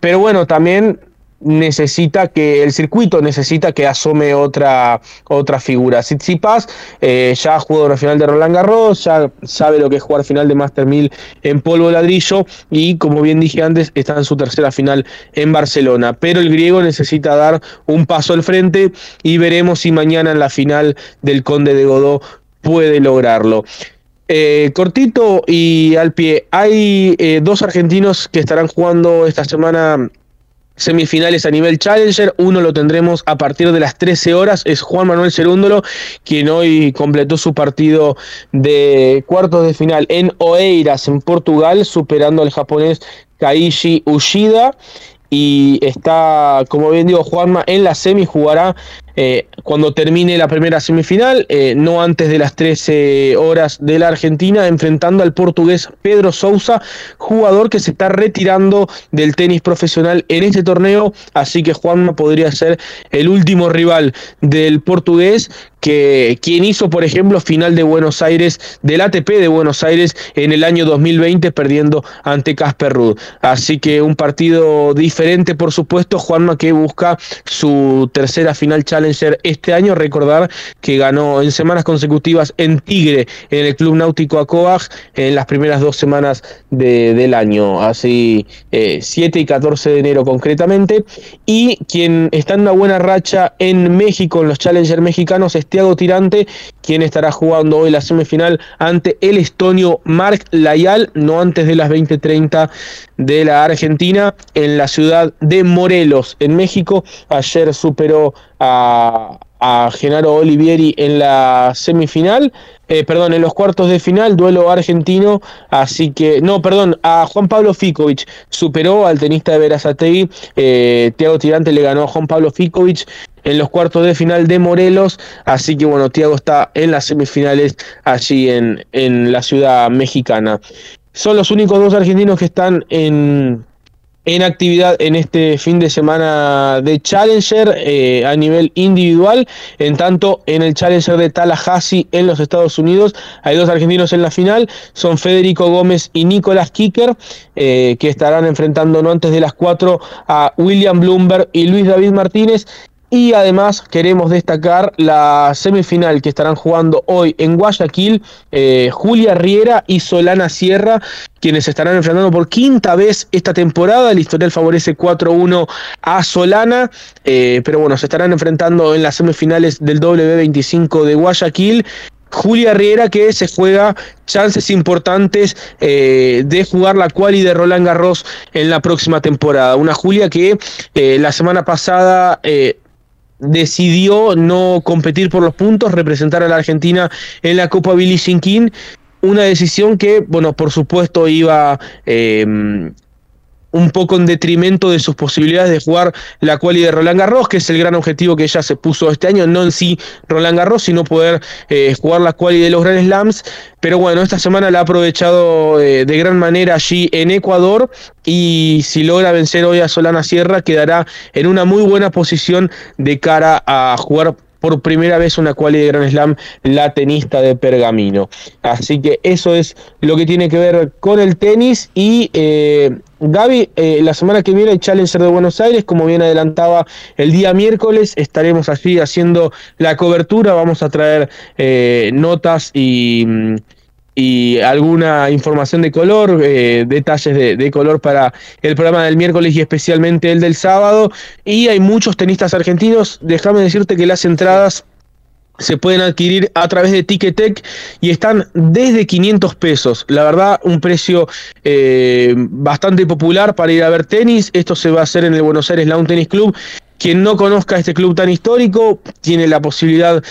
Pero bueno, también necesita que el circuito necesita que asome otra otra figura. Tsitsipas eh, ya ha jugado final de Roland Garros, ya sabe lo que es jugar final de Master 1000 en polvo ladrillo y como bien dije antes está en su tercera final en Barcelona. Pero el griego necesita dar un paso al frente y veremos si mañana en la final del Conde de Godó puede lograrlo. Eh, cortito y al pie, hay eh, dos argentinos que estarán jugando esta semana semifinales a nivel Challenger. Uno lo tendremos a partir de las 13 horas. Es Juan Manuel Cerúndolo, quien hoy completó su partido de cuartos de final en Oeiras, en Portugal, superando al japonés Kaishi Ushida. Y está, como bien digo, Juanma en la semi jugará eh, cuando termine la primera semifinal, eh, no antes de las 13 horas de la Argentina, enfrentando al portugués Pedro Sousa, jugador que se está retirando del tenis profesional en este torneo, así que Juanma podría ser el último rival del portugués, que quien hizo, por ejemplo, final de Buenos Aires, del ATP de Buenos Aires en el año 2020, perdiendo ante Casper Ruud. Así que un partido diferente, por supuesto, Juanma que busca su tercera final challenge este año. Recordar que ganó en semanas consecutivas en Tigre, en el Club Náutico Acoag, en las primeras dos semanas del año, así 7 eh, y 14 de enero concretamente. Y quien está en una buena racha en México, en los Challenger mexicanos, es Tiago Tirante, quien estará jugando hoy la semifinal ante el estonio Marc Layal, no antes de las 20:30 de la Argentina, en la ciudad de Morelos, en México. Ayer superó a, Genaro Olivieri en la semifinal, eh, perdón, en los cuartos de final, duelo argentino, así que, no, perdón, a Juan Pablo Ficovich, superó al tenista de Verazategui, eh, Tiago Tirante le ganó a Juan Pablo Ficovich en los cuartos de final de Morelos, así que bueno, Tiago está en las semifinales allí en, en la ciudad mexicana. Son los únicos dos argentinos que están en en actividad en este fin de semana de Challenger eh, a nivel individual. En tanto, en el Challenger de Tallahassee en los Estados Unidos hay dos argentinos en la final. Son Federico Gómez y Nicolás Kicker, eh, que estarán enfrentando no antes de las 4 a William Bloomberg y Luis David Martínez. Y además queremos destacar la semifinal que estarán jugando hoy en Guayaquil, eh, Julia Riera y Solana Sierra, quienes estarán enfrentando por quinta vez esta temporada. El historial favorece 4-1 a Solana, eh, pero bueno, se estarán enfrentando en las semifinales del W25 de Guayaquil. Julia Riera que se juega chances importantes eh, de jugar la quali de Roland Garros en la próxima temporada. Una Julia que la semana pasada decidió no competir por los puntos, representar a la Argentina en la Copa Billie Jean King. Una decisión que, bueno, por supuesto iba eh, un poco en detrimento de sus posibilidades de jugar la quali de Roland Garros, que es el gran objetivo que ella se puso este año, no en sí Roland Garros, sino poder eh, jugar la quali de los Grand Slams. Pero bueno, esta semana la ha aprovechado eh, de gran manera allí en Ecuador y si logra vencer hoy a Solana Sierra quedará en una muy buena posición de cara a jugar por primera vez una quali de Grand Slam la tenista de Pergamino. Así que eso es lo que tiene que ver con el tenis y eh, Gaby, eh, la semana que viene el Challenger de Buenos Aires, como bien adelantaba el día miércoles, estaremos allí haciendo la cobertura, vamos a traer eh, notas y... Mm, y alguna información de color, eh, detalles de, color para el programa del miércoles y especialmente el del sábado. Y hay muchos tenistas argentinos. Déjame decirte que las entradas se pueden adquirir a través de Ticketek y están desde 500 pesos. La verdad, un precio eh, bastante popular para ir a ver tenis. Esto se va a hacer en el Buenos Aires Lawn Tennis Club. Quien no conozca este club tan histórico tiene la posibilidad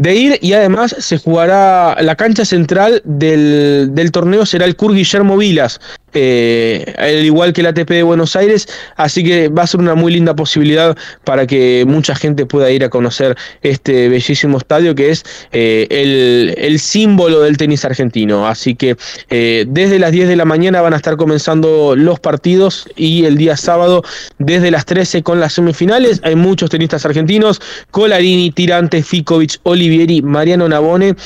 de ir y además se jugará la cancha central del, del torneo será el Cur Guillermo Vilas, eh, al igual que el ATP de Buenos Aires, así que va a ser una muy linda posibilidad para que mucha gente pueda ir a conocer este bellísimo estadio que es eh, el, símbolo del tenis argentino. Así que eh, desde las 10 de la mañana van a estar comenzando los partidos y el día sábado desde las 13 con las semifinales. Hay muchos tenistas argentinos, Colarini, Tirante, Ficovic, Olivieri, Mariano Nabone,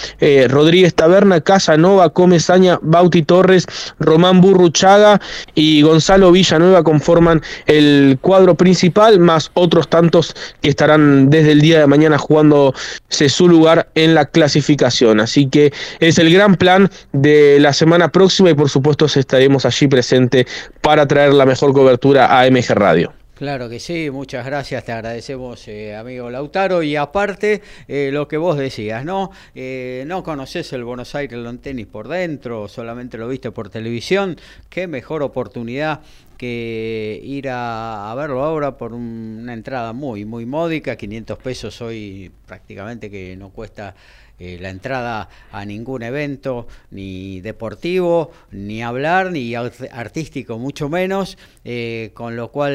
Rodríguez Taberna, Casanova, Comesaña, Bauti Torres, Román Burru Chaga y Gonzalo Villanueva conforman el cuadro principal, más otros tantos que estarán desde el día de mañana jugándose su lugar en la clasificación. Así que es el gran plan de la semana próxima y por supuesto estaremos allí presente para traer la mejor cobertura a MG Radio. Claro que sí, muchas gracias, te agradecemos eh, amigo Lautaro. Y aparte eh, lo que vos decías, ¿no? Eh, no conoces el Buenos Aires Lawn Tennis por dentro, solamente lo viste por televisión, qué mejor oportunidad que ir a, verlo ahora por una entrada muy, muy módica, 500 pesos hoy prácticamente que no cuesta eh, la entrada a ningún evento, ni deportivo, ni hablar, ni artístico, mucho menos, eh, con lo cual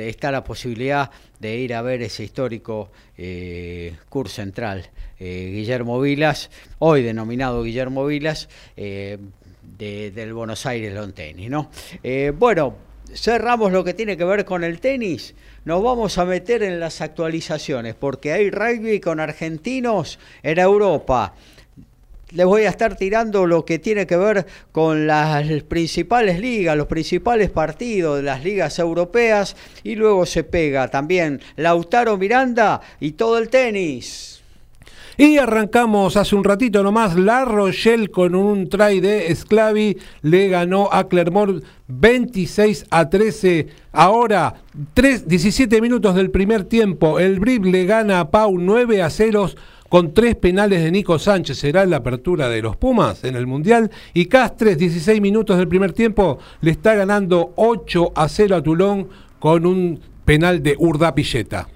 está la posibilidad de ir a ver ese histórico eh, central. Guillermo Vilas, hoy denominado Guillermo Vilas, del Buenos Aires Long Tennis. ¿no? bueno, cerramos lo que tiene que ver con el tenis nos vamos a meter en las actualizaciones, porque hay rugby con argentinos en Europa. Les voy a estar tirando lo que tiene que ver con las principales ligas, los principales partidos de las ligas europeas y luego se pega también Lautaro Miranda y todo el tenis. Y arrancamos hace un ratito nomás. La Rochelle con un try de Sclavi le ganó a Clermont 26 a 13. Ahora, 3, 17 minutos del primer tiempo. El Brib le gana a Pau 9 a 0 con tres penales de Nico Sánchez. Será la apertura de los Pumas en el Mundial. Y Castres, 16 minutos del primer tiempo, le está ganando 8 a 0 a Tulón con un penal de Urda Pilleta.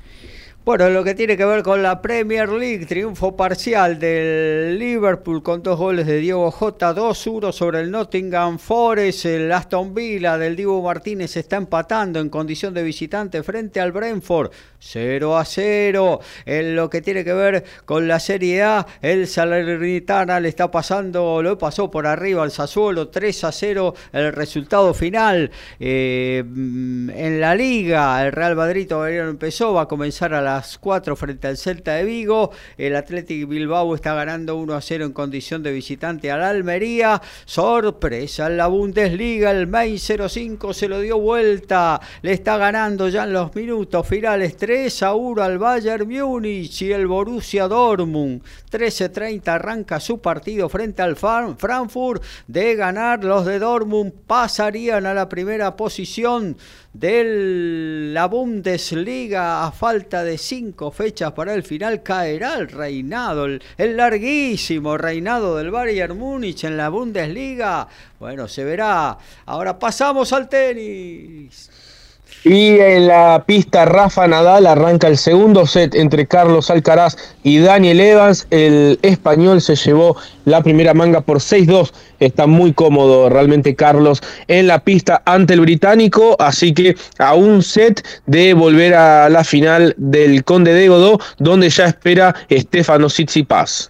Bueno, lo que tiene que ver con la Premier League, triunfo parcial del Liverpool con dos goles de Diego J, 2-1 sobre el Nottingham Forest, el Aston Villa del Diego Martínez está empatando en condición de visitante frente al Brentford, 0 a 0. En lo que tiene que ver con la Serie A, el Salernitana le está pasando, lo pasó por arriba al Sassuolo, 3 a 0 el resultado final. Eh, en la Liga, el Real Madrid todavía no empezó, va a comenzar a la 4 frente al Celta de Vigo. El Athletic Bilbao está ganando 1 a 0 en condición de visitante al Almería. Sorpresa en la Bundesliga. El Main 05 se lo dio vuelta. Le está ganando ya en los minutos finales 3 a 1 al Bayern Múnich y el Borussia Dortmund. 13.30 arranca su partido frente al Frankfurt. De ganar los de Dortmund pasarían a la primera posición de la Bundesliga a falta de cinco fechas para el final caerá el reinado, el, larguísimo reinado del Bayern Múnich en la Bundesliga. Bueno, se verá. Ahora pasamos al tenis. Y en la pista Rafa Nadal arranca el segundo set entre Carlos Alcaraz y Daniel Evans. El español se llevó la primera manga por 6-2. Está muy cómodo realmente Carlos en la pista ante el británico. Así que a un set de volver a la final del Conde de Godó, donde ya espera Stefano Tsitsipas.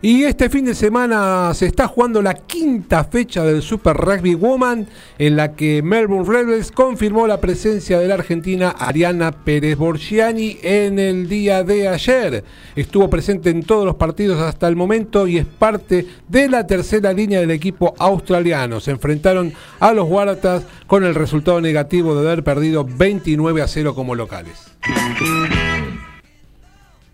Y este fin de semana se está jugando la quinta fecha del Super Rugby Woman, en la que Melbourne Rebels confirmó la presencia de la argentina Ariana Pérez Borgiani en el día de ayer. Estuvo presente en todos los partidos hasta el momento y es parte de la tercera línea del equipo australiano. Se enfrentaron a los Waratahs con el resultado negativo de haber perdido 29 a 0 como locales.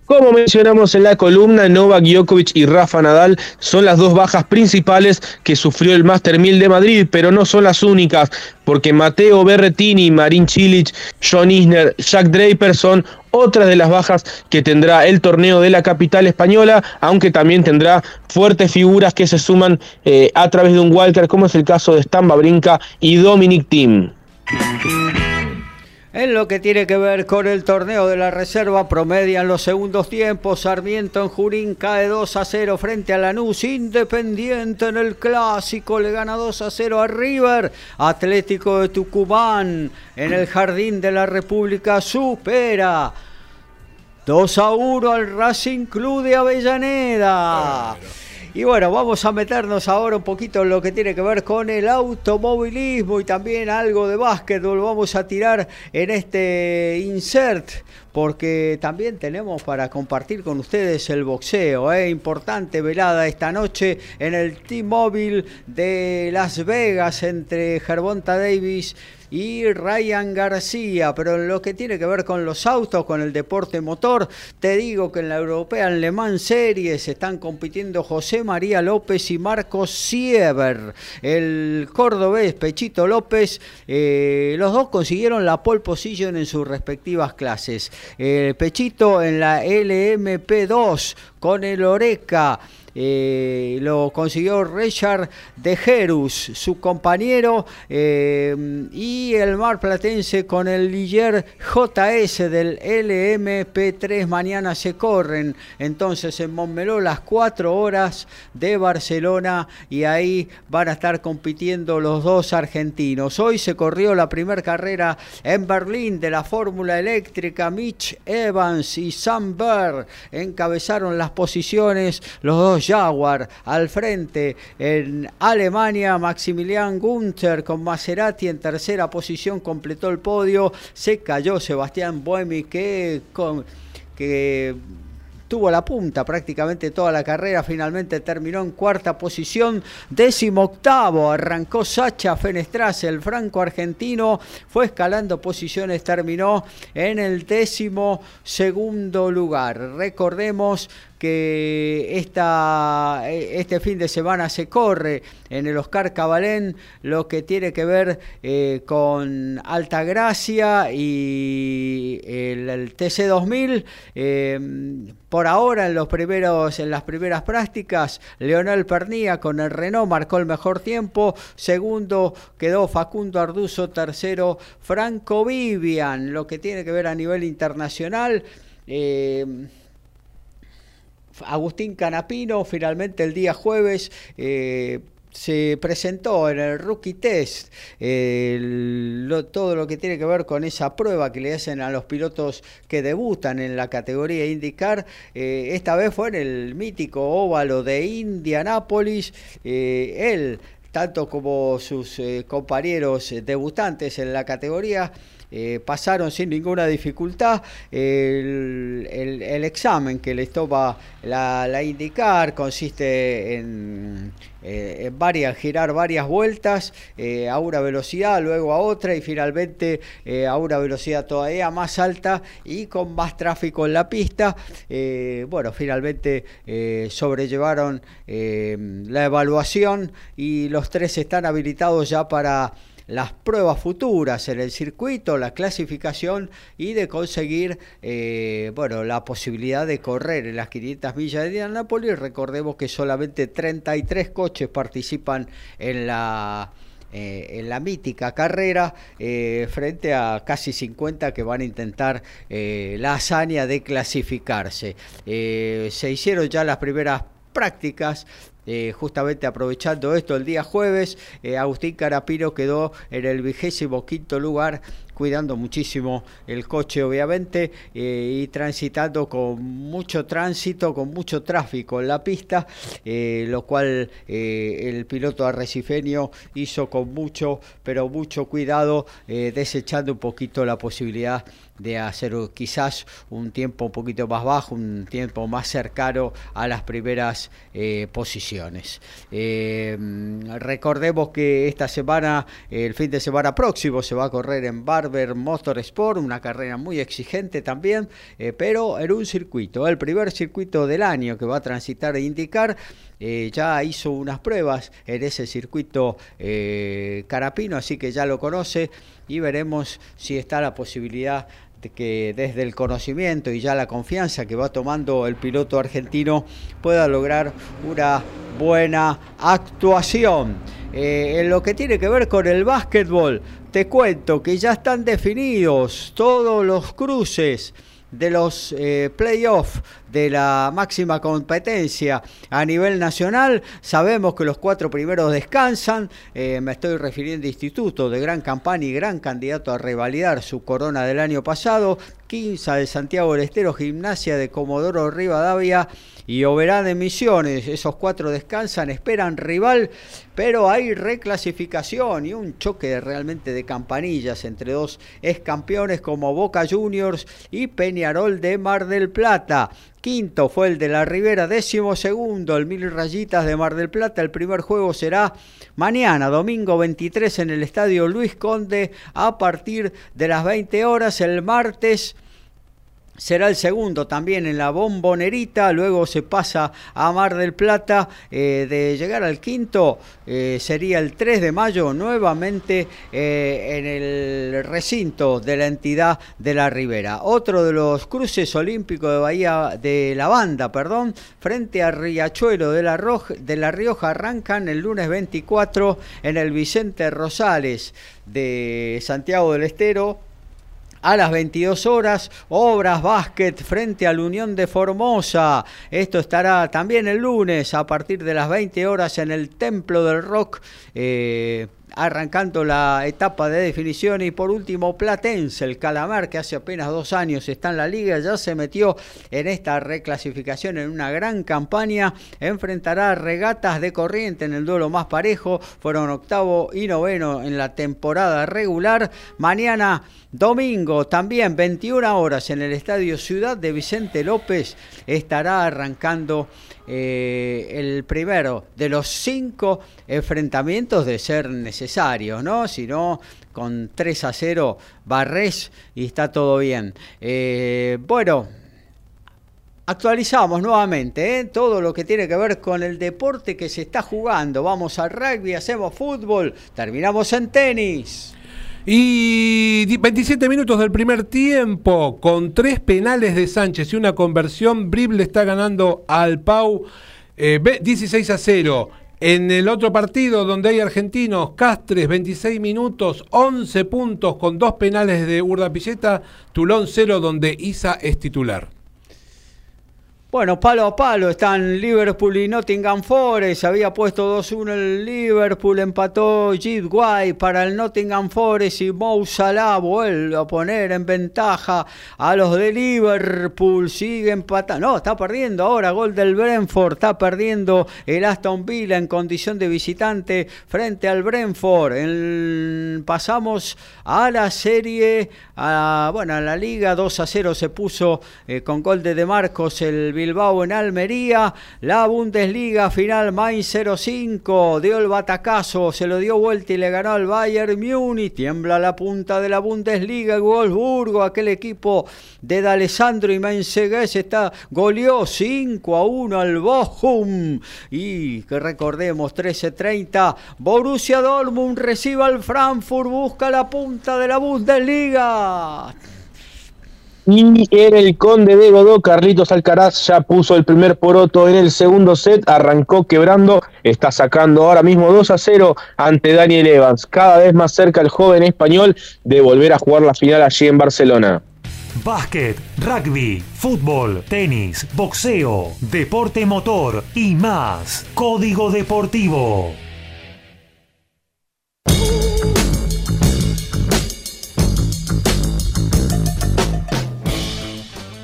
Como mencionamos en la columna, Novak Djokovic y Rafa Nadal son las dos bajas principales que sufrió el Master 1000 de Madrid, pero no son las únicas, porque Mateo Berretini, Marin Cilic, John Isner, Jack Draper son otras de las bajas que tendrá el torneo de la capital española, aunque también tendrá fuertes figuras que se suman eh, a través de un Walker, como es el caso de Stamba Brinca y Dominic Thiem. En lo que tiene que ver con el torneo de la reserva, promedian los segundos tiempos. Sarmiento en Jurín cae 2 a 0 frente a Lanús. Independiente en el clásico le gana 2 a 0 a River. Atlético de Tucumán en el Jardín de la República supera 2 a 1 al Racing Club de Avellaneda. Y bueno, vamos a meternos ahora un poquito en lo que tiene que ver con el automovilismo y también algo de básquetbol. Vamos a tirar en este insert porque también tenemos para compartir con ustedes el boxeo. ¿eh? Importante velada esta noche en el T-Mobile de Las Vegas entre Gervonta Davis y Ryan García. Pero en lo que tiene que ver con los autos, con el deporte motor, te digo que en la European Le Mans Series están compitiendo José María López y Marcos Sieber. El cordobés Pechito López, eh, los dos consiguieron la pole position en sus respectivas clases. Pechito en la LMP2 con el Oreca. Eh, lo consiguió Richard de Jerus, su compañero, eh, y el Mar Platense con el Ligier JS del LMP3. Mañana se corren entonces en Montmeló las cuatro horas de Barcelona y ahí van a estar compitiendo los dos argentinos. Hoy se corrió la primera carrera en Berlín de la Fórmula Eléctrica. Mitch Evans y Sam Burr encabezaron las posiciones, los dos Jaguar al frente. En Alemania, Maximilian Gunther con Maserati en tercera posición completó el podio. Se cayó Sebastián Buemi que, que tuvo la punta prácticamente toda la carrera, finalmente terminó en cuarta posición, décimo octavo, arrancó Sacha Fenestras, el franco argentino, fue escalando posiciones, terminó en el décimo segundo lugar. Recordemos que esta, este fin de semana se corre en el Oscar Cabalén lo que tiene que ver eh, con Altagracia y el, TC2000. Eh, por ahora en los primeros en las primeras prácticas Leonel Pernía con el Renault marcó el mejor tiempo segundo quedó Facundo Arduzo tercero Franco Vivian lo que tiene que ver a nivel internacional eh, Agustín Canapino finalmente el día jueves eh, se presentó en el Rookie Test todo lo que tiene que ver con esa prueba que le hacen a los pilotos que debutan en la categoría IndyCar. Eh, esta vez fue en el mítico óvalo de Indianápolis. Eh, él, tanto como sus compañeros debutantes en la categoría, eh, pasaron sin ninguna dificultad el, examen que les toma la, indicar, consiste en, eh, varias, girar varias vueltas a una velocidad, luego a otra y finalmente a una velocidad todavía más alta y con más tráfico en la pista. bueno, finalmente sobrellevaron la evaluación y los tres están habilitados ya para las pruebas futuras en el circuito, la clasificación y de conseguir eh, bueno, la posibilidad de correr en las 500 millas de Indianápolis. Recordemos que solamente 33 coches participan en la eh, en la mítica carrera eh, frente a casi 50 que van a intentar la hazaña de clasificarse. se hicieron ya las primeras prácticas eh, justamente aprovechando esto, el día jueves, eh, Agustín Carapiro quedó en el vigésimo quinto lugar cuidando muchísimo el coche obviamente eh, y transitando con mucho tránsito, con mucho tráfico en la pista, eh, lo cual eh, el piloto arrecifeño hizo con mucho, pero mucho cuidado, desechando un poquito la posibilidad de hacer quizás un tiempo un poquito más bajo, un tiempo más cercano a las primeras posiciones. recordemos que esta semana, el fin de semana próximo, se va a correr en Bar Barber Motorsport, una carrera muy exigente también, eh, pero en un circuito, el primer circuito del año que va a transitar e indicar. Eh, ya hizo unas pruebas en ese circuito eh, carapino, así que ya lo conoce y veremos si está la posibilidad que desde el conocimiento y ya la confianza que va tomando el piloto argentino pueda lograr una buena actuación. en lo que tiene que ver con el básquetbol, te cuento que ya están definidos todos los cruces de los eh, playoffs de la máxima competencia a nivel nacional. Sabemos que los cuatro primeros descansan. Eh, me estoy refiriendo a Instituto de gran campaña y gran candidato a revalidar su corona del año pasado. Quinza de Santiago del Estero, Gimnasia de Comodoro Rivadavia y Oberá de Misiones. Esos cuatro descansan, esperan rival, pero hay reclasificación y un choque realmente de campanillas entre dos ex campeones como Boca Juniors y Peñarol de Mar del Plata. Quinto fue el de la Ribera, décimo segundo el Mil Rayitas de Mar del Plata. El primer juego será mañana, domingo 23, en el Estadio Luis Conde, a partir de las 20 horas. El martes será el segundo también en la bombonerita, luego se pasa a Mar del Plata, eh, de llegar al quinto eh, sería el 3 de mayo nuevamente eh, en el recinto de la entidad de la Ribera. Otro de los cruces olímpicos de Bahía de la Banda, perdón, frente a Riachuelo de la, de la Rioja arrancan el lunes 24 en el Vicente Rosales de Santiago del Estero a las 22 horas, Obras Básquet frente a la Unión de Formosa. Esto estará también el lunes a partir de las 20 horas en el Templo del Rock. Eh, arrancando la etapa de definición. Y por último Platense, el Calamar que hace apenas dos años está en la liga, ya se metió en esta reclasificación en una gran campaña, enfrentará regatas de corriente en el duelo más parejo, fueron octavo y noveno en la temporada regular, mañana domingo también 21 horas en el Estadio Ciudad de Vicente López estará arrancando eh, el primero de los cinco enfrentamientos de ser necesarios, ¿no? Si no, con 3 a 0 barres y está todo bien. Eh, bueno, actualizamos nuevamente ¿eh? todo lo que tiene que ver con el deporte que se está jugando. Vamos al rugby, hacemos fútbol, terminamos en tenis. Y 27 minutos del primer tiempo, con tres penales de Sánchez y una conversión, Brible está ganando al Pau 16 eh, a 0. En el otro partido donde hay argentinos, Castres, 26 minutos, 11 puntos con dos penales de Urdapilleta, Tulón 0 donde Isa es titular. Bueno, palo a palo están Liverpool y Nottingham Forest. Había puesto 2-1 el Liverpool, empató Jid White para el Nottingham Forest y Mo Salah vuelve a poner en ventaja a los de Liverpool. Sigue empatando. No, está perdiendo ahora. Gol del Brentford. Está perdiendo el Aston Villa en condición de visitante frente al Brentford. pasamos a la serie, a, bueno, a la liga 2 0 se puso eh, con gol de De Marcos el Bilbao en Almería. La Bundesliga final Mainz 05 dio el batacazo, se lo dio vuelta y le ganó al Bayern Múnich. Tiembla la punta de la Bundesliga, Wolfsburgo, aquel equipo de D'Alessandro y Mainzegues está goleó 5 a 1 al Bochum y que recordemos 13-30 Borussia Dortmund recibe al Frankfurt, busca la punta de la Bundesliga. Y era el conde de Godó, Carlitos Alcaraz ya puso el primer poroto en el segundo set, arrancó quebrando, está sacando ahora mismo 2 a 0 ante Daniel Evans. Cada vez más cerca el joven español de volver a jugar la final allí en Barcelona. Básquet, rugby, fútbol, tenis, boxeo, deporte motor y más. Código Deportivo.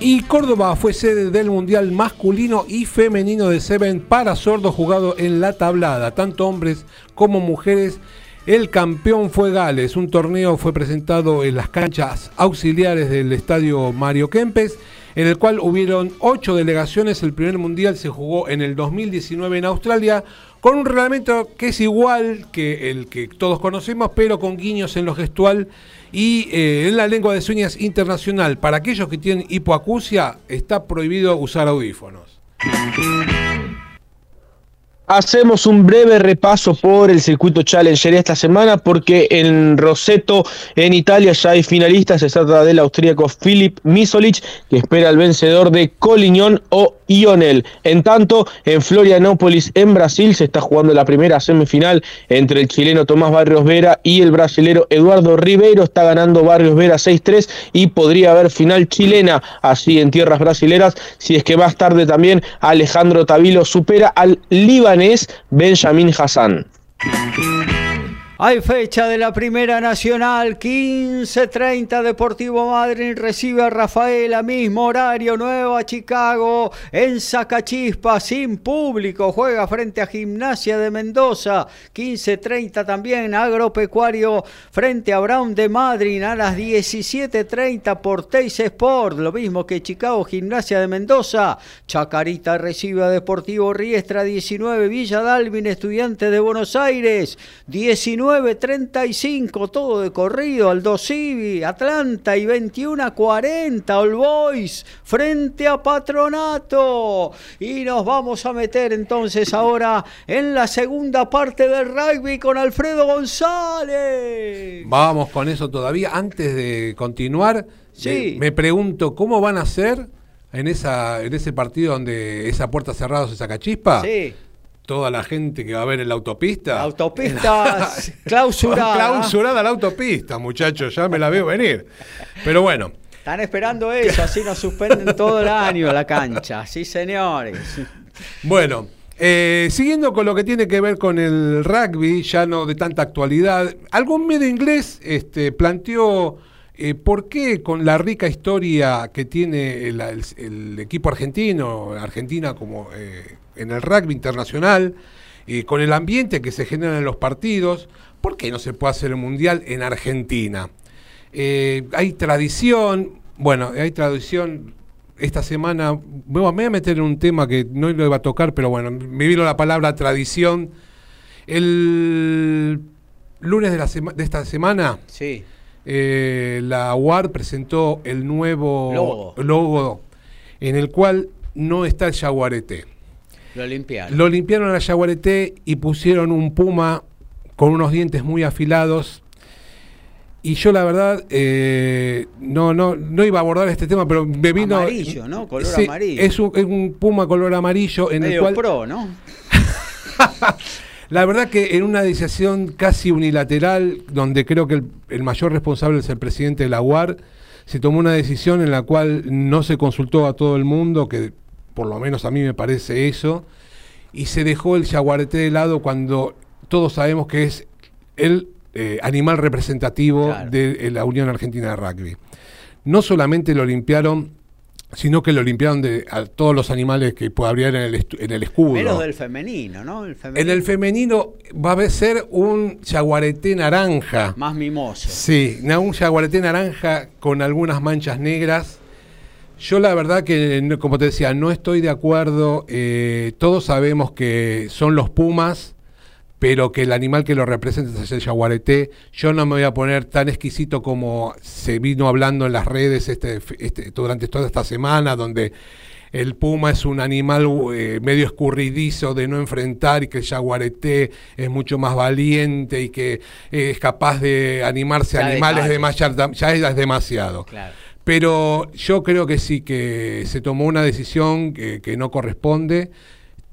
Y Córdoba fue sede del Mundial masculino y femenino de Seven para sordos jugado en la tablada, tanto hombres como mujeres. El campeón fue Gales. Un torneo fue presentado en las canchas auxiliares del estadio Mario Kempes, en el cual hubieron ocho delegaciones. El primer mundial se jugó en el 2019 en Australia, con un reglamento que es igual que el que todos conocemos, pero con guiños en lo gestual y eh, en la lengua de señas internacional. Para aquellos que tienen hipoacusia, está prohibido usar audífonos. Hacemos un breve repaso por el circuito Challenger esta semana porque en Roseto, en Italia, ya hay finalistas. Se trata del austríaco Filip Misolic, que espera al vencedor de Coliñón o En tanto, en Florianópolis, en Brasil, se está jugando la primera semifinal entre el chileno Tomás Barrios Vera y el brasilero Eduardo Ribeiro. Está ganando Barrios Vera 6-3 y podría haber final chilena así en tierras brasileras. Si es que más tarde también Alejandro Tavilo supera al Líbano es Benjamin Hassan. Hay fecha de la Primera Nacional, 15.30 Deportivo Madrid recibe a Rafaela, mismo horario, Nueva Chicago, en Zacachispa, sin público, juega frente a Gimnasia de Mendoza, 15.30 también Agropecuario frente a Brown de Madrid, a las 17.30 por Teis Sport, lo mismo que Chicago, Gimnasia de Mendoza, Chacarita recibe a Deportivo Riestra, 19 Villa Dalvin, Estudiante de Buenos Aires, 19 9.35, todo de corrido, Aldo Civi, Atlanta y 21.40, All Boys, frente a Patronato. Y nos vamos a meter entonces ahora en la segunda parte del rugby con Alfredo González. Vamos con eso todavía. Antes de continuar, sí. me, pregunto, ¿cómo van a ser en, esa, en ese partido donde esa puerta cerrada se saca chispa? Sí toda la gente que va a ver en la autopista. autopista clausurada. clausurada la autopista, muchachos, ya me la veo venir. Pero bueno. Están esperando eso, así nos suspenden todo el año la cancha. Sí, señores. Bueno, eh, siguiendo con lo que tiene que ver con el rugby, ya no de tanta actualidad, algún medio inglés este, planteó eh, por qué con la rica historia que tiene el, equipo argentino, Argentina como eh, en el rugby internacional, y con el ambiente que se genera en los partidos, ¿por qué no se puede hacer el mundial en Argentina? Eh, hay tradición, bueno, hay tradición. Esta semana me voy a meter en un tema que no lo iba a tocar, pero bueno, me vino la palabra tradición. El lunes de, la de esta semana, sí. Eh, la UAR presentó el nuevo logo. en el cual no está el jaguarete. Lo limpiaron. Lo limpiaron al yaguareté y pusieron un puma con unos dientes muy afilados. Y yo la verdad eh, no, no, no iba a abordar este tema, pero me vino... Amarillo, ¿no? Color amarillo. Es un, es un, puma color amarillo en el cual... pro, ¿no? la verdad que en una decisión casi unilateral, donde creo que el, el mayor responsable es el presidente de la UAR, se tomó una decisión en la cual no se consultó a todo el mundo, que por lo menos a mí me parece eso, y se dejó el jaguarete de lado cuando todos sabemos que es el eh, animal representativo de la Unión Argentina de Rugby. No solamente lo limpiaron, sino que lo limpiaron de a todos los animales que puede haber en el, en el escudo. Menos del femenino, ¿no? En el femenino va a ser un jaguarete naranja. Más mimoso. Sí, un jaguarete naranja con algunas manchas negras Yo la verdad que, como te decía, no estoy de acuerdo. Eh, todos sabemos que son los pumas, pero que el animal que lo representa es el jaguarete. Yo no me voy a poner tan exquisito como se vino hablando en las redes este, este, durante toda esta semana, donde el puma es un animal eh, medio escurridizo de no enfrentar y que el jaguarete es mucho más valiente y que es capaz de animarse a animales de más, ya es demasiado. Pero yo creo que sí, que se tomó una decisión que, que no corresponde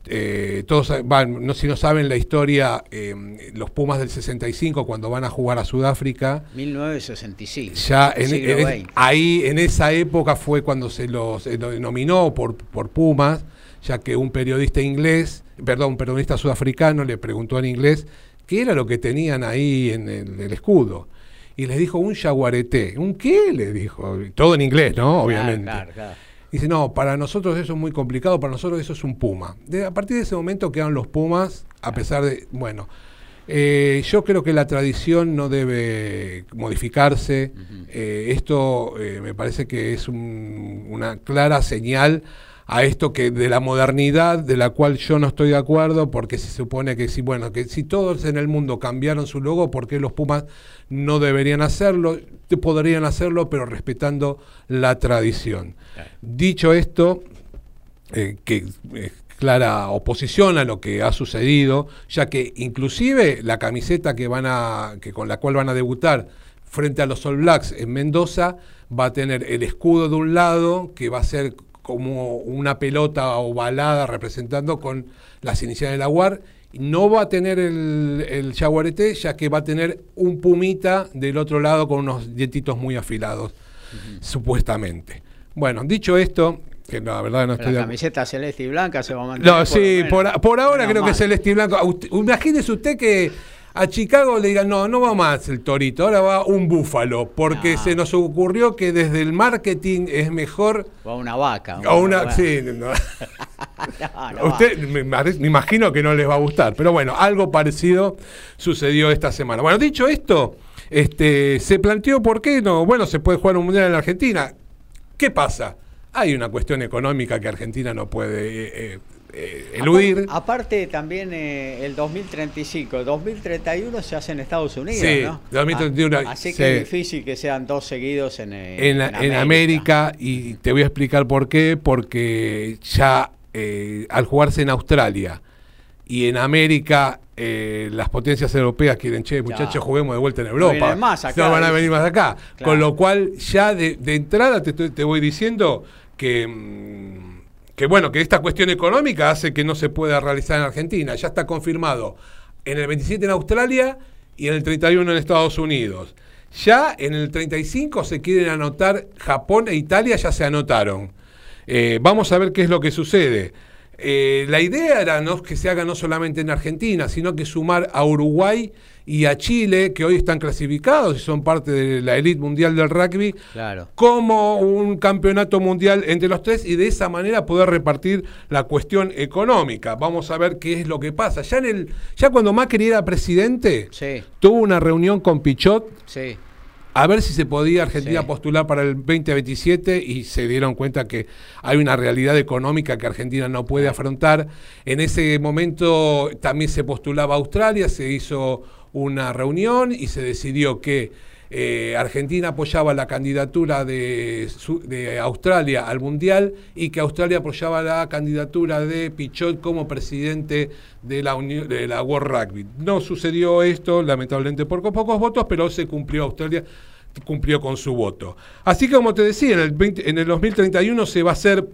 eh, todos van, no, si no saben la historia, eh, los Pumas del 65 cuando van a jugar a Sudáfrica. 1965. Ya en, ahí en esa época fue cuando se los denominó por, por Pumas, ya que un periodista inglés, perdón, un periodista sudafricano le preguntó en inglés qué era lo que tenían ahí en el, escudo. Y les dijo un jaguarete. ¿Un qué? Le dijo. Todo en inglés, ¿no? Obviamente. Claro, claro. Dice, no, para nosotros eso es muy complicado, para nosotros eso es un puma. a partir de ese momento quedan los pumas, a pesar de, bueno, eh, yo creo que la tradición no debe modificarse. Eh, esto eh, me parece que es una clara señal a esto que de la modernidad de la cual yo no estoy de acuerdo porque se supone que si bueno que si todos en el mundo cambiaron su logo ¿por qué los Pumas no deberían hacerlo podrían hacerlo pero respetando la tradición. Dicho esto eh, que clara oposición a lo que ha sucedido ya que inclusive la camiseta que van a que con la cual van a debutar frente a los All Blacks en Mendoza va a tener el escudo de un lado que va a ser como una pelota ovalada representando con las iniciales de la UAR. No va a tener el, el jaguarete, ya que va a tener un pumita del otro lado con unos dientitos muy afilados, supuestamente. Bueno, dicho esto, que la verdad no estoy La camiseta celeste y blanca se va a mantener. No, sí, por, ahora creo que celeste y blanco. imagínese usted que a Chicago le digan, no, no va más el torito, ahora va un búfalo, porque se nos ocurrió que desde el marketing es mejor... O una vaca. O una... Sí, Usted, me, me, imagino que no les va a gustar, pero bueno, algo parecido sucedió esta semana. Bueno, dicho esto, este, se planteó por qué no, bueno, se puede jugar un mundial en la Argentina. ¿Qué pasa? Hay una cuestión económica que Argentina no puede... Eh, eh, eh, eludir. Aparte, también eh, el 2035, 2031 se hace en Estados Unidos, sí, ¿no? 2031. Ah, así que es difícil que sean dos seguidos en, eh, en, América. Y te voy a explicar por qué, porque ya al jugarse en Australia y en América las potencias europeas quieren, che, muchachos, juguemos de vuelta en Europa. No, más acá, no van a venir más acá. Con lo cual, ya de, entrada te, te, voy diciendo que... Mm, que bueno, que esta cuestión económica hace que no se pueda realizar en Argentina. Ya está confirmado en el 27 en Australia y en el 31 en Estados Unidos. Ya en el 35 se quieren anotar Japón e Italia, ya se anotaron. Eh, vamos a ver qué es lo que sucede. Eh, la idea era no que se haga no solamente en Argentina, sino que sumar a Uruguay y a Chile, que hoy están clasificados y son parte de la élite mundial del rugby, como un campeonato mundial entre los tres y de esa manera poder repartir la cuestión económica. Vamos a ver qué es lo que pasa. Ya, en el, ya cuando Macri era presidente, tuvo una reunión con Pichot. A ver si se podía Argentina postular para el 2027 y se dieron cuenta que hay una realidad económica que Argentina no puede afrontar. En ese momento también se postulaba Australia, se hizo una reunión y se decidió que eh, Argentina apoyaba la candidatura de, Australia al Mundial y que Australia apoyaba la candidatura de Pichot como presidente de la, de la World Rugby. No sucedió esto, lamentablemente por pocos votos, pero se cumplió Australia cumplió con su voto. Así que como te decía, en el, en el 2031 se va a hacer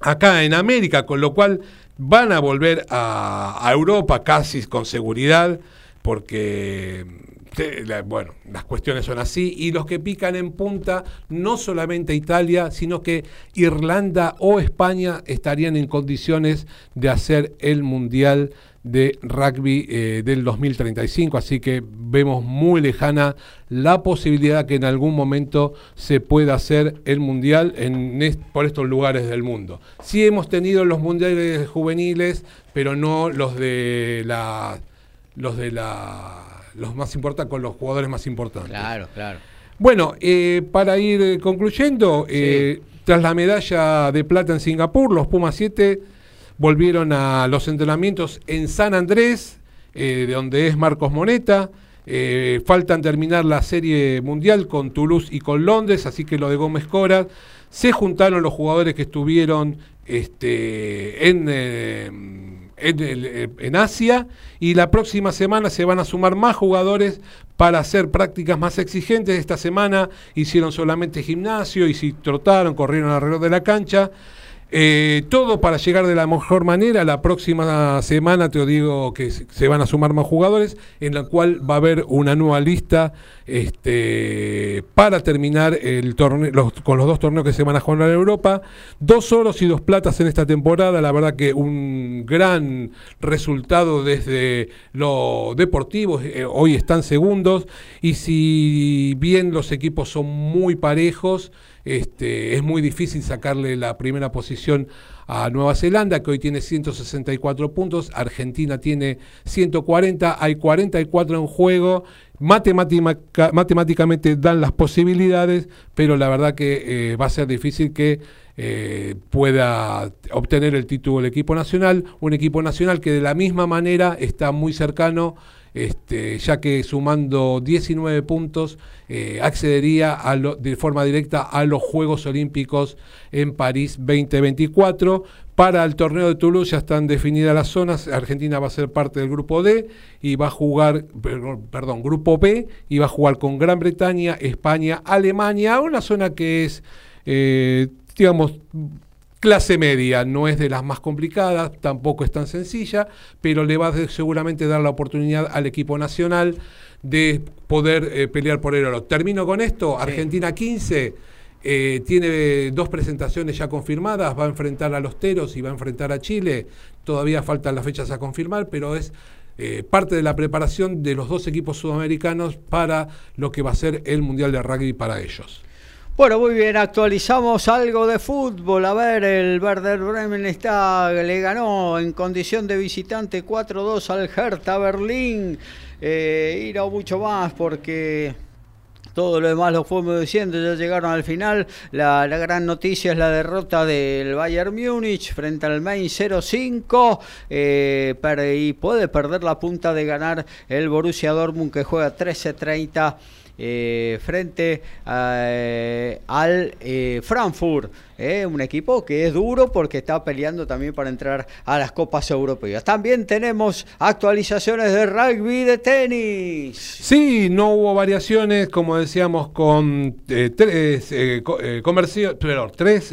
acá en América, con lo cual van a volver a Europa casi con seguridad porque bueno, las cuestiones son así, y los que pican en punta, no solamente Italia, sino que Irlanda o España estarían en condiciones de hacer el Mundial de Rugby eh, del 2035, así que vemos muy lejana la posibilidad que en algún momento se pueda hacer el Mundial en por estos lugares del mundo. Sí hemos tenido los Mundiales juveniles, pero no los de la los de la los más importantes con los jugadores más importantes. Claro, claro. Bueno, eh, para ir eh, concluyendo, eh, Tras la medalla de plata en Singapur, los Pumas 7 volvieron a los entrenamientos en San Andrés, eh, de donde es Marcos Moneta. Eh, faltan terminar la serie mundial con Toulouse y con Londres, así que lo de Gómez Cora. Se juntaron los jugadores que estuvieron este, en, eh, en, Asia y la próxima semana se van a sumar más jugadores para hacer prácticas más exigentes. Esta semana hicieron solamente gimnasio y si trotaron, corrieron alrededor de la cancha. Eh, todo para llegar de la mejor manera. La próxima semana te digo que se van a sumar más jugadores, en la cual va a haber una nueva lista este, para terminar el torneo, con los dos torneos que se van a jugar en Europa. Dos oros y dos platas en esta temporada. La verdad que un gran resultado desde lo deportivo. Eh, hoy están segundos y si bien los equipos son muy parejos, este, es muy difícil sacarle la primera posición a Nueva Zelanda, que hoy tiene 164 puntos, Argentina tiene 140, hay 44 en juego, matemáticamente dan las posibilidades, pero la verdad que eh, va a ser difícil que eh, pueda obtener el título del equipo nacional, un equipo nacional que de la misma manera está muy cercano este, ya que sumando 19 puntos eh, accedería de forma directa a los Juegos Olímpicos en París 2024. Para el torneo de Toulouse ya están definidas las zonas. Argentina va a ser parte del grupo D y va a jugar, perdón, grupo B y va a jugar con Gran Bretaña, España, Alemania, una zona que es, eh, digamos, clase media, no es de las más complicadas, tampoco es tan sencilla, pero le va a seguramente dar la oportunidad al equipo nacional de poder eh, pelear por el oro. Termino con esto, Argentina 15. Eh, tiene dos presentaciones ya confirmadas, va a enfrentar a los Teros y va a enfrentar a Chile. Todavía faltan las fechas a confirmar, pero es eh, parte de la preparación de los dos equipos sudamericanos para lo que va a ser el Mundial de Rugby para ellos. Bueno, muy bien, actualizamos algo de fútbol. A ver, el Werder Bremen está, le ganó en condición de visitante 4-2 al Hertha Berlín. Eh, y no mucho más porque todo lo demás lo fuimos diciendo, ya llegaron al final. La, gran noticia es la derrota del Bayern Múnich frente al Main 0-5 eh, y puede perder la punta de ganar el Borussia Dortmund que juega 13-30 eh, frente eh, al eh, Frankfurt, un equipo que es duro porque está peleando también para entrar a las copas europeas. También tenemos actualizaciones de rugby de tenis. Sí, no hubo variaciones, como decíamos, con tres, tres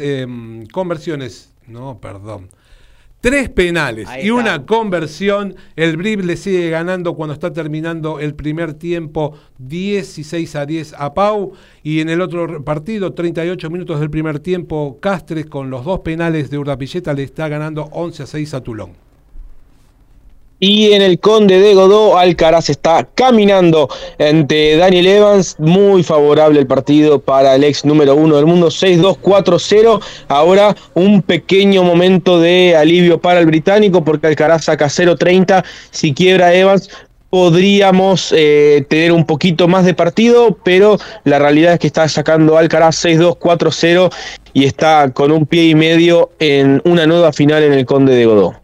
em, conversiones, no, perdón tres penales y una conversión. El Brib le sigue ganando cuando está terminando el primer tiempo 16 a 10 a Pau. Y en el otro partido, 38 minutos del primer tiempo, Castres con los dos penales de Urdapilleta le está ganando 11 a 6 a Tulón. Y en el Conde de Godó, Alcaraz está caminando ante Daniel Evans. Muy favorable el partido para el ex número uno del mundo, 6-2-4-0. Ahora un pequeño momento de alivio para el británico porque Alcaraz saca 0-30. Si quiebra Evans, podríamos eh, tener un poquito más de partido, pero la realidad es que está sacando Alcaraz 6-2-4-0 y está con un pie y medio en una nueva final en el Conde de Godó.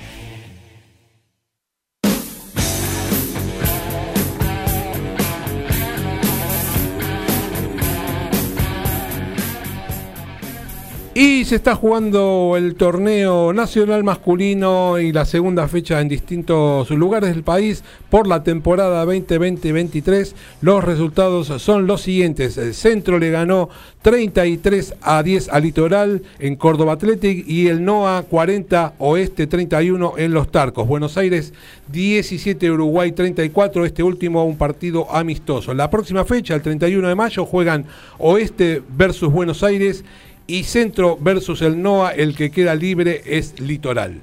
Y se está jugando el torneo nacional masculino y la segunda fecha en distintos lugares del país por la temporada 2020-23. Los resultados son los siguientes. El Centro le ganó 33 a 10 al Litoral en Córdoba Athletic y el NOA 40 Oeste 31 en Los Tarcos. Buenos Aires 17 Uruguay 34. Este último un partido amistoso. La próxima fecha, el 31 de mayo, juegan Oeste versus Buenos Aires y Centro versus el NOA, el que queda libre es Litoral.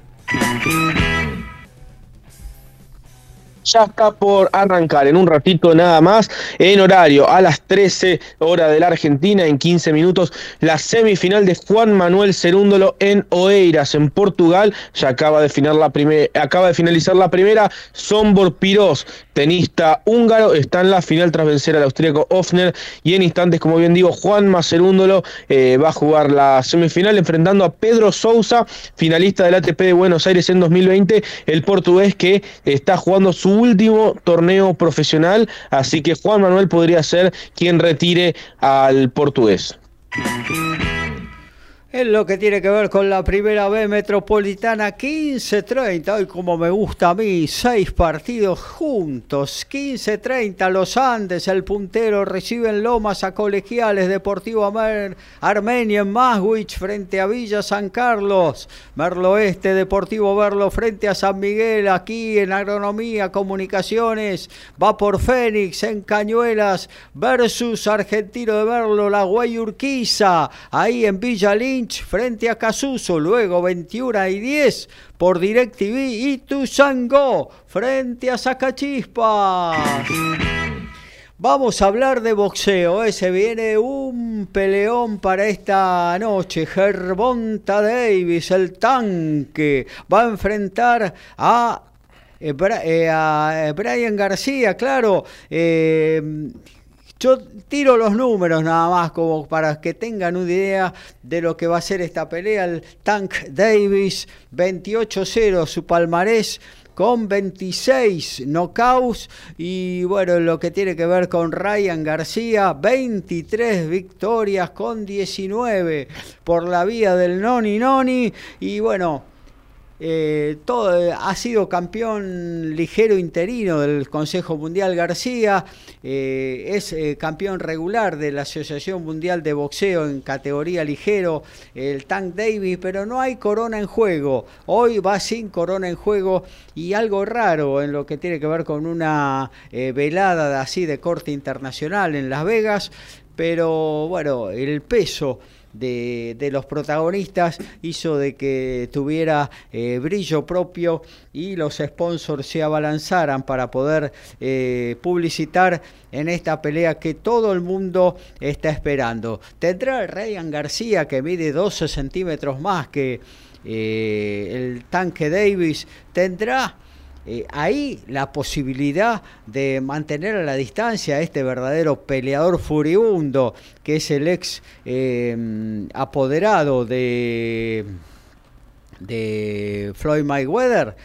Ya está por arrancar en un ratito nada más, en horario a las 13 horas de la Argentina, en 15 minutos, la semifinal de Juan Manuel Cerúndolo en Oeiras, en Portugal. Ya acaba de, la acaba de finalizar la primera. Sombor Piros, tenista húngaro, está en la final tras vencer al austríaco Ofner. Y en instantes, como bien digo, Juan Macerúndolo eh, va a jugar la semifinal enfrentando a Pedro Sousa, finalista del ATP de Buenos Aires en 2020, el portugués que está jugando su último torneo profesional. Así que Juan Manuel podría ser quien retire al portugués. En lo que tiene que ver con la primera B metropolitana, 15-30, hoy como me gusta a mí, seis partidos juntos, 15-30, Los Andes, el puntero, reciben Lomas a Colegiales, Deportivo Armenia en Maswich frente a Villa San Carlos, Merlo Este, Deportivo Verlo frente a San Miguel, aquí en Agronomía, Comunicaciones, va por Fénix en Cañuelas versus Argentino de Verlo, la Guayurquiza, ahí en Villa frente a Casuso, luego 21 y 10 por DirecTV y Tuzango frente a Zacachispas. Vamos a hablar de boxeo. ese Se viene un peleón para esta noche. Gervonta Davis, el tanque, va a enfrentar a, eh, eh, eh, Brian García, claro. Yo tiro los números nada más como para que tengan una idea de lo que va a ser esta pelea. El Tank Davis 28-0 su palmarés con 26 knockouts y bueno, lo que tiene que ver con Ryan García, 23 victorias con 19 por la vía del noni noni y bueno, eh, eh, ha sido campeón ligero interino del Consejo Mundial García, eh, es campeón regular de la Asociación Mundial de Boxeo en categoría ligero, el Tank Davis, pero no hay corona en juego. Hoy va sin corona en juego y algo raro en lo que tiene que ver con una velada así de corte internacional en Las Vegas, pero bueno, el peso de, los protagonistas hizo de que tuviera eh, brillo propio y los sponsors se abalanzaran para poder eh, publicitar en esta pelea que todo el mundo está esperando. Tendrá Ryan García que mide 12 centímetros más que eh, el tanque Davis. Tendrá eh, ahí la posibilidad de mantener a la distancia a este verdadero peleador furibundo, que es el ex em, apoderado de, de Floyd Mayweather.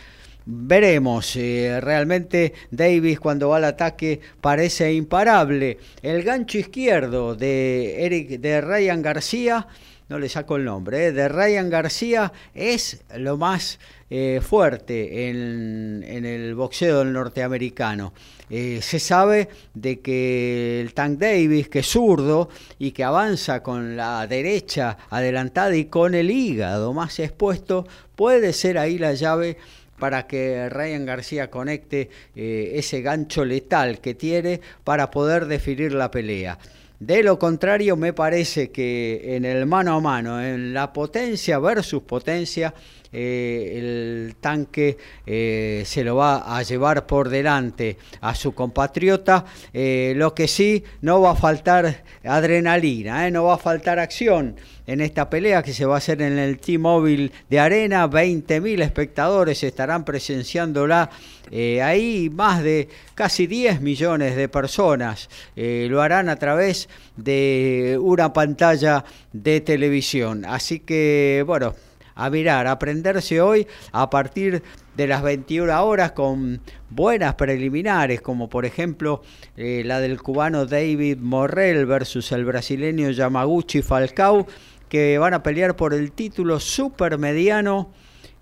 Veremos, eh, realmente Davis cuando va al ataque parece imparable. El gancho izquierdo de Eric de Ryan García, no le saco el nombre, eh, de Ryan García es lo más eh, fuerte en, el boxeo norteamericano. Eh, se sabe de que el Tank Davis, que es zurdo y que avanza con la derecha adelantada y con el hígado más expuesto, puede ser ahí la llave para que Ryan García conecte eh, ese gancho letal que tiene para poder definir la pelea. De lo contrario, me parece que en el mano a mano, en la potencia versus potencia, eh, el tanque eh, se lo va a llevar por delante a su compatriota. Eh, lo que sí, no va a faltar adrenalina, no va a faltar acción en esta pelea que se va a hacer en el T-Mobile de Arena. 20.000 espectadores estarán presenciándola. ahí más de casi 10 millones de personas lo harán a través de una pantalla de televisión. Así que, bueno, a mirar, a aprenderse hoy a partir de las 21 horas con buenas preliminares, como por ejemplo eh, la del cubano David Morrell versus el brasileño Yamaguchi Falcao, que van a pelear por el título supermediano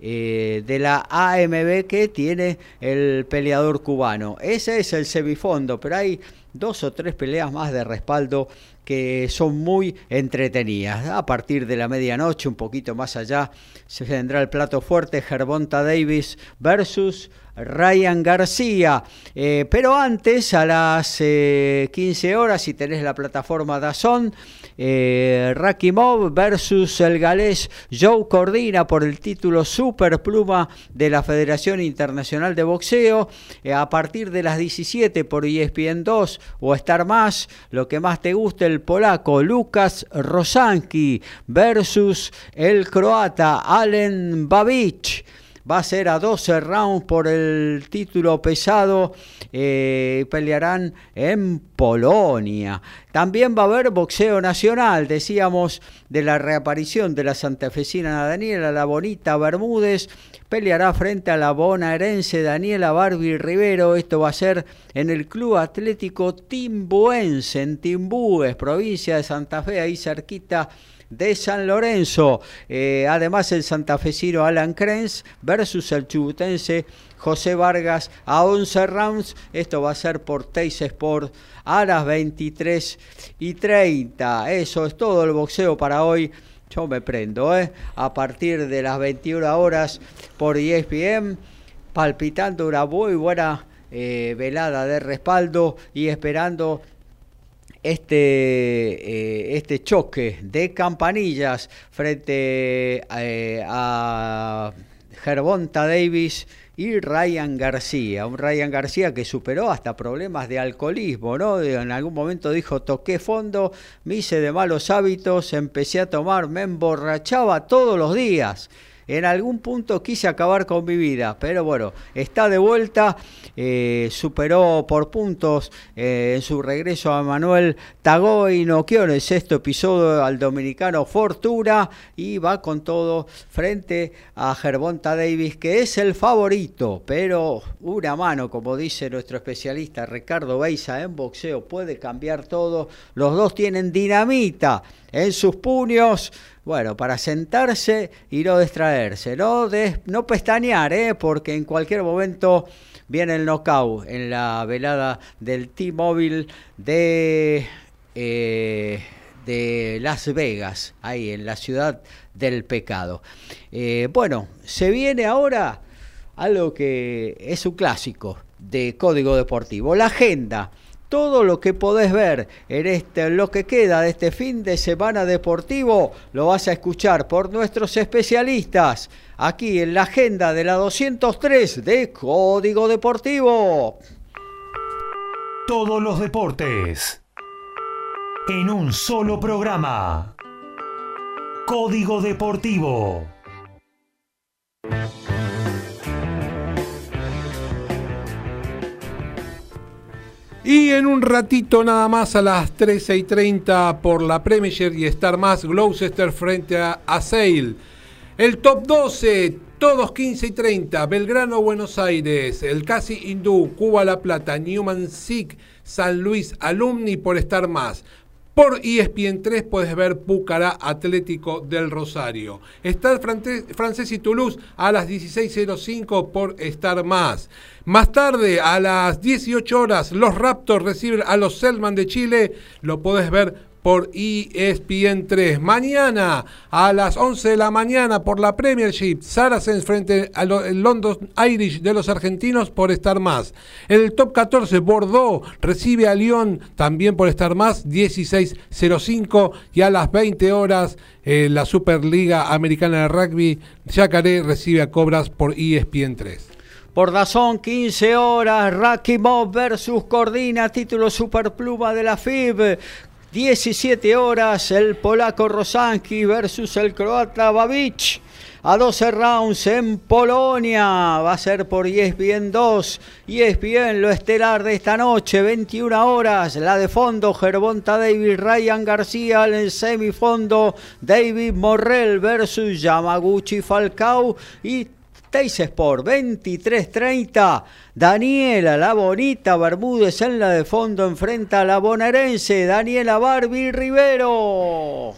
eh, de la AMB que tiene el peleador cubano. Ese es el semifondo, pero hay dos o tres peleas más de respaldo que son muy entretenidas. A partir de la medianoche, un poquito más allá, se vendrá el plato fuerte Gervonta Davis versus Ryan García. Eh, pero antes, a las 15 eh, horas, si tenés la plataforma Dazón, eh, Rakimov versus el galés Joe Cordina por el título Super Pluma de la Federación Internacional de Boxeo. Eh, a partir de las 17 por ESPN 2 o Star Más, lo que más te guste, el polaco Lucas Rosanki versus el croata Alen Babic va a ser a 12 rounds por el título pesado. Eh, pelearán en Polonia. También va a haber boxeo nacional, decíamos, de la reaparición de la santafesina Daniela La Bonita Bermúdez. Peleará frente a la bonaerense Daniela Barbie Rivero. Esto va a ser en el Club Atlético Timbuense, en Timbúes, provincia de Santa Fe, ahí cerquita de San Lorenzo. Eh, además, el santafesino Alan Krenz versus el chubutense José Vargas a 11 rounds. Esto va a ser por Teis Sport a las 23 y 30. Eso es todo el boxeo para hoy. Yo me prendo, ¿eh? A partir de las 21 horas por ESPN, palpitando una muy buena eh, velada de respaldo y esperando este, eh, este choque de campanillas frente eh, a Gervonta Davis y Ryan García, un Ryan García que superó hasta problemas de alcoholismo, ¿no? En algún momento dijo, toqué fondo, me hice de malos hábitos, empecé a tomar, me emborrachaba todos los días en algún punto quise acabar con mi vida, pero bueno, está de vuelta, eh, superó por puntos eh, en su regreso a Manuel Tagoy, noqueó en el sexto episodio al dominicano Fortuna y va con todo frente a Gervonta Davis, que es el favorito, pero una mano, como dice nuestro especialista Ricardo Beisa en boxeo, puede cambiar todo. Los dos tienen dinamita en sus puños bueno, para sentarse y no distraerse, no, no pestañear, ¿eh? porque en cualquier momento viene el knockout en la velada del T-Mobile de, eh, de Las Vegas, ahí en la ciudad del pecado. Eh, bueno, se viene ahora algo que es un clásico de Código Deportivo, la agenda todo lo que podés ver en este, lo que queda de este fin de semana deportivo lo vas a escuchar por nuestros especialistas aquí en la agenda de la 203 de Código Deportivo. Todos los deportes en un solo programa. Código Deportivo. Y en un ratito nada más a las 13 y 30 por la Premier y estar más Gloucester frente a, a El top 12, todos 15 y 30, Belgrano, Buenos Aires, el Casi Hindú, Cuba La Plata, Newman Sick, San Luis, Alumni por estar más. Por ESPN 3 puedes ver Pucará Atlético del Rosario. El francés y Toulouse a las 16.05 por estar más. Más tarde, a las 18 horas, los Raptors reciben a los Selman de Chile. Lo puedes ver por ESPN 3. Mañana a las 11 de la mañana por la Premiership, Saracens frente al London Irish de los argentinos por estar más. En el top 14, Bordeaux recibe a Lyon también por estar más, 16.05 y a las 20 horas eh, la Superliga Americana de Rugby, Yacaré recibe a Cobras por ESPN 3. Por Dazón, 15 horas, Rakimov versus Cordina, título superpluma de la FIB. 17 horas, el polaco Rosanki versus el croata Babic. A 12 rounds en Polonia. Va a ser por ESPN 2. ESPN lo estelar de esta noche. 21 horas. La de fondo. Gervonta David Ryan García. En el semifondo. David Morrell versus Yamaguchi Falcao. Y Teis Sport 23-30. Daniela, la bonita Bermúdez en la de fondo enfrenta a la bonaerense. Daniela Barbie Rivero.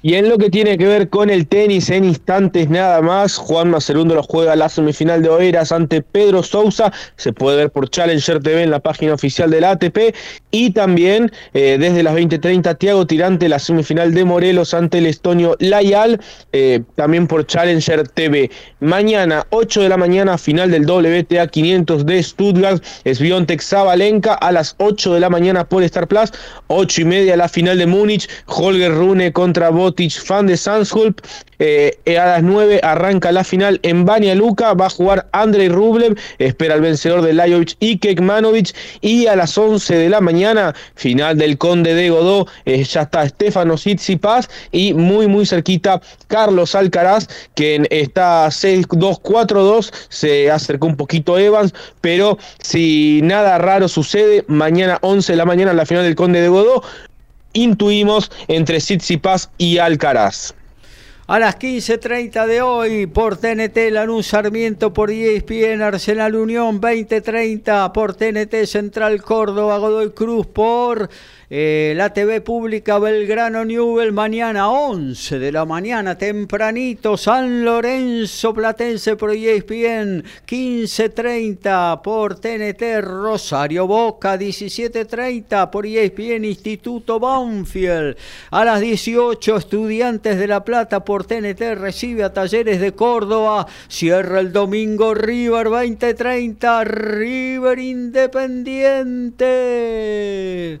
Y en lo que tiene que ver con el tenis, en instantes nada más, Juan Macerundo lo juega la semifinal de Oeras ante Pedro Sousa, se puede ver por Challenger TV en la página oficial del ATP, y también eh, desde las 20.30 Tiago Tirante la semifinal de Morelos ante el estonio Layal, eh, también por Challenger TV. Mañana, 8 de la mañana, final del WTA 500 de Stuttgart, es Biontech Zabalenka a las 8 de la mañana por Star Plus, 8 y media la final de Múnich, Holger Rune contra Bot fan de Sanshulp. Eh, a las 9 arranca la final en Bania Luka. Va a jugar Andrei Rublev. Espera el vencedor de Lajovic y Kekmanovic. Y a las 11 de la mañana, final del Conde de Godó. Eh, ya está Stefano Tsitsipas. Y muy, muy cerquita Carlos Alcaraz, que está 6-2-4-2. Se acercó un poquito Evans. Pero si nada raro sucede, mañana 11 de la mañana, la final del Conde de Godó intuimos entre Tsitsipas y Alcaraz. A las 15.30 de hoy por TNT Lanús Sarmiento por ESPN Arsenal Unión 20.30 por TNT Central Córdoba Godoy Cruz por eh, la TV pública Belgrano Newell mañana 11 de la mañana tempranito San Lorenzo Platense por ESPN 15.30 por TNT Rosario Boca 17.30 por ESPN Instituto Banfield. A las 18 Estudiantes de La Plata por TNT recibe a Talleres de Córdoba. Cierra el domingo River 20.30 River Independiente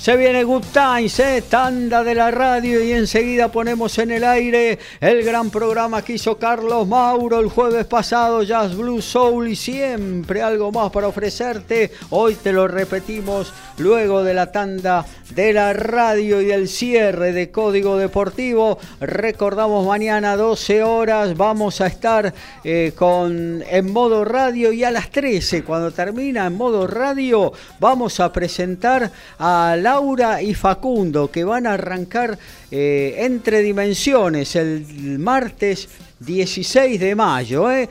Se viene Good Times, eh, tanda de la radio y enseguida ponemos en el aire el gran programa que hizo Carlos Mauro el jueves pasado, Jazz Blue Soul y siempre algo más para ofrecerte. Hoy te lo repetimos luego de la tanda de la radio y el cierre de Código Deportivo. Recordamos mañana 12 horas vamos a estar eh, con en modo radio y a las 13 cuando termina en modo radio vamos a presentar a la Laura y Facundo, que van a arrancar eh, entre dimensiones el martes 16 de mayo. Eh.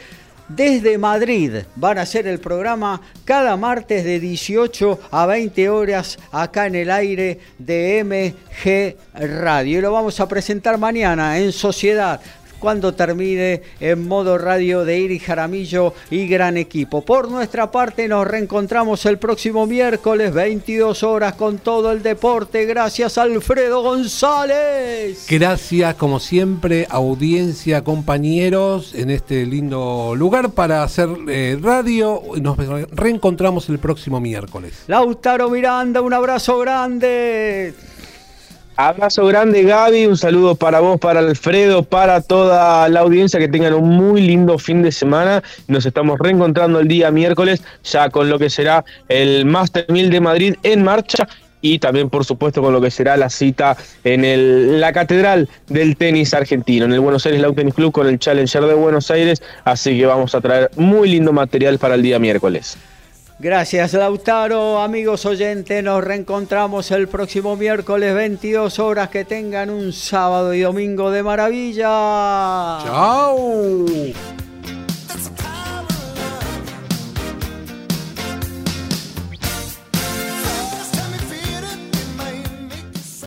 Desde Madrid van a hacer el programa cada martes de 18 a 20 horas acá en el aire de MG Radio. Y lo vamos a presentar mañana en Sociedad cuando termine en modo radio de Iri Jaramillo y gran equipo. Por nuestra parte nos reencontramos el próximo miércoles 22 horas con todo el deporte. Gracias Alfredo González. Gracias como siempre audiencia, compañeros en este lindo lugar para hacer eh, radio. Nos reencontramos el próximo miércoles. Lautaro Miranda, un abrazo grande. Abrazo grande Gaby, un saludo para vos, para Alfredo, para toda la audiencia, que tengan un muy lindo fin de semana. Nos estamos reencontrando el día miércoles ya con lo que será el Master 1000 de Madrid en marcha y también por supuesto con lo que será la cita en el, la catedral del tenis argentino, en el Buenos Aires Lawn Tennis Club con el Challenger de Buenos Aires, así que vamos a traer muy lindo material para el día miércoles. Gracias Lautaro, amigos oyentes, nos reencontramos el próximo miércoles 22 horas, que tengan un sábado y domingo de maravilla. Chao.